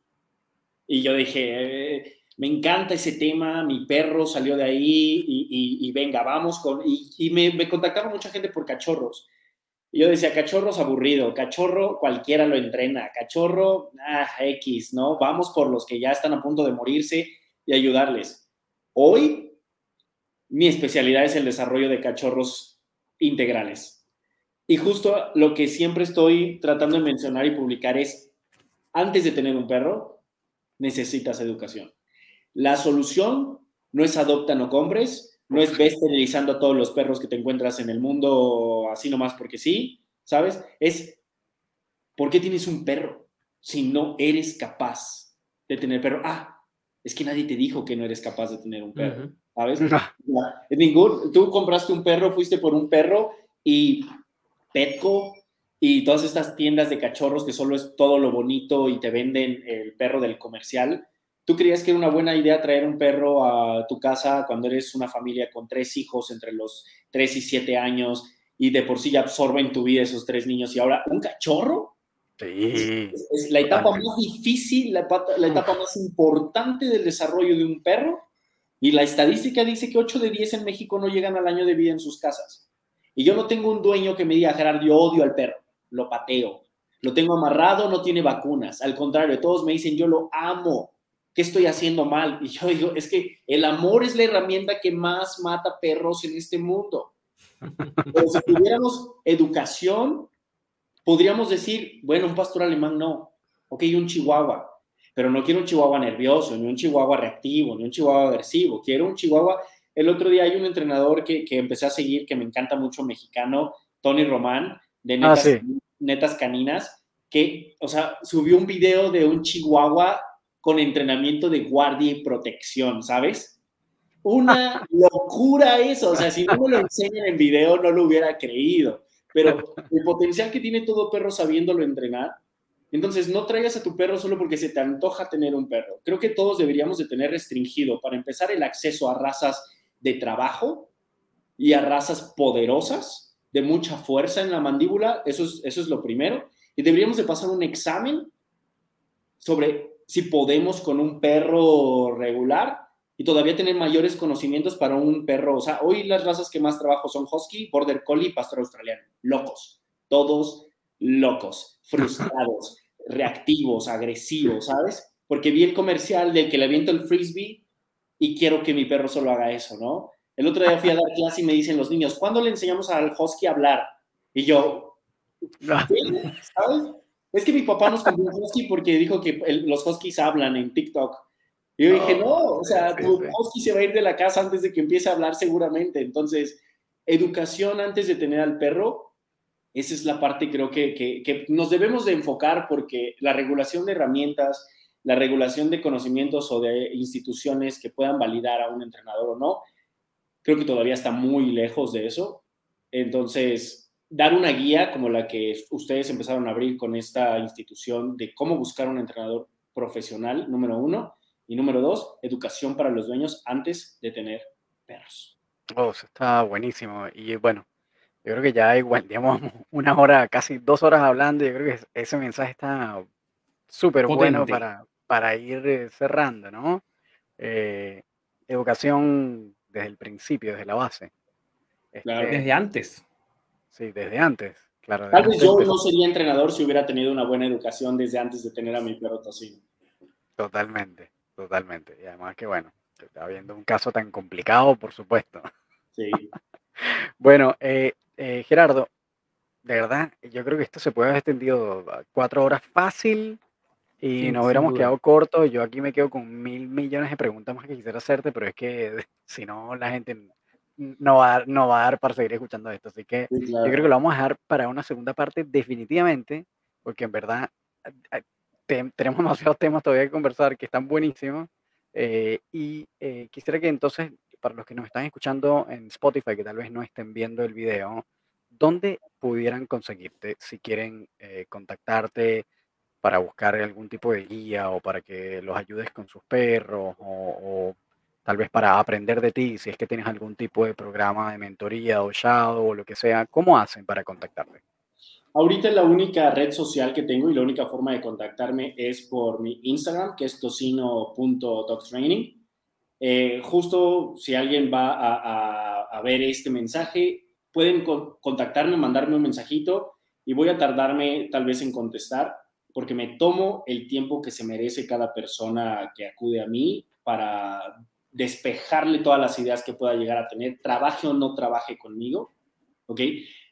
Y yo dije, eh, me encanta ese tema, mi perro salió de ahí y, venga, vamos con... Y, me, me, contactaba mucha gente por cachorros. Yo decía, cachorros aburrido, cachorro cualquiera lo entrena, cachorro, ah, X, ¿no? Vamos por los que ya están a punto de morirse y ayudarles. Hoy, mi especialidad es el desarrollo de cachorros integrales. Y justo lo que siempre estoy tratando de mencionar y publicar es, antes de tener un perro, necesitas educación. La solución no es adopta, no compres, no es ves esterilizando a todos los perros que te encuentras en el mundo así nomás porque sí, ¿sabes? Es, ¿por qué tienes un perro si no eres capaz de tener perro? Ah, es que nadie te dijo que no eres capaz de tener un perro, ¿sabes? Ningún, tú compraste un perro, fuiste por un perro y Petco y todas estas tiendas de cachorros que solo es todo lo bonito y te venden el perro del comercial, ¿Tú creías que era una buena idea traer un perro a tu casa cuando eres una familia con tres hijos entre los tres y siete años y de por sí ya absorben tu vida esos tres niños y ahora un cachorro? Sí. Es, la etapa más difícil, la, la etapa más importante del desarrollo de un perro. Y la estadística dice que 8 de 10 en México no llegan al año de vida en sus casas. Y yo no tengo un dueño que me diga, Gerardo, yo odio al perro, lo pateo, lo tengo amarrado, no tiene vacunas. Al contrario, todos me dicen, yo lo amo, ¿qué estoy haciendo mal? Y yo digo, es que el amor es la herramienta que más mata perros en este mundo. Pero si tuviéramos educación, podríamos decir, bueno, un pastor alemán no, ok, un chihuahua, pero no quiero un chihuahua nervioso, ni un chihuahua reactivo, ni un chihuahua agresivo, quiero un chihuahua. El otro día hay un entrenador que, que empecé a seguir, que me encanta mucho, mexicano, Tony Román, de ah, netas, netas caninas, que, o sea, subió un video de un chihuahua con entrenamiento de guardia y protección, ¿sabes? Una locura eso, o sea, si no me lo enseñan en video no lo hubiera creído, pero el potencial que tiene todo perro sabiéndolo entrenar, entonces no traigas a tu perro solo porque se te antoja tener un perro. Creo que todos deberíamos de tener restringido, para empezar, el acceso a razas de trabajo y a razas poderosas, de mucha fuerza en la mandíbula, eso es, eso es lo primero, y deberíamos de pasar un examen sobre si podemos con un perro regular y todavía tener mayores conocimientos para un perro. O sea, hoy las razas que más trabajo son Husky, Border Collie y Pastor Australiano. Locos. Todos locos, frustrados, reactivos, agresivos, ¿sabes? Porque vi el comercial del que le aviento el frisbee y quiero que mi perro solo haga eso, ¿no? El otro día fui a dar clase y me dicen los niños, ¿cuándo le enseñamos al husky a hablar? Y yo, ¿sabes? es que mi papá nos un husky porque dijo que los huskies hablan en TikTok. Y yo dije, no, o sea, tu husky se va a ir de la casa antes de que empiece a hablar seguramente. Entonces, educación antes de tener al perro, esa es la parte creo que, que, nos debemos de enfocar porque la regulación de herramientas, la regulación de conocimientos o de instituciones que puedan validar a un entrenador o no, creo que todavía está muy lejos de eso. Entonces, dar una guía como la que ustedes empezaron a abrir con esta institución de cómo buscar un entrenador profesional, número uno, y número dos, educación para los dueños antes de tener perros. Oh, está buenísimo. Y bueno, yo creo que ya igual, digamos, una hora, casi dos horas hablando, yo creo que ese mensaje está súper bueno para, para ir eh, cerrando, ¿no? Eh, educación desde el principio, desde la base. Este desde antes. Sí, desde antes, claro. Tal vez yo no sería entrenador si hubiera tenido una buena educación desde antes de tener a mi perro tocino. Totalmente, totalmente. Y además que bueno, está viendo un caso tan complicado, por supuesto. Sí. bueno, eh, eh, Gerardo, de verdad, yo creo que esto se puede haber extendido cuatro horas fácil y nos hubiéramos quedado cortos. Yo aquí me quedo con mil millones de preguntas más que quisiera hacerte, pero es que si no, la gente no va, a dar, no va a dar para seguir escuchando esto. Así que yo creo que lo vamos a dejar para una segunda parte definitivamente, porque en verdad tenemos demasiados temas todavía que conversar que están buenísimos. Eh, y eh, quisiera que entonces, para los que nos están escuchando en Spotify, que tal vez no estén viendo el video, ¿dónde pudieran conseguirte si quieren eh, contactarte para buscar algún tipo de guía o para que los ayudes con sus perros o tal vez para aprender de ti, si es que tienes algún tipo de programa de mentoría o shadow o lo que sea, ¿cómo hacen para contactarte? Ahorita la única red social que tengo y la única forma de contactarme es por mi Instagram, que es tocino.dogtraining. Eh, justo si alguien va a, ver este mensaje, pueden contactarme, mandarme un mensajito y voy a tardarme tal vez en contestar porque me tomo el tiempo que se merece cada persona que acude a mí para despejarle todas las ideas que pueda llegar a tener, trabaje o no trabaje conmigo, ¿ok?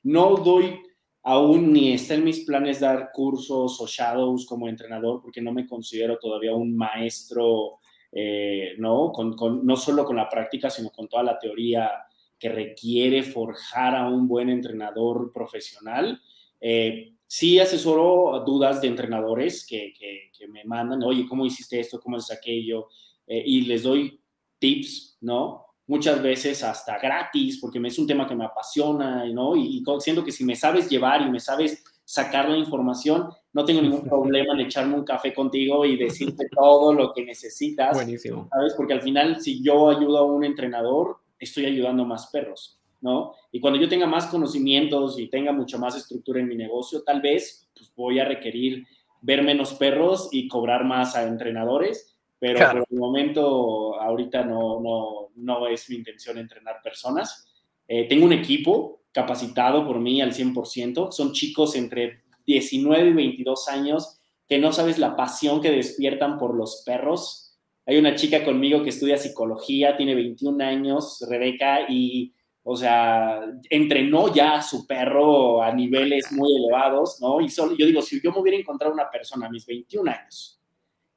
No doy aún ni está en mis planes dar cursos o shadows como entrenador porque no me considero todavía un maestro, eh, ¿no? Con, no solo con la práctica, sino con toda la teoría que requiere forjar a un buen entrenador profesional. Eh, sí asesoro dudas de entrenadores que, que, me mandan, oye, ¿cómo hiciste esto? ¿Cómo es aquello? Eh, y les doy tips, ¿no? Muchas veces hasta gratis, porque es un tema que me apasiona, ¿no? Y, siento que si me sabes llevar y me sabes sacar la información, no tengo ningún problema en echarme un café contigo y decirte todo lo que necesitas. Buenísimo. ¿Sabes? Porque al final, si yo ayudo a un entrenador, estoy ayudando a más perros. ¿No? Y cuando yo tenga más conocimientos y tenga mucha más estructura en mi negocio, tal vez pues, voy a requerir ver menos perros y cobrar más a entrenadores, pero por el momento ahorita no, no, no es mi intención entrenar personas. Eh, tengo un equipo capacitado por mí al 100%, son chicos entre 19 y 22 años que no sabes la pasión que despiertan por los perros. Hay una chica conmigo que estudia psicología, tiene 21 años, Rebeca, y o sea, entrenó ya a su perro a niveles muy elevados, ¿no? Y solo, yo digo, si yo me hubiera encontrado una persona a mis 21 años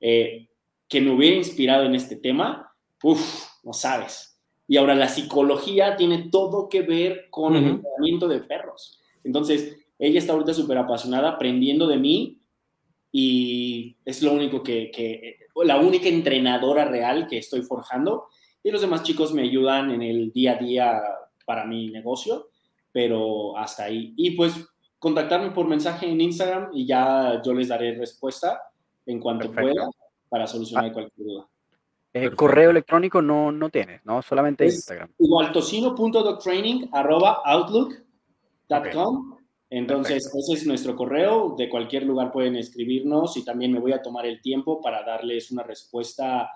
eh, que me hubiera inspirado en este tema, uff, no sabes. Y ahora la psicología tiene todo que ver con el entrenamiento de perros. Entonces, ella está ahorita súper apasionada, aprendiendo de mí y es lo único que, que, la única entrenadora real que estoy forjando. Y los demás chicos me ayudan en el día a día para mi negocio, pero hasta ahí. Y pues contactarme por mensaje en Instagram y ya yo les daré respuesta en cuanto pueda para solucionar ah. cualquier duda. El correo electrónico no, no tienes, ¿no? Solamente Instagram. Igual tocino.doctraining.outlook.com. Entonces, ese es nuestro correo. De cualquier lugar pueden escribirnos y también me voy a tomar el tiempo para darles una respuesta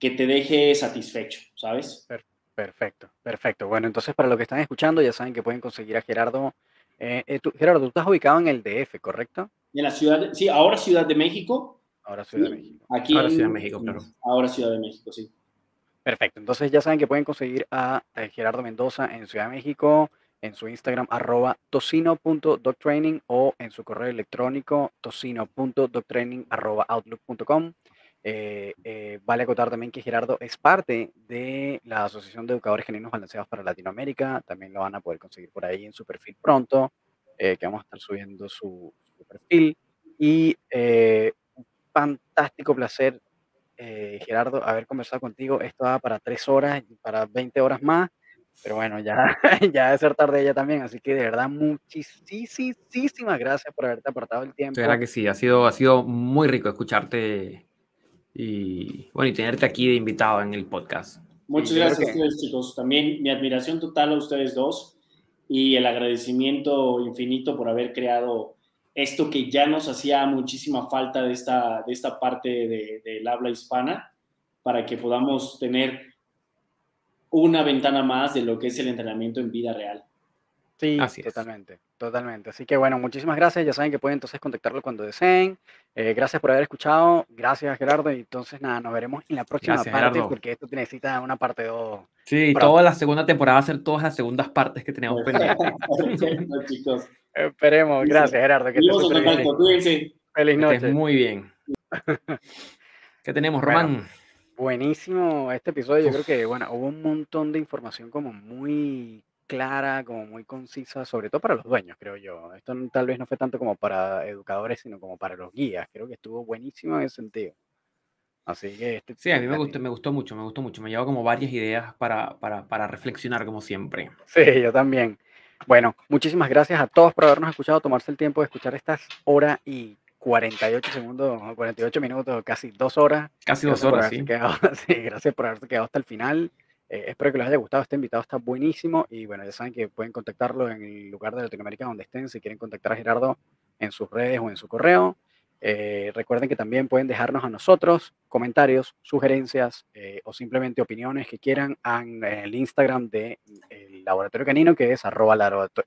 que te deje satisfecho, ¿sabes? Perfecto. Perfecto, perfecto. Bueno, entonces para los que están escuchando ya saben que pueden conseguir a Gerardo. Eh, eh, Gerardo, tú estás ubicado en el DF, ¿correcto? En la ciudad, sí, ahora Ciudad de México. Ahora Ciudad de México. Aquí ahora Ciudad de México, claro. Ahora Ciudad de México, sí. Perfecto, entonces ya saben que pueden conseguir a, Gerardo Mendoza en Ciudad de México, en su Instagram arroba tocino.doctraining o en su correo electrónico tocino.doctraining arroba outlook.com. Eh, eh, vale acotar también que Gerardo es parte de la Asociación de Educadores Geninos Balanceados para Latinoamérica. También lo van a poder conseguir por ahí en su perfil pronto, eh, que vamos a estar subiendo su, perfil. Y un fantástico placer, Gerardo, haber conversado contigo. Esto va para tres horas, para 20 horas más. Pero bueno, ya, ya de ser tarde ya también, así que de verdad muchísimas gracias por haberte apartado el tiempo. De verdad que sí, ha sido, ha sido muy rico escucharte y bueno, y tenerte aquí de invitado en el podcast. Muchas gracias a ustedes, chicos. También mi admiración total a ustedes dos y el agradecimiento infinito por haber creado esto que ya nos hacía muchísima falta de esta, de esta parte del de, habla hispana para que podamos tener una ventana más de lo que es el entrenamiento en vida real. Sí, Así totalmente, totalmente. Así que bueno, muchísimas gracias. Ya saben que pueden entonces contactarlo cuando deseen. Eh, gracias por haber escuchado. Gracias, Gerardo. Y entonces, nada, nos veremos en la próxima parte porque esto necesita una parte 2. Sí, toda la segunda temporada va a ser todas las segundas partes que tenemos pendientes. chicos. Esperemos. Gracias, Gerardo. Que Feliz noche. muy bien. ¿Qué tenemos, Román? buenísimo este episodio. Yo creo que, bueno, hubo un montón de información como muy clara, como muy concisa, sobre todo para los dueños, creo yo. Esto tal vez no fue tanto como para educadores, sino como para los guías. Creo que estuvo buenísimo en ese sentido. Así que este Sí, a mí me gustó, me gustó mucho, me gustó mucho. Me llevó como varias ideas para, para, para reflexionar, como siempre. Sí, yo también. Bueno, muchísimas gracias a todos por habernos escuchado, tomarse el tiempo de escuchar estas horas y 48 segundos, 48 minutos, casi dos horas. Casi dos horas, sí. sí. Gracias por haberse quedado hasta el final. Eh, espero que les haya gustado. Este invitado está buenísimo y bueno, ya saben que pueden contactarlo en el lugar de Latinoamérica donde estén. Si quieren contactar a Gerardo en sus redes o en su correo. Eh, recuerden que también pueden dejarnos a nosotros comentarios, sugerencias eh, o simplemente opiniones que quieran en el Instagram de el Laboratorio Canino, que es arroba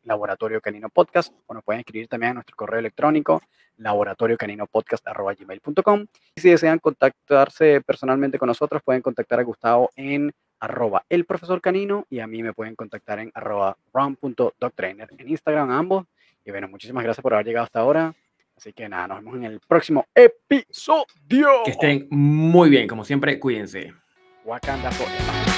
Laboratorio Canino Podcast, o nos pueden escribir también a nuestro correo electrónico laboratoriocaninopodcast.com. Y si desean contactarse personalmente con nosotros, pueden contactar a Gustavo en arroba el profesor canino y a mí me pueden contactar en arroba ron.doctrainer en Instagram ambos. Y bueno, muchísimas gracias por haber llegado hasta ahora. Así que nada, nos vemos en el próximo episodio. Que estén muy bien, como siempre, cuídense. Wakanda Forever.